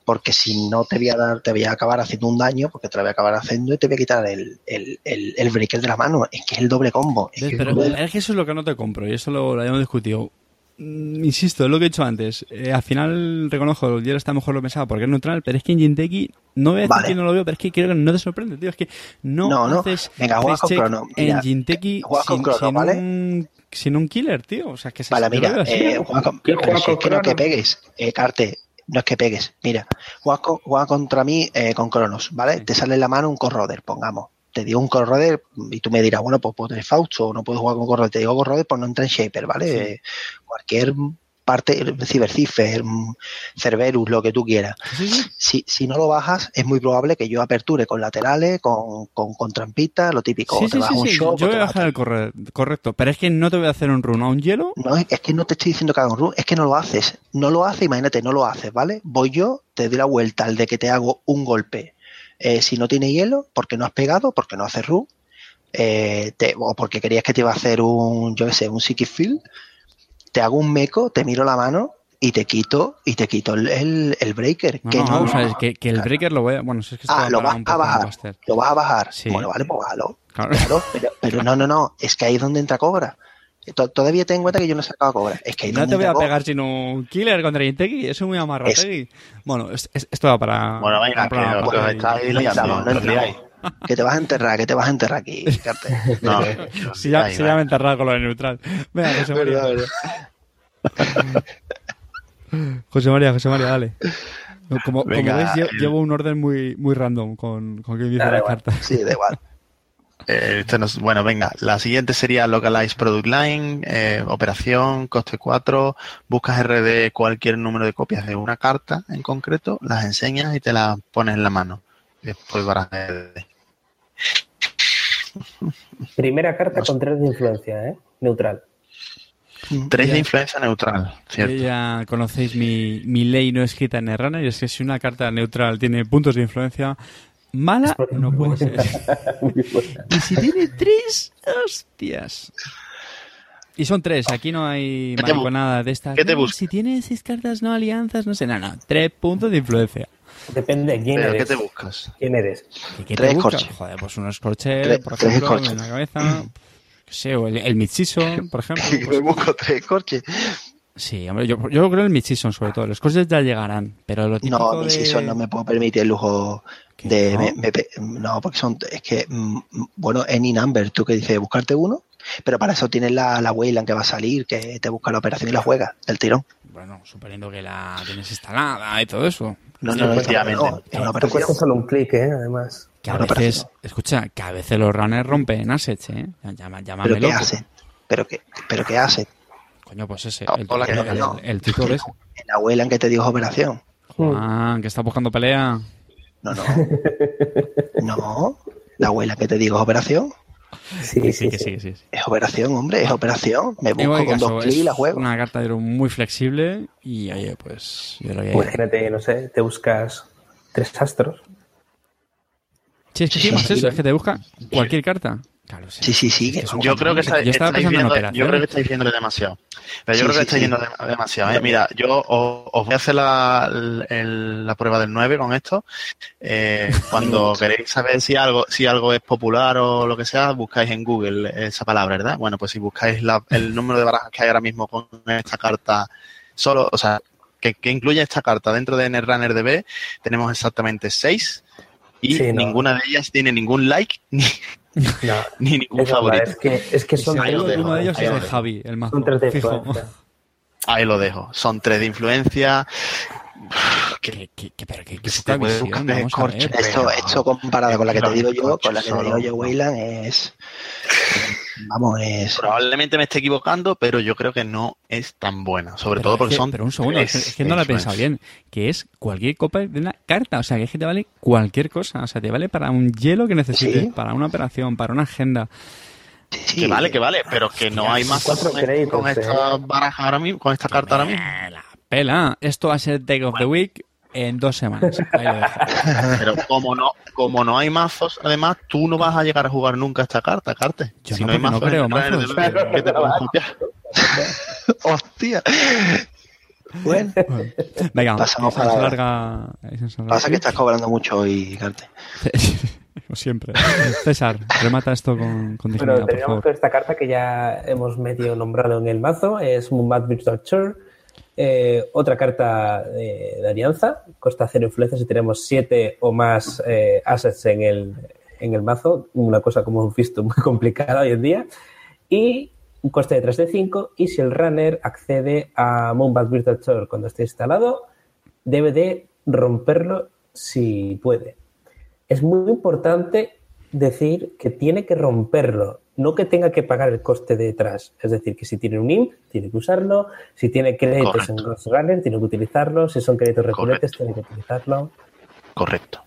Porque si no te voy a dar, te voy a acabar haciendo un daño, porque te lo voy a acabar haciendo y te voy a quitar el, el, el, el breaker de la mano. Es que es el doble combo. Es Pero es que eso es lo que no te compro y eso lo, lo habíamos discutido. Mm, Insisto, es lo que he dicho antes. Eh, al final reconozco, el hielo está mejor lo pensado porque es neutral, pero es que en Jinteki no voy a decir Vale. que no lo veo, pero es que creo que no te sorprende, tío. Es que no, No, no. haces Venga, juega con Crono. Mira, en Jinteki sin, Crono, sin ¿vale? un, sin un killer, tío. O sea, que se Vale, mira, eh, juega con, ¿Quién pero juega si con es que no que Crono? pegues, eh, Carte, no es que pegues, mira, juega, con- juega contra mí eh, con Cronos, ¿vale? Te sale en la mano un Corroder, pongamos. Te digo un Corroder y tú me dirás, bueno, pues puedo tener Fausto o no puedo jugar con Corroder. Te digo Corroder, pues no entra en Shaper, ¿vale? Sí. Cualquier parte, Cybercipher, Cerberus, lo que tú quieras. Sí, sí. Si, si no lo bajas, es muy probable que yo aperture con laterales, con, con, con trampitas, lo típico. Sí, te un shock, Yo o voy a bajar el corre- correcto, pero es que no te voy a hacer un run a un hielo. No, es que no te estoy diciendo que haga un run, es que no lo haces. No lo haces, imagínate, no lo haces, ¿vale? Voy yo, te doy la vuelta al de que te hago un golpe. Eh, si no tiene hielo, porque no has pegado, porque no haces run, eh, te- o porque querías que te iba a hacer un, yo qué sé, un psychic field, te hago un meco, te miro la mano y te quito y te quito el, el, el breaker. No, que no, no, o sea, es que, que el breaker lo voy a... Bueno, si es que Ah, lo va vas a bajar. Lo vas a bajar. Sí. Bueno, vale, pues bájalo. Claro. Claro, pero, pero no, no, no. Es que ahí es donde entra Cobra. To- Todavía ten en cuenta que yo no he sacado Cobra. Es que ahí es No te voy a Cobra. pegar sino un killer contra Integui, eso es muy amarrategui. Bueno, es- es- esto va para... Bueno, venga, que. Que te vas a enterrar, que te vas a enterrar aquí. No, Si ya, si ya me he enterrado con lo de neutral. Venga, José María. José María, José María, dale. Como, como Venga, veis, lle- el- llevo un orden muy, muy random con, con quien dice la carta. Sí, da igual. Eh, esto nos- bueno, venga, la siguiente sería Localize Product Line, eh, operación, coste 4, buscas RD cualquier número de copias de una carta en concreto, las enseñas y te las pones en la mano. Después barajas RD. Primera carta con tres de influencia, ¿eh? Neutral. Tres de influencia neutral, ¿cierto? Ya conocéis mi, mi ley no escrita en Errana y es que si una carta neutral tiene puntos de influencia mala, no puede ser. Y si tiene tres, hostias. Y son tres, aquí no hay ¿Qué te bu- mariconada de estas. qué te "No, busca? si tiene seis cartas, no alianzas, no sé, no, no. Tres puntos de influencia. Depende de quién Pero ¿qué eres. te buscas? ¿Quién eres? ¿Y qué Tres te escorche. Joder, pues un escorche, Tres- por ejemplo, en la cabeza. qué sé, o el, el por ejemplo. Que me busco tres corches. Sí, hombre, yo, yo creo el mid-season sobre todo. Los coches ya llegarán, pero lo típico No, mi de... season no me puedo permitir el lujo ¿Qué de... no? me- no, porque son... Es que, mm, bueno, any number, tú que dices buscarte uno, pero para eso tienes la, la Wayland que va a salir, que te busca la operación y la juega, del tirón. Bueno, suponiendo que la tienes instalada y todo eso. No, no, no, efectivamente. no, cuesta solo un clic, ¿eh? Además. Que a veces, no. escucha, que a veces los runners rompen assets, ¿eh? Llama, llámame ¿Pero qué loco. hace? ¿Pero qué, pero qué hace? Coño, pues ese, Oh, el, hola, el, que el, no. La Wayland que te dijo operación. Juan, que está buscando pelea. No, no. No. La abuela que te digo es operación. Sí, Que sí, sí, que sí. sí, que sí. sí. Es operación, hombre, es operación. Me En busco con dos clics y la es juego. una carta de muy flexible y, oye, pues yo que... Imagínate, no sé, te buscas tres astros. Sí, es que sí. eso, es que te busca cualquier carta. Claro, Sí, sí, sí, un Yo creo que está- Yo estaba estáis viendo- yo creo que operaciones. estáis viéndole demasiado. Pero yo Sí, creo que sí, estáis sí. viendo de- demasiado. ¿eh? Mira, yo os, os voy a hacer la, el- la prueba del 9 con esto. Eh, cuando queréis saber si algo, si algo es popular o lo que sea, buscáis en Google esa palabra, ¿verdad? Bueno, pues si buscáis la- el número de barajas que hay ahora mismo con esta carta, solo, o sea, que, que incluye esta carta dentro de Netrunner DB, tenemos exactamente 6 y Sí, no. ninguna de ellas tiene ningún like ni, No, ni ningún es, verdad, favorito. es que, es que son, dejo, uno de ellos es dejo. Javi, el son tres de fijo. influencia. Ahí lo dejo. Son tres de influencia. Que, que, que, pero que, que Se poca te puede visión, buscar de vamos a corcho. ver. Esto, Pero- esto comparado con la que te digo yo, con la que te digo yo, Wayland, es. Vamos, es. Probablemente me esté equivocando, pero yo creo que no es tan buena. Sobre Pero todo es porque que- son. Pero un segundo, es que, tres es que no lo he pensado bien. Que es cualquier copa de una carta. O sea, que es que te vale cualquier cosa. O sea, te vale para un hielo que necesites, Sí. para una operación, para una agenda. Sí, Que vale, que vale, pero que no hay más Cuatro con, créditos, con eh. esta baraja ahora mismo, con esta carta ahora mismo. La pela. Esto va a ser Take of the Week en dos semanas. Ahí lo dejo. Pero como no, como no hay mazos, además, tú no vas a llegar a jugar nunca esta carta, Carte. Yo si no, no, hay porque no mazos, creo mazos. trailer de- ¿qué te puedes copiar? Hostia. Bueno, Venga, Pasamos para- se larga. pasa que estás cobrando mucho hoy, Carte. Como siempre. César, remata esto con, con dignidad, Pero por teníamos favor. que esta carta que ya hemos medio nombrado en el mazo, es Moonbat Virtual Church. Eh, otra carta de, de alianza, costa cero influencia si tenemos siete o más eh, assets en el, en el mazo, una cosa como hemos visto muy complicada hoy en día. Y un coste de 3 de 5 y si el runner accede a Moonbat Virtual Church cuando esté instalado, debe de romperlo si puede. Es muy importante decir que tiene que romperlo, no que tenga que pagar el coste detrás. Es decir, que si tiene un IMP, tiene que usarlo, si tiene créditos en Correcto. Ghost Runner, tiene que utilizarlo, si son créditos recurrentes, Correcto. tiene que utilizarlo. Correcto.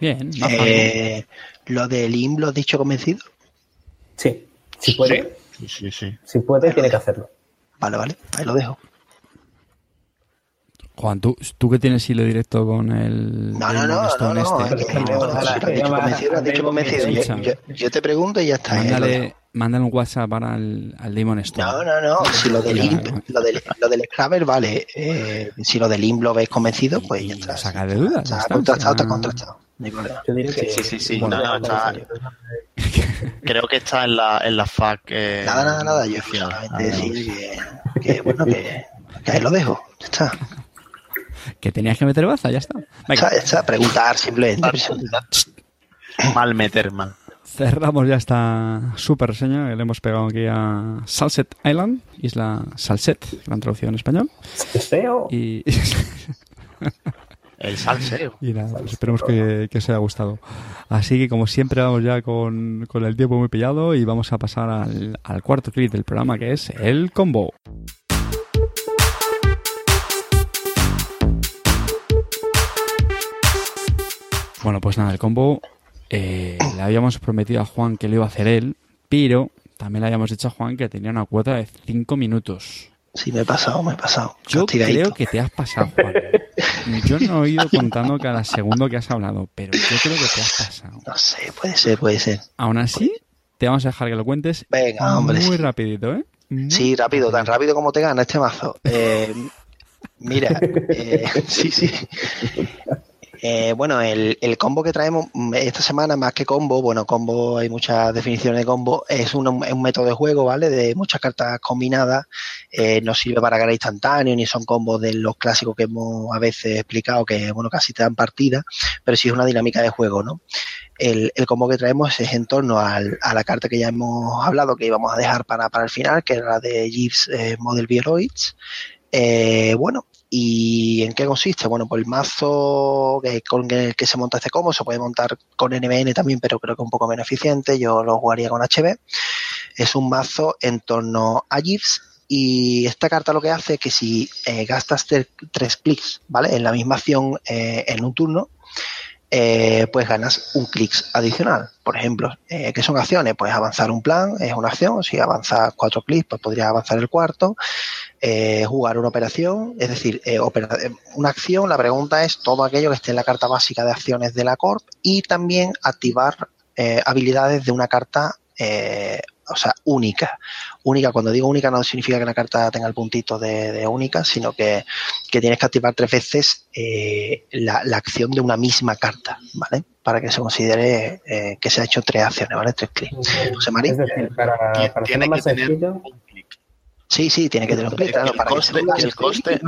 Bien, Eh, lo del IM lo has dicho convencido. Sí, si puede, Sí, sí, sí. si puede, tiene que hacerlo. Vale, vale, ahí lo dejo. Juan, ¿tú, tú que tienes hilo directo con el. No, no, no, no, no, este, no, no, no, has dicho convencido, has dicho convencido. Yo, escucha. yo- yo te pregunto y ya está. eh. Mándale, Mándale un WhatsApp para al, al Demon Stone. No, no, no. Si lo del, imp, lo del, lo del Scrabble, vale. Eh, si lo del IMP lo veis convencido, pues ya está. saca de dudas, Está está, contrastado, está contrastado. Yo diría que. Sí, sí, sí. Bueno, no, no, está- creo que está en la, en la FAC. eh, Nada, nada, nada. Yo solamente Ah, decir que, que, bueno, que, que ahí lo dejo. Ya está. Que tenías que meter baza, ya está. Venga, está. Preguntar simplemente. Mal meter, mal. cerramos ya esta super reseña que le hemos pegado aquí a Salset Island, isla Salset, que la han traducido en español. Es feo. Y, El salseo. y nada, pues esperemos que, que os haya gustado. Así que como siempre vamos ya con, con el tiempo muy pillado y vamos a pasar al, al cuarto clip del programa que es el combo. Bueno, pues nada, el combo eh, le habíamos prometido a Juan que lo iba a hacer él, pero también le habíamos dicho a Juan que tenía una cuota de 5 minutos. Sí, me he pasado, me he pasado. Yo creo que te has pasado, Juan. Yo no he ido contando cada segundo que has hablado, pero yo creo que te has pasado. No sé, puede ser, puede ser. Aún así, te vamos a dejar que lo cuentes Venga, hombre. muy sí. rapidito, ¿eh? Muy Sí, rápido, tan rápido como te gana este mazo. Eh, mira, eh, sí, sí. Eh, bueno, el, combo que traemos esta semana, más que combo, bueno, combo, hay muchas definiciones de combo, es un, método de juego, ¿vale? De muchas cartas combinadas, eh, no sirve para ganar instantáneo, ni son combos de los clásicos que hemos a veces explicado, que, bueno, casi te dan partida, pero sí es una dinámica de juego, ¿no? El, combo que traemos es en torno a la carta que ya hemos hablado, que íbamos a dejar para, para el final, que era la de Jeeves eh, Model Bioroids. Eh, bueno, ¿y en qué consiste? Bueno, pues el mazo con el que se monta este combo se puede montar con NBN también, pero creo que un poco menos eficiente. Yo lo jugaría con HB. Es un mazo en torno a Jeeves. Y esta carta lo que hace es que si eh, gastas tre- tres clics, ¿vale? En la misma acción eh, en un turno, eh, pues ganas un clic adicional. Por ejemplo, eh, ¿qué son acciones? Pues avanzar un plan es una acción. Si avanzas cuatro clics, pues podrías avanzar el cuarto. Eh, jugar una operación, es decir, eh, una acción, la pregunta es todo aquello que esté en la carta básica de acciones de la Corp y también activar habilidades de una carta, o sea, única. Única, cuando digo única no significa que la carta tenga el puntito de, de única, sino que, que tienes que activar tres veces eh, la, la acción de una misma carta, ¿vale? Para que se considere eh, que se ha hecho tres acciones, ¿vale? Tres clics. José María. Es decir, para, Tiene para tiene hacerlo más que tener sencillo, un clic. Sí, sí, tiene que tener un clic, claro, el para que coste, se el coste,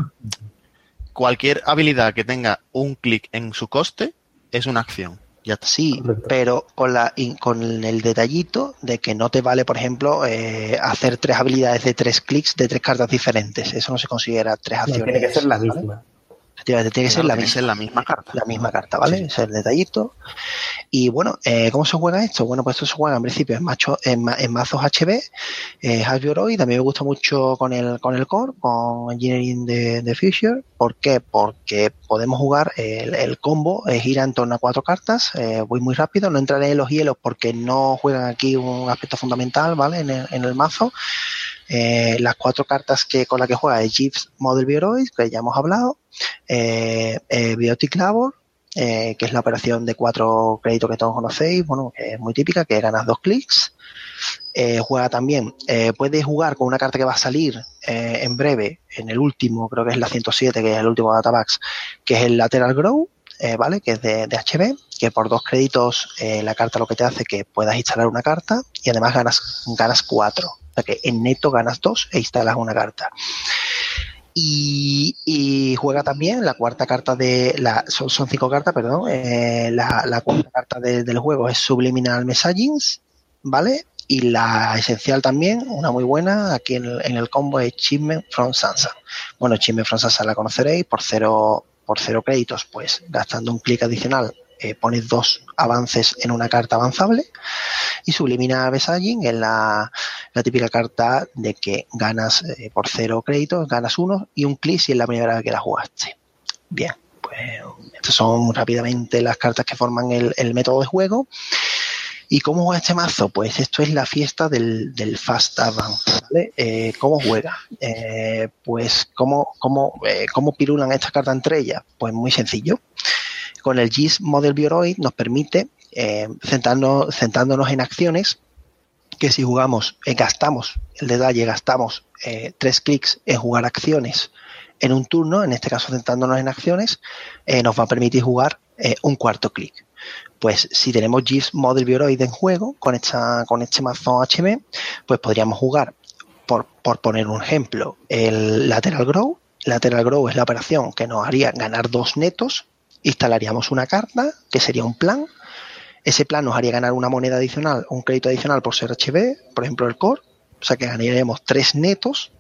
cualquier habilidad que tenga un clic en su coste es una acción. Ya está. Sí, Correcto. pero con, la, con el detallito de que no te vale, por ejemplo, eh, hacer tres habilidades de tres clics de tres cartas diferentes. Eso no se considera tres no, acciones. tiene que ser la ¿vale? Efectivamente, tiene que ser la tiene misma. ser la misma carta. La misma carta, ¿vale? Ese es el detallito. Y bueno, eh, ¿cómo se juega esto? Bueno, pues esto se juega en principio en, macho, en, en mazos HB, eh, Hasbioroid, también me gusta mucho con el, con el core, con Engineering de, de Future. ¿Por qué? Porque podemos jugar el, el combo, eh, gira en torno a cuatro cartas, eh, voy muy rápido, no entraré en los hielos porque no juegan aquí un aspecto fundamental, ¿vale? En el, en el mazo. Eh, las cuatro cartas que con las que juega es Jeeves Model Bioroid, que ya hemos hablado, eh, eh, Biotic Labor, eh, que es la operación de cuatro créditos que todos conocéis, bueno, que es muy típica, que ganas dos clics. Juega también, eh, puedes jugar con una carta que va a salir en breve, en el último, creo que es la 107, que es el último Databax, que es el Lateral Grow, ¿vale? Que es de, de HB, que por dos créditos la carta lo que te hace es que puedas instalar una carta y además ganas, ganas cuatro. O sea que en neto ganas dos e instalas una carta. Y, y juega también la cuarta carta de la son, son cinco cartas, perdón. eh, la, la cuarta carta de- del juego es Subliminal Messagings, ¿vale? Y la esencial también, una muy buena, aquí en el, en el combo es Chisme from Sansa. Bueno, Chisme from Sansa la conoceréis por cero, por cero créditos, pues gastando un clic adicional eh, pones dos avances en una carta avanzable y Subliminal Messaging es la, la típica carta de que ganas eh, por cero créditos, ganas uno y un clic si es la primera vez que la jugaste. Bien, pues estas son rápidamente las cartas que forman el, método de juego. ¿Y cómo juega este mazo? Pues esto es la fiesta del, Fast Advance. ¿vale? Eh, ¿Cómo juega? Eh, pues, ¿cómo, cómo, ¿cómo pirulan estas cartas entre ellas? Pues muy sencillo. Con el GIS Model Bioroid nos permite, eh, en acciones, que si jugamos, eh, gastamos, el detalle, gastamos eh, tres clics en jugar acciones en un turno, en este caso centrándonos en acciones, eh, nos va a permitir jugar un cuarto clic. Pues si tenemos GIS Model Bioroid en juego con, esta, con este mazo HM, pues podríamos jugar, por, por poner un ejemplo, el Lateral Grow. Lateral Grow es la operación que nos haría ganar dos netos. Instalaríamos una carta, que sería un plan. Ese plan nos haría ganar una moneda adicional, un crédito adicional por ser HB, por ejemplo el core. O sea que ganaríamos tres netos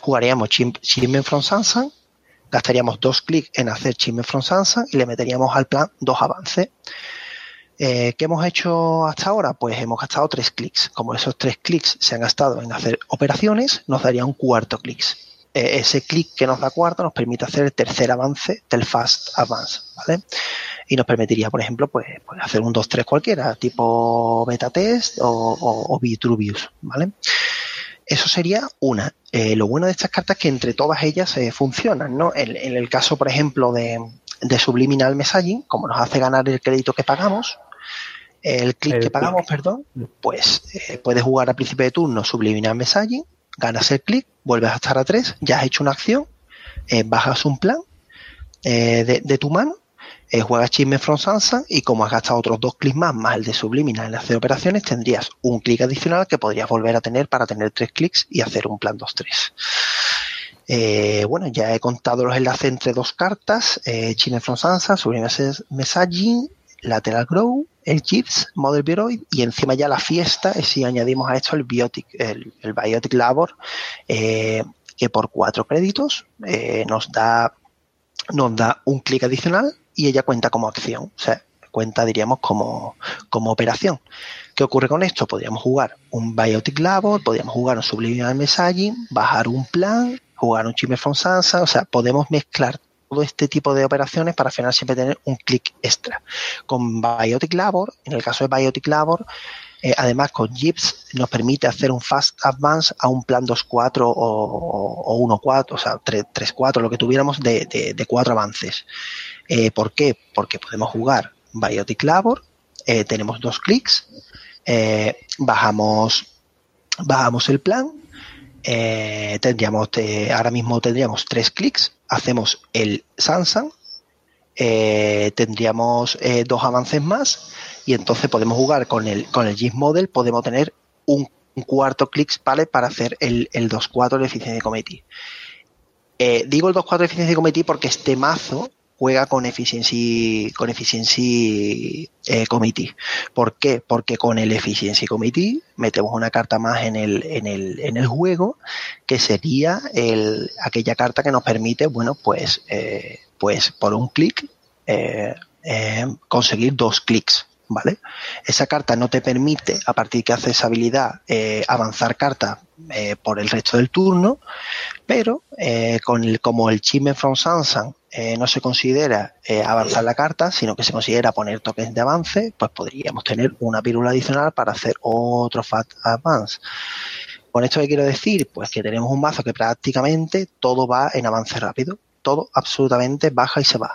Jugaríamos Chisme from Sansan, gastaríamos dos clics en hacer Chisme from Sansan y le meteríamos al plan dos avances. Eh, ¿Qué hemos hecho hasta ahora? Pues hemos gastado tres clics. Como esos tres clics se han gastado en hacer operaciones, nos daría un cuarto clic. Eh, ese clic que nos da cuarto nos permite hacer el tercer avance del Fast Advance, ¿vale? Y nos permitiría, por ejemplo, pues, pues hacer un 2-3 cualquiera, tipo beta test o, o, o Vitruvius, ¿vale? Eso sería una. Eh, lo bueno de estas cartas es que entre todas ellas eh, funcionan, ¿no? En, el caso, por ejemplo, de, Subliminal Messaging, como nos hace ganar el crédito que pagamos, el clic que pagamos, perdón, pues eh, puedes jugar a principio de turno Subliminal Messaging, ganas el clic, vuelves a estar a 3, ya has hecho una acción, bajas un plan de, de tu mano eh, juegas Chisme from Sansa y como has gastado otros dos clics más, más el de Subliminal en hacer operaciones, tendrías un clic adicional que podrías volver a tener para tener tres clics y hacer un plan 2-3. Eh, bueno, ya he contado los enlaces entre dos cartas, eh, Chisme from Sansa, Subliminal Messaging, Lateral Grow, el Chips, Model Bioroid y encima ya la fiesta, si añadimos a esto el Biotic, el, Biotic Labor, eh, que por cuatro créditos eh, nos da nos da un clic adicional y ella cuenta como acción, o sea, cuenta, diríamos, como, como operación. ¿Qué ocurre con esto? Podríamos jugar un Biotic Labor, podríamos jugar un Subliminal Messaging, bajar un plan, jugar un Chimmer from Sansa, o sea, podemos mezclar todo este tipo de operaciones para al final siempre tener un clic extra. Con Biotic Labor, en el caso de Biotic Labor, eh, además con Gips nos permite hacer un Fast Advance a un plan 2-4 o, o 1-4, o sea, 3-4, lo que tuviéramos de, de, cuatro avances. Eh, ¿Por qué? Porque podemos jugar Biotic Labor, eh, tenemos dos clics, bajamos, bajamos el plan, tendríamos, ahora mismo tendríamos tres clics, hacemos el Sansan, eh, tendríamos dos avances más y entonces podemos jugar con el, con el GIS Model, podemos tener un, un cuarto clic ¿vale? para hacer el, el 2-4 de Efficiency Committee. digo el 2-4 de Efficiency Committee porque este mazo juega con Efficiency, con efficiency eh, Committee. ¿Por qué? Porque con el Efficiency Committee metemos una carta más en el, en el, en el juego, que sería el, aquella carta que nos permite, bueno, pues, eh, pues por un clic, eh, eh conseguir dos clics. ¿Vale? Esa carta no te permite, a partir que haces habilidad, eh, avanzar carta eh, por el resto del turno, pero eh, con el, como el Chisme from Sansan no se considera avanzar la carta, sino que se considera poner tokens de avance, pues podríamos tener una pílula adicional para hacer otro Fat Advance. Con esto que quiero decir, pues que tenemos un mazo que prácticamente todo va en avance rápido, todo absolutamente baja y se va.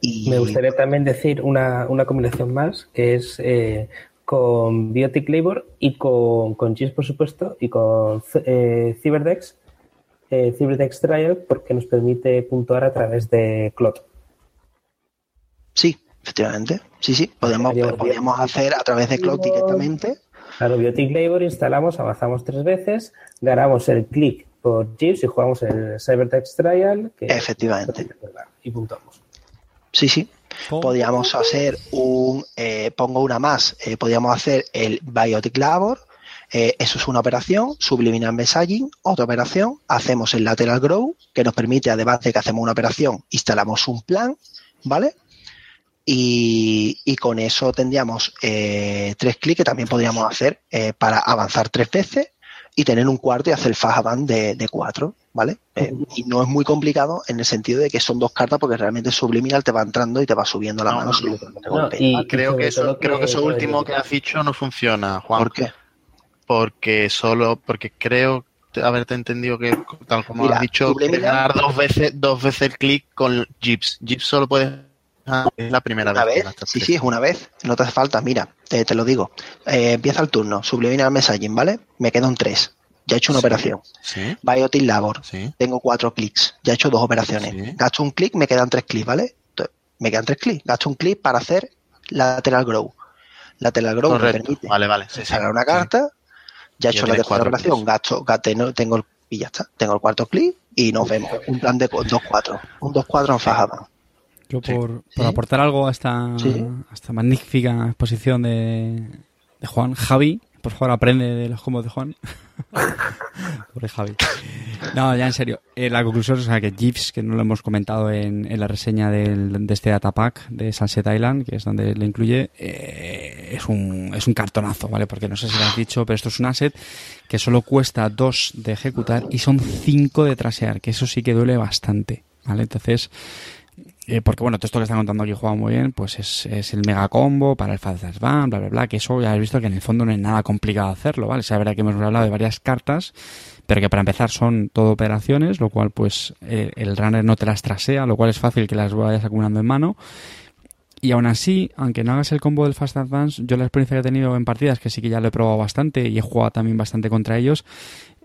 Y... Me gustaría también decir una, una combinación más, que es eh, con Biotic Labor y con, con GIS, por supuesto, y con eh, Cyberdex, eh, Cyberdex Trial porque nos permite puntuar a través de Clot. Sí, efectivamente. Sí, sí, podemos, podemos hacer a través de Clot directamente. Claro, Biotic Labor instalamos, avanzamos tres veces, ganamos el clic por GIS y jugamos el Cyberdex Trial. Que efectivamente. Y puntuamos. Sí, sí. Podríamos hacer un, eh, pongo una más, eh, podríamos hacer el Biotic Labor, eh, eso es una operación, Subliminal Messaging, otra operación, hacemos el Lateral Grow, que nos permite, además de que hacemos una operación, instalamos un plan, ¿vale? Y, y con eso tendríamos eh, tres clics que también podríamos hacer eh, para avanzar tres veces y tener un cuarto y hacer el Fajaban de, de cuatro, ¿vale? Eh, y no es muy complicado en el sentido de que son dos cartas porque realmente Subliminal te va entrando y te va subiendo la no, mano. No, no, y, creo, que eso, creo que eso último que has dicho no funciona, Juan. ¿Por qué? porque solo, porque creo haberte entendido que, tal como Mira, has dicho, ganar dos veces, dos veces el clic con Jeeps. Jeeps solo puede Ah, es la primera Una vez. vez, sí, sí, es una vez. No te hace falta, mira, te, te lo digo. Eh, empieza el turno, subliminal messaging, ¿vale? Me queda un 3. Ya he hecho una Sí. operación. Sí, Biotic Labor, sí. tengo cuatro clics. Ya he hecho dos operaciones. Sí. Gasto un clic, me quedan tres clics, ¿vale? Entonces, me quedan tres clics. Gasto un clic para hacer lateral grow. Lateral grow me Correcto. permite Vale, vale. Sacar una carta. Ya he hecho la tercera cuatro operación. clics. Gasto, no, tengo el, y ya está. Tengo el cuarto clic y nos vemos. Un plan de 2-4. Un 2-4 en Fajaban. Yo Sí. por, por aportar algo a esta, Sí. a esta magnífica exposición de, de Juan, Javi, por favor aprende de los combos de Juan. Pobre Javi. No, ya en serio. Eh, la conclusión es o sea, que GIFs, que no lo hemos comentado en, en la reseña del- de este datapack de Sunset Island, que es donde lo incluye, eh, es, un, es un cartonazo, ¿vale? Porque no sé si lo has dicho, pero esto es un asset que solo cuesta 2 de ejecutar y son 5 de trasear, que eso sí que duele bastante, ¿vale? Entonces, eh, porque bueno, todo esto que está contando aquí Juan muy bien, pues es, es el mega combo para el Fast Van, bla, bla, bla, que eso ya has visto que en el fondo no es nada complicado hacerlo, ¿vale? O verdad que hemos hablado de varias cartas, pero que para empezar son todo operaciones, lo cual pues eh, el runner no te las trasea, lo cual es fácil que las vayas acumulando en mano. Y aún así, aunque no hagas el combo del Fast Advance, yo la experiencia que he tenido en partidas, que sí que ya lo he probado bastante y he jugado también bastante contra ellos,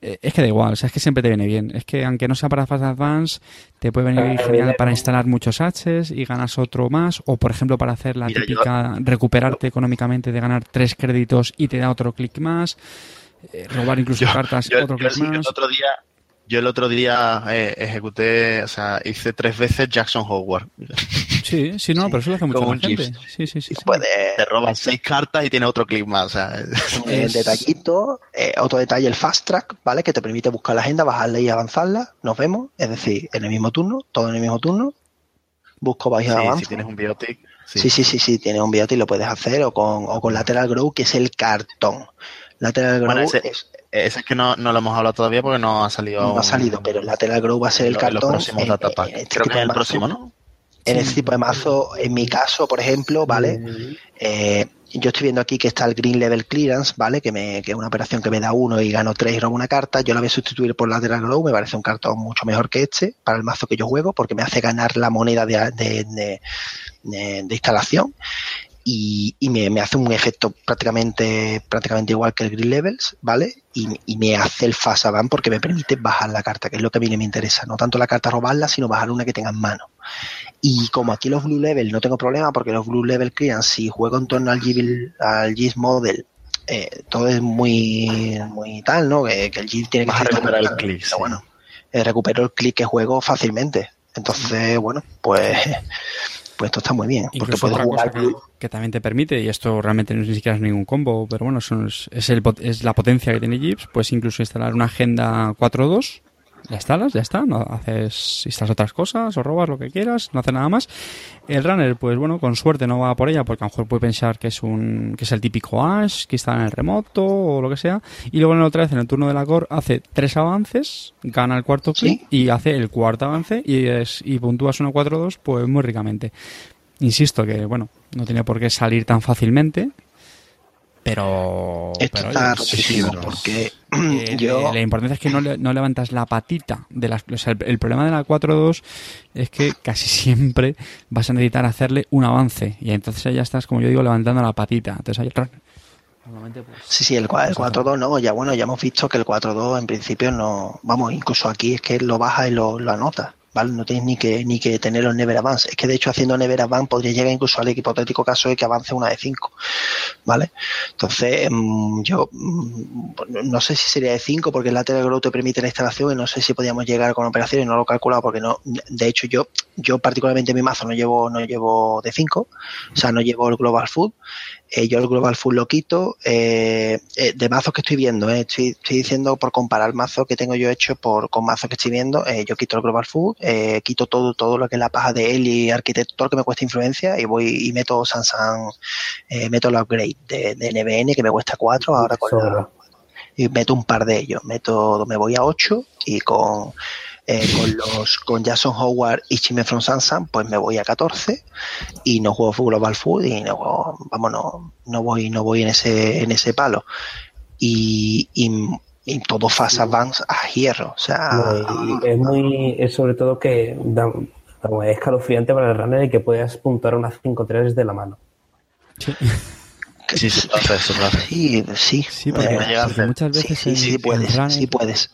eh, es que da igual, o sea, es que siempre te viene bien. Es que aunque no sea para Fast Advance, te puede venir Ah, genial para instalar muchos Hs y ganas otro más, o por ejemplo para hacer la Mira, yo- típica recuperarte económicamente de ganar tres créditos y te da otro clic más, eh, robar incluso Yo- cartas, Yo, otro clic el más. otro día, yo el otro día eh, ejecuté, o sea, hice tres veces Jackson Howard. Sí, sí, no, Sí, pero eso lo hace mucha como más un gente. Sí, sí, sí. sí. Puede, Te roban seis cartas y tiene otro clic más. O sea, Eh, Es- detallito, eh, otro detalle, el fast track, ¿vale? Que te permite buscar la agenda, bajarla y avanzarla. Nos vemos, es decir, en el mismo turno, todo en el mismo turno. Busco, vais y sí, avanzo. si tienes un biotic. Sí. Sí, sí, sí, sí, tiene un biote y lo puedes hacer o con, o con lateral grow, que es el cartón. Lateral grow Bueno, ese- es- Ese es que no, no lo hemos hablado todavía porque no ha salido. no ha salido, pero el lateral grow va a ser el los cartón. próximos en- en este Creo que es el mazo- próximo, ¿no? En Sí. este tipo de mazo, en mi caso, por ejemplo, ¿vale? Eh, yo estoy viendo aquí que está el Green Level Clearance, ¿vale? Que, me, que es una operación que me da uno y gano tres y robo una carta. Yo la voy a sustituir por Lateral Grow, me parece un cartón mucho mejor que este para el mazo que yo juego, porque me hace ganar la moneda de- de- de instalación y, y me, me hace un efecto prácticamente, prácticamente igual que el Green Levels, ¿vale? Y, y me hace el Fasaban porque me permite bajar la carta, que es lo que a mí me interesa. No tanto la carta robarla, sino bajar una que tenga en mano. Y como aquí los Blue Level no tengo problema porque los Blue Level crean si juego en torno al Gis al Model, eh, todo es muy, muy tal, ¿no? Que, que el GIS tiene que Vas a recuperar el clic, sí. bueno, eh, recupero el clic que juego fácilmente. Entonces, bueno, pues, pues esto está muy bien. Porque Incluso otra jugar que, que también te permite, y esto realmente no es ni siquiera es ningún combo, pero bueno, son- es, el es la potencia que tiene Jeeps, puedes incluso instalar una agenda 4.2, la instalas, ya está, no haces, instalas otras cosas o robas lo que quieras, no hace nada más. El runner, pues bueno, con suerte no va por ella, porque a lo mejor puede pensar que es un que es el típico Ash, que está en el remoto o lo que sea, y luego en la otra vez en el turno de la core hace tres avances, gana el cuarto clic Sí. y hace el cuarto avance y, es, y puntúas una 4-2 pues muy ricamente. Insisto que, bueno, no tiene por qué salir tan fácilmente, pero... Esto pero, está sí, rotísimo porque eh, yo... La importancia es que no, le- no levantas la patita de las... O sea, el, el problema de la 4-2 es que casi siempre vas a necesitar hacerle un avance. Y entonces ya estás, como yo digo, levantando la patita. Entonces hay otro... Normalmente, pues, Sí, sí, el, el 4-2 no, ya bueno, ya hemos visto que el 4-2 en principio no, vamos, incluso aquí es que lo baja y lo, lo anota, ¿vale? No tienes ni que, ni que tener los Never Advance. Es que de hecho haciendo Never Advance podría llegar incluso al hipotético caso de que avance una de 5, ¿vale? Entonces, mm, yo mm, no sé si sería de 5 porque el lateral grow te permite la instalación y no sé si podíamos llegar con operaciones, no lo he calculado porque no, de hecho yo, yo particularmente en mi mazo no llevo, no llevo de 5, o sea, no llevo el Global Food, eh, yo el Global Full lo quito. eh, eh, de mazos que estoy viendo, eh, estoy, estoy diciendo por comparar mazos que tengo yo hecho por, con mazos que estoy viendo. eh, yo quito el Global Full, eh, quito todo, todo lo que es la paja de él y arquitecto, todo lo que me cuesta influencia y voy y meto Sansan, eh, meto el upgrade de, de NBN que me cuesta 4, ahora con la- y meto un par de ellos. Meto, me voy a 8 y con, eh, con los con Jason Howard y Chime from Sansan, pues me voy a 14 y no juego Global Food y no vamos no, no voy no voy en ese en ese palo. Y, y, y todo fast advance a hierro, o sea, No, es muy, es sobre todo que da, es escalofriante para el runner y que puedas puntuar unas 5-3 desde la mano. Sí. Sí, sí. Sí, sí. Sí, porque, Eh, porque muchas veces sí, puedes, runner- sí puedes.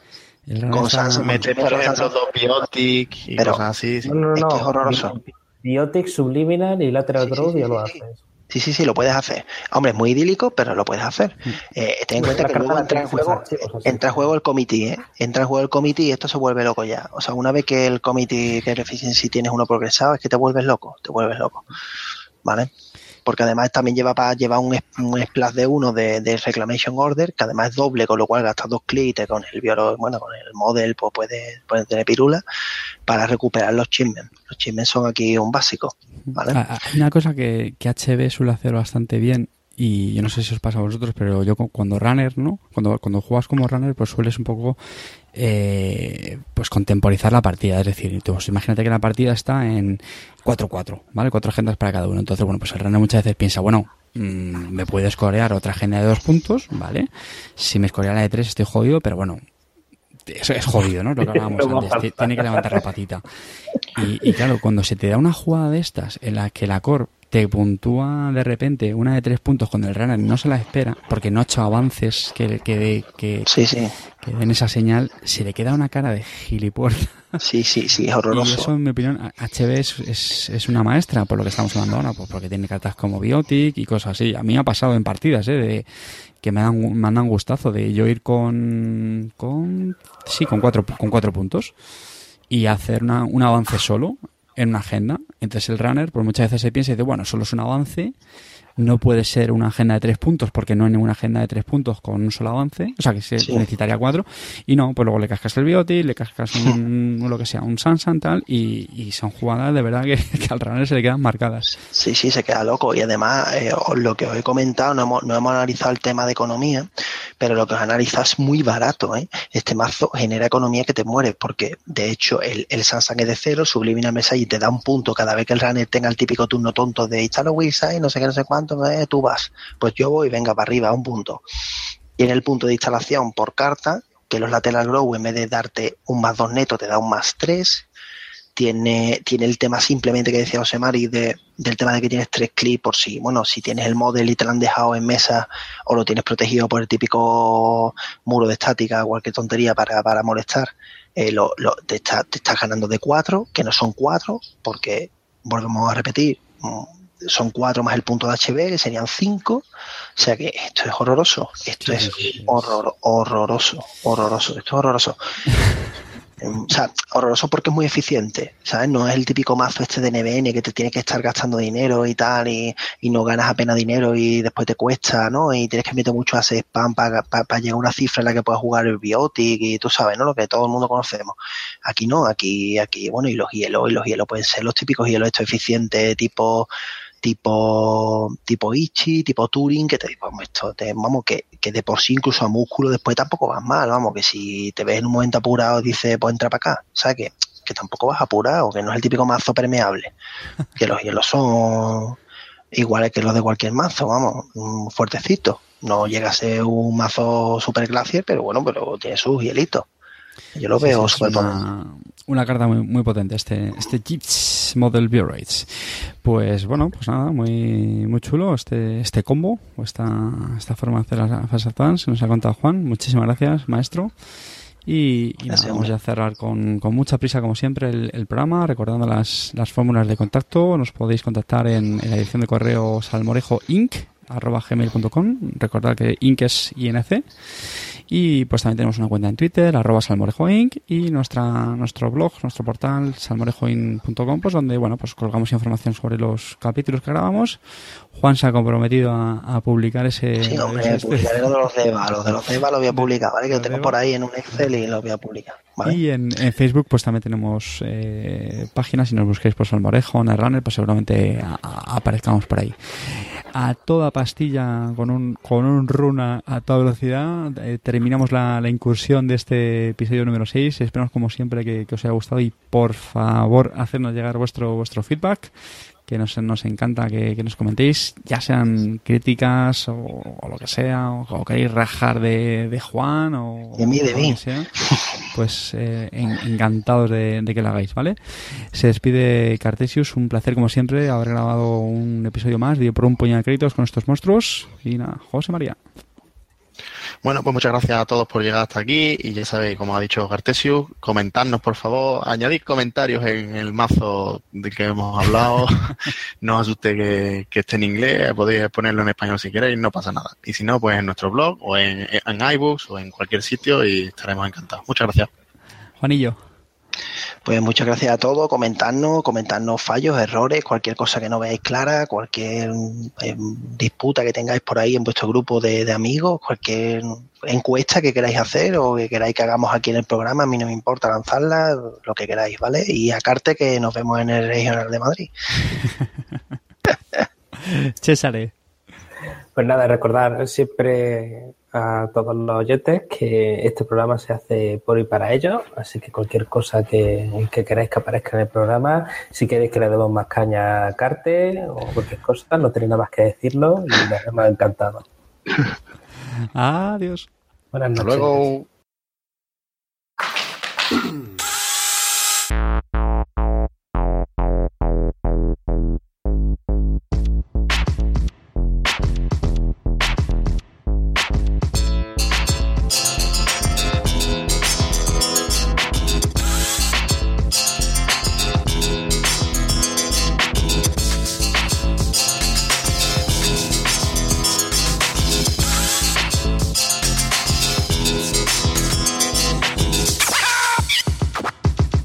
Samsung Meter, por ejemplo, dos Biotic y Pero- cosas así. sí. No, no, Es no. que es horroroso. Bi- Biotic, Subliminal y Lateral Sí, sí, Growth sí, ya lo haces. Sí, sí, sí, lo puedes hacer. Hombre, es muy idílico, pero lo puedes hacer. Eh, ten en cuenta que luego entra en juego, entra en juego el committee, ¿eh? Entra en juego el committee y esto se vuelve loco ya. O sea, una vez que el committee de efficiency tienes uno progresado, es que te vuelves loco, te vuelves loco. ¿Vale? Porque además también lleva para lleva un, un splash de uno de, de Reclamation Order, que además es doble, con lo cual gastas dos clics con el bueno, con el model, pues puedes, puedes tener pirula para recuperar los chismes. Los chismes son aquí un básico. ¿Vale? Ah, ah, Hay una cosa que, que HB suele hacer bastante bien y yo no sé si os pasa a vosotros, pero yo cu- cuando runner, ¿no? Cuando, cuando juegas como runner, pues sueles un poco eh, pues contemporizar la partida. Es decir, pues imagínate que la partida está en 4-4, ¿vale? Cuatro agendas para cada uno. Entonces, bueno, pues el runner muchas veces piensa, bueno, mm, me puede escorear otra agenda de dos puntos, ¿vale? Si me escorea la de tres estoy jodido, pero bueno, eso es jodido, ¿no? Lo que hablábamos antes. Ti- Tiene que levantar la patita. Y, y claro, cuando se te da una jugada de estas en la que la core te puntúa de repente una de tres puntos cuando el runner no se la espera, porque no ha hecho avances que, que, que, Sí, sí. que den esa señal, se le queda una cara de gilipuerta. Sí, sí, sí, es Y horroroso. eso, en mi opinión, HB es, es, es una maestra, por lo que estamos hablando ahora, pues porque tiene cartas como Biotic y cosas así. A mí me ha pasado en partidas, ¿eh? De, que me dan, me dan gustazo de yo ir con, con sí, con cuatro, con cuatro puntos y hacer una, un avance solo en una agenda. Entonces el runner, pues muchas veces se piensa y dice, bueno, solo es un avance, no puede ser una agenda de tres puntos porque no hay ninguna agenda de tres puntos con un solo avance, o sea que se Sí. necesitaría cuatro y no, pues luego le cascas el bioti, le cascas un, lo que sea, un Sansan tal y, y son jugadas de verdad que, que al runner se le quedan marcadas. Sí, sí, se queda loco. Y además, eh, lo que os he comentado, no hemos, no hemos analizado el tema de economía, pero lo que os he analizado es muy barato. ¿eh? Este mazo genera economía que te mueres, porque de hecho el, el Sansan es de cero, Subliminal Message y te da un punto cada vez que el runner tenga el típico turno tonto de instalo Wizard, no sé qué, no sé cuánto, eh, tú vas. Pues yo voy, venga, para arriba, un punto. Y en el punto de instalación por carta, que los lateral grow en vez de darte un más dos neto, te da un más tres tiene, tiene el tema simplemente que decía José Mari de, del tema de que tienes tres clics por si, bueno, si tienes el model y te lo han dejado en mesa o lo tienes protegido por el típico muro de estática o cualquier tontería para, para molestar, eh, lo, te, está- te estás ganando de cuatro, que no son cuatro, porque volvemos a repetir, son cuatro más el punto de HB, que serían cinco, o sea que esto es horroroso, esto es horror, horroroso, horroroso, esto es horroroso. Em, O sea, horroroso porque es muy eficiente, ¿sabes? No es el típico mazo este de NBN que te tiene que estar gastando dinero y tal y, y no ganas apenas dinero y después te cuesta, ¿no? Y tienes que meter mucho hacer spam para llegar a una cifra en la que puedas jugar el Biotic y tú sabes, ¿no? Lo que todo el mundo conocemos. Aquí no, aquí, aquí, bueno, y los hielos, y los hielos pueden ser los típicos hielos estos eficientes tipo tipo tipo Ichi, tipo Turing, que te vamos, esto te, vamos que, que de por sí incluso a músculo después tampoco vas mal, vamos, que si te ves en un momento apurado dices, pues entra para acá, ¿sabes? Que, que tampoco vas apurado, que no es el típico mazo permeable, que los hielos son iguales que los de cualquier mazo, vamos, mm, fuertecito. No llega a ser un mazo super glacier, pero bueno, pero tiene sus hielitos. Yo lo Sí, veo súper una, una carta muy, muy potente, este, este Jeeps Model Bureaus. Pues bueno, pues nada, muy, muy chulo este, este combo, o esta, esta forma de hacer las Fast Advance, nos ha contado Juan. Muchísimas gracias, maestro. Y, y nada, Gracias, vamos ya a cerrar con, con mucha prisa, como siempre, el, el programa, recordando las, las fórmulas de contacto. Nos podéis contactar en, en la dirección de correo salmorejoinc arroba gmail.com recordad que inc es inc y pues también tenemos una cuenta en Twitter, arroba salmorejoinc, y nuestra, nuestro blog, nuestro portal, salmorejoinc.com, pues donde, bueno, pues colgamos información sobre los capítulos que grabamos. Juan se ha comprometido a, a publicar ese... Sí, hombre, ese- publicaré lo de los DEVA, los de los DEVA lo voy a publicar, ¿vale? Que lo Los tengo por ahí en un Excel y lo voy a publicar, ¿vale? Y en, en Facebook pues también tenemos eh, páginas, si nos busquéis por Salmorejo, Netrunner, pues seguramente a- a- aparezcamos por ahí. A toda pastilla, con un, con un run a, a toda velocidad, eh, terminamos la, la incursión de este episodio número 6. Esperamos como siempre que, que os haya gustado y por favor hacernos llegar vuestro, vuestro feedback que nos, nos encanta que, que nos comentéis, ya sean críticas o, o lo que sea, o, o queréis rajar de, de Juan o, De mí, de sea. pues eh, encantados de, que lo hagáis, ¿vale? Se despide Cartesius, un placer como siempre haber grabado un episodio más de por un puñado de créditos con estos monstruos. Y nada, José María. Bueno, pues muchas gracias a todos por llegar hasta aquí y ya sabéis, como ha dicho Cartesius, comentarnos por favor, añadid comentarios en el mazo del que hemos hablado, no os asuste que, esté en inglés, podéis ponerlo en español si queréis, no pasa nada. Y si no, pues en nuestro blog o en, en iBooks o en cualquier sitio y estaremos encantados. Muchas gracias. Juanillo. Pues muchas gracias a todos, comentarnos, comentarnos fallos, errores, cualquier cosa que no veáis clara, cualquier eh, disputa que tengáis por ahí en vuestro grupo de, amigos, cualquier encuesta que queráis hacer o que queráis que hagamos aquí en el programa, a mí no me importa lanzarla, lo que queráis, ¿vale? Y a Carte que nos vemos en el Regional de Madrid. César. Pues nada, recordar siempre a todos los oyentes que este programa se hace por y para ellos, así que cualquier cosa que, que queráis que aparezca en el programa, si queréis que le demos más caña a Carte o cualquier cosa, no tenéis nada más que decirlo y nos hemos encantado. Adiós. Buenas noches. Hasta luego.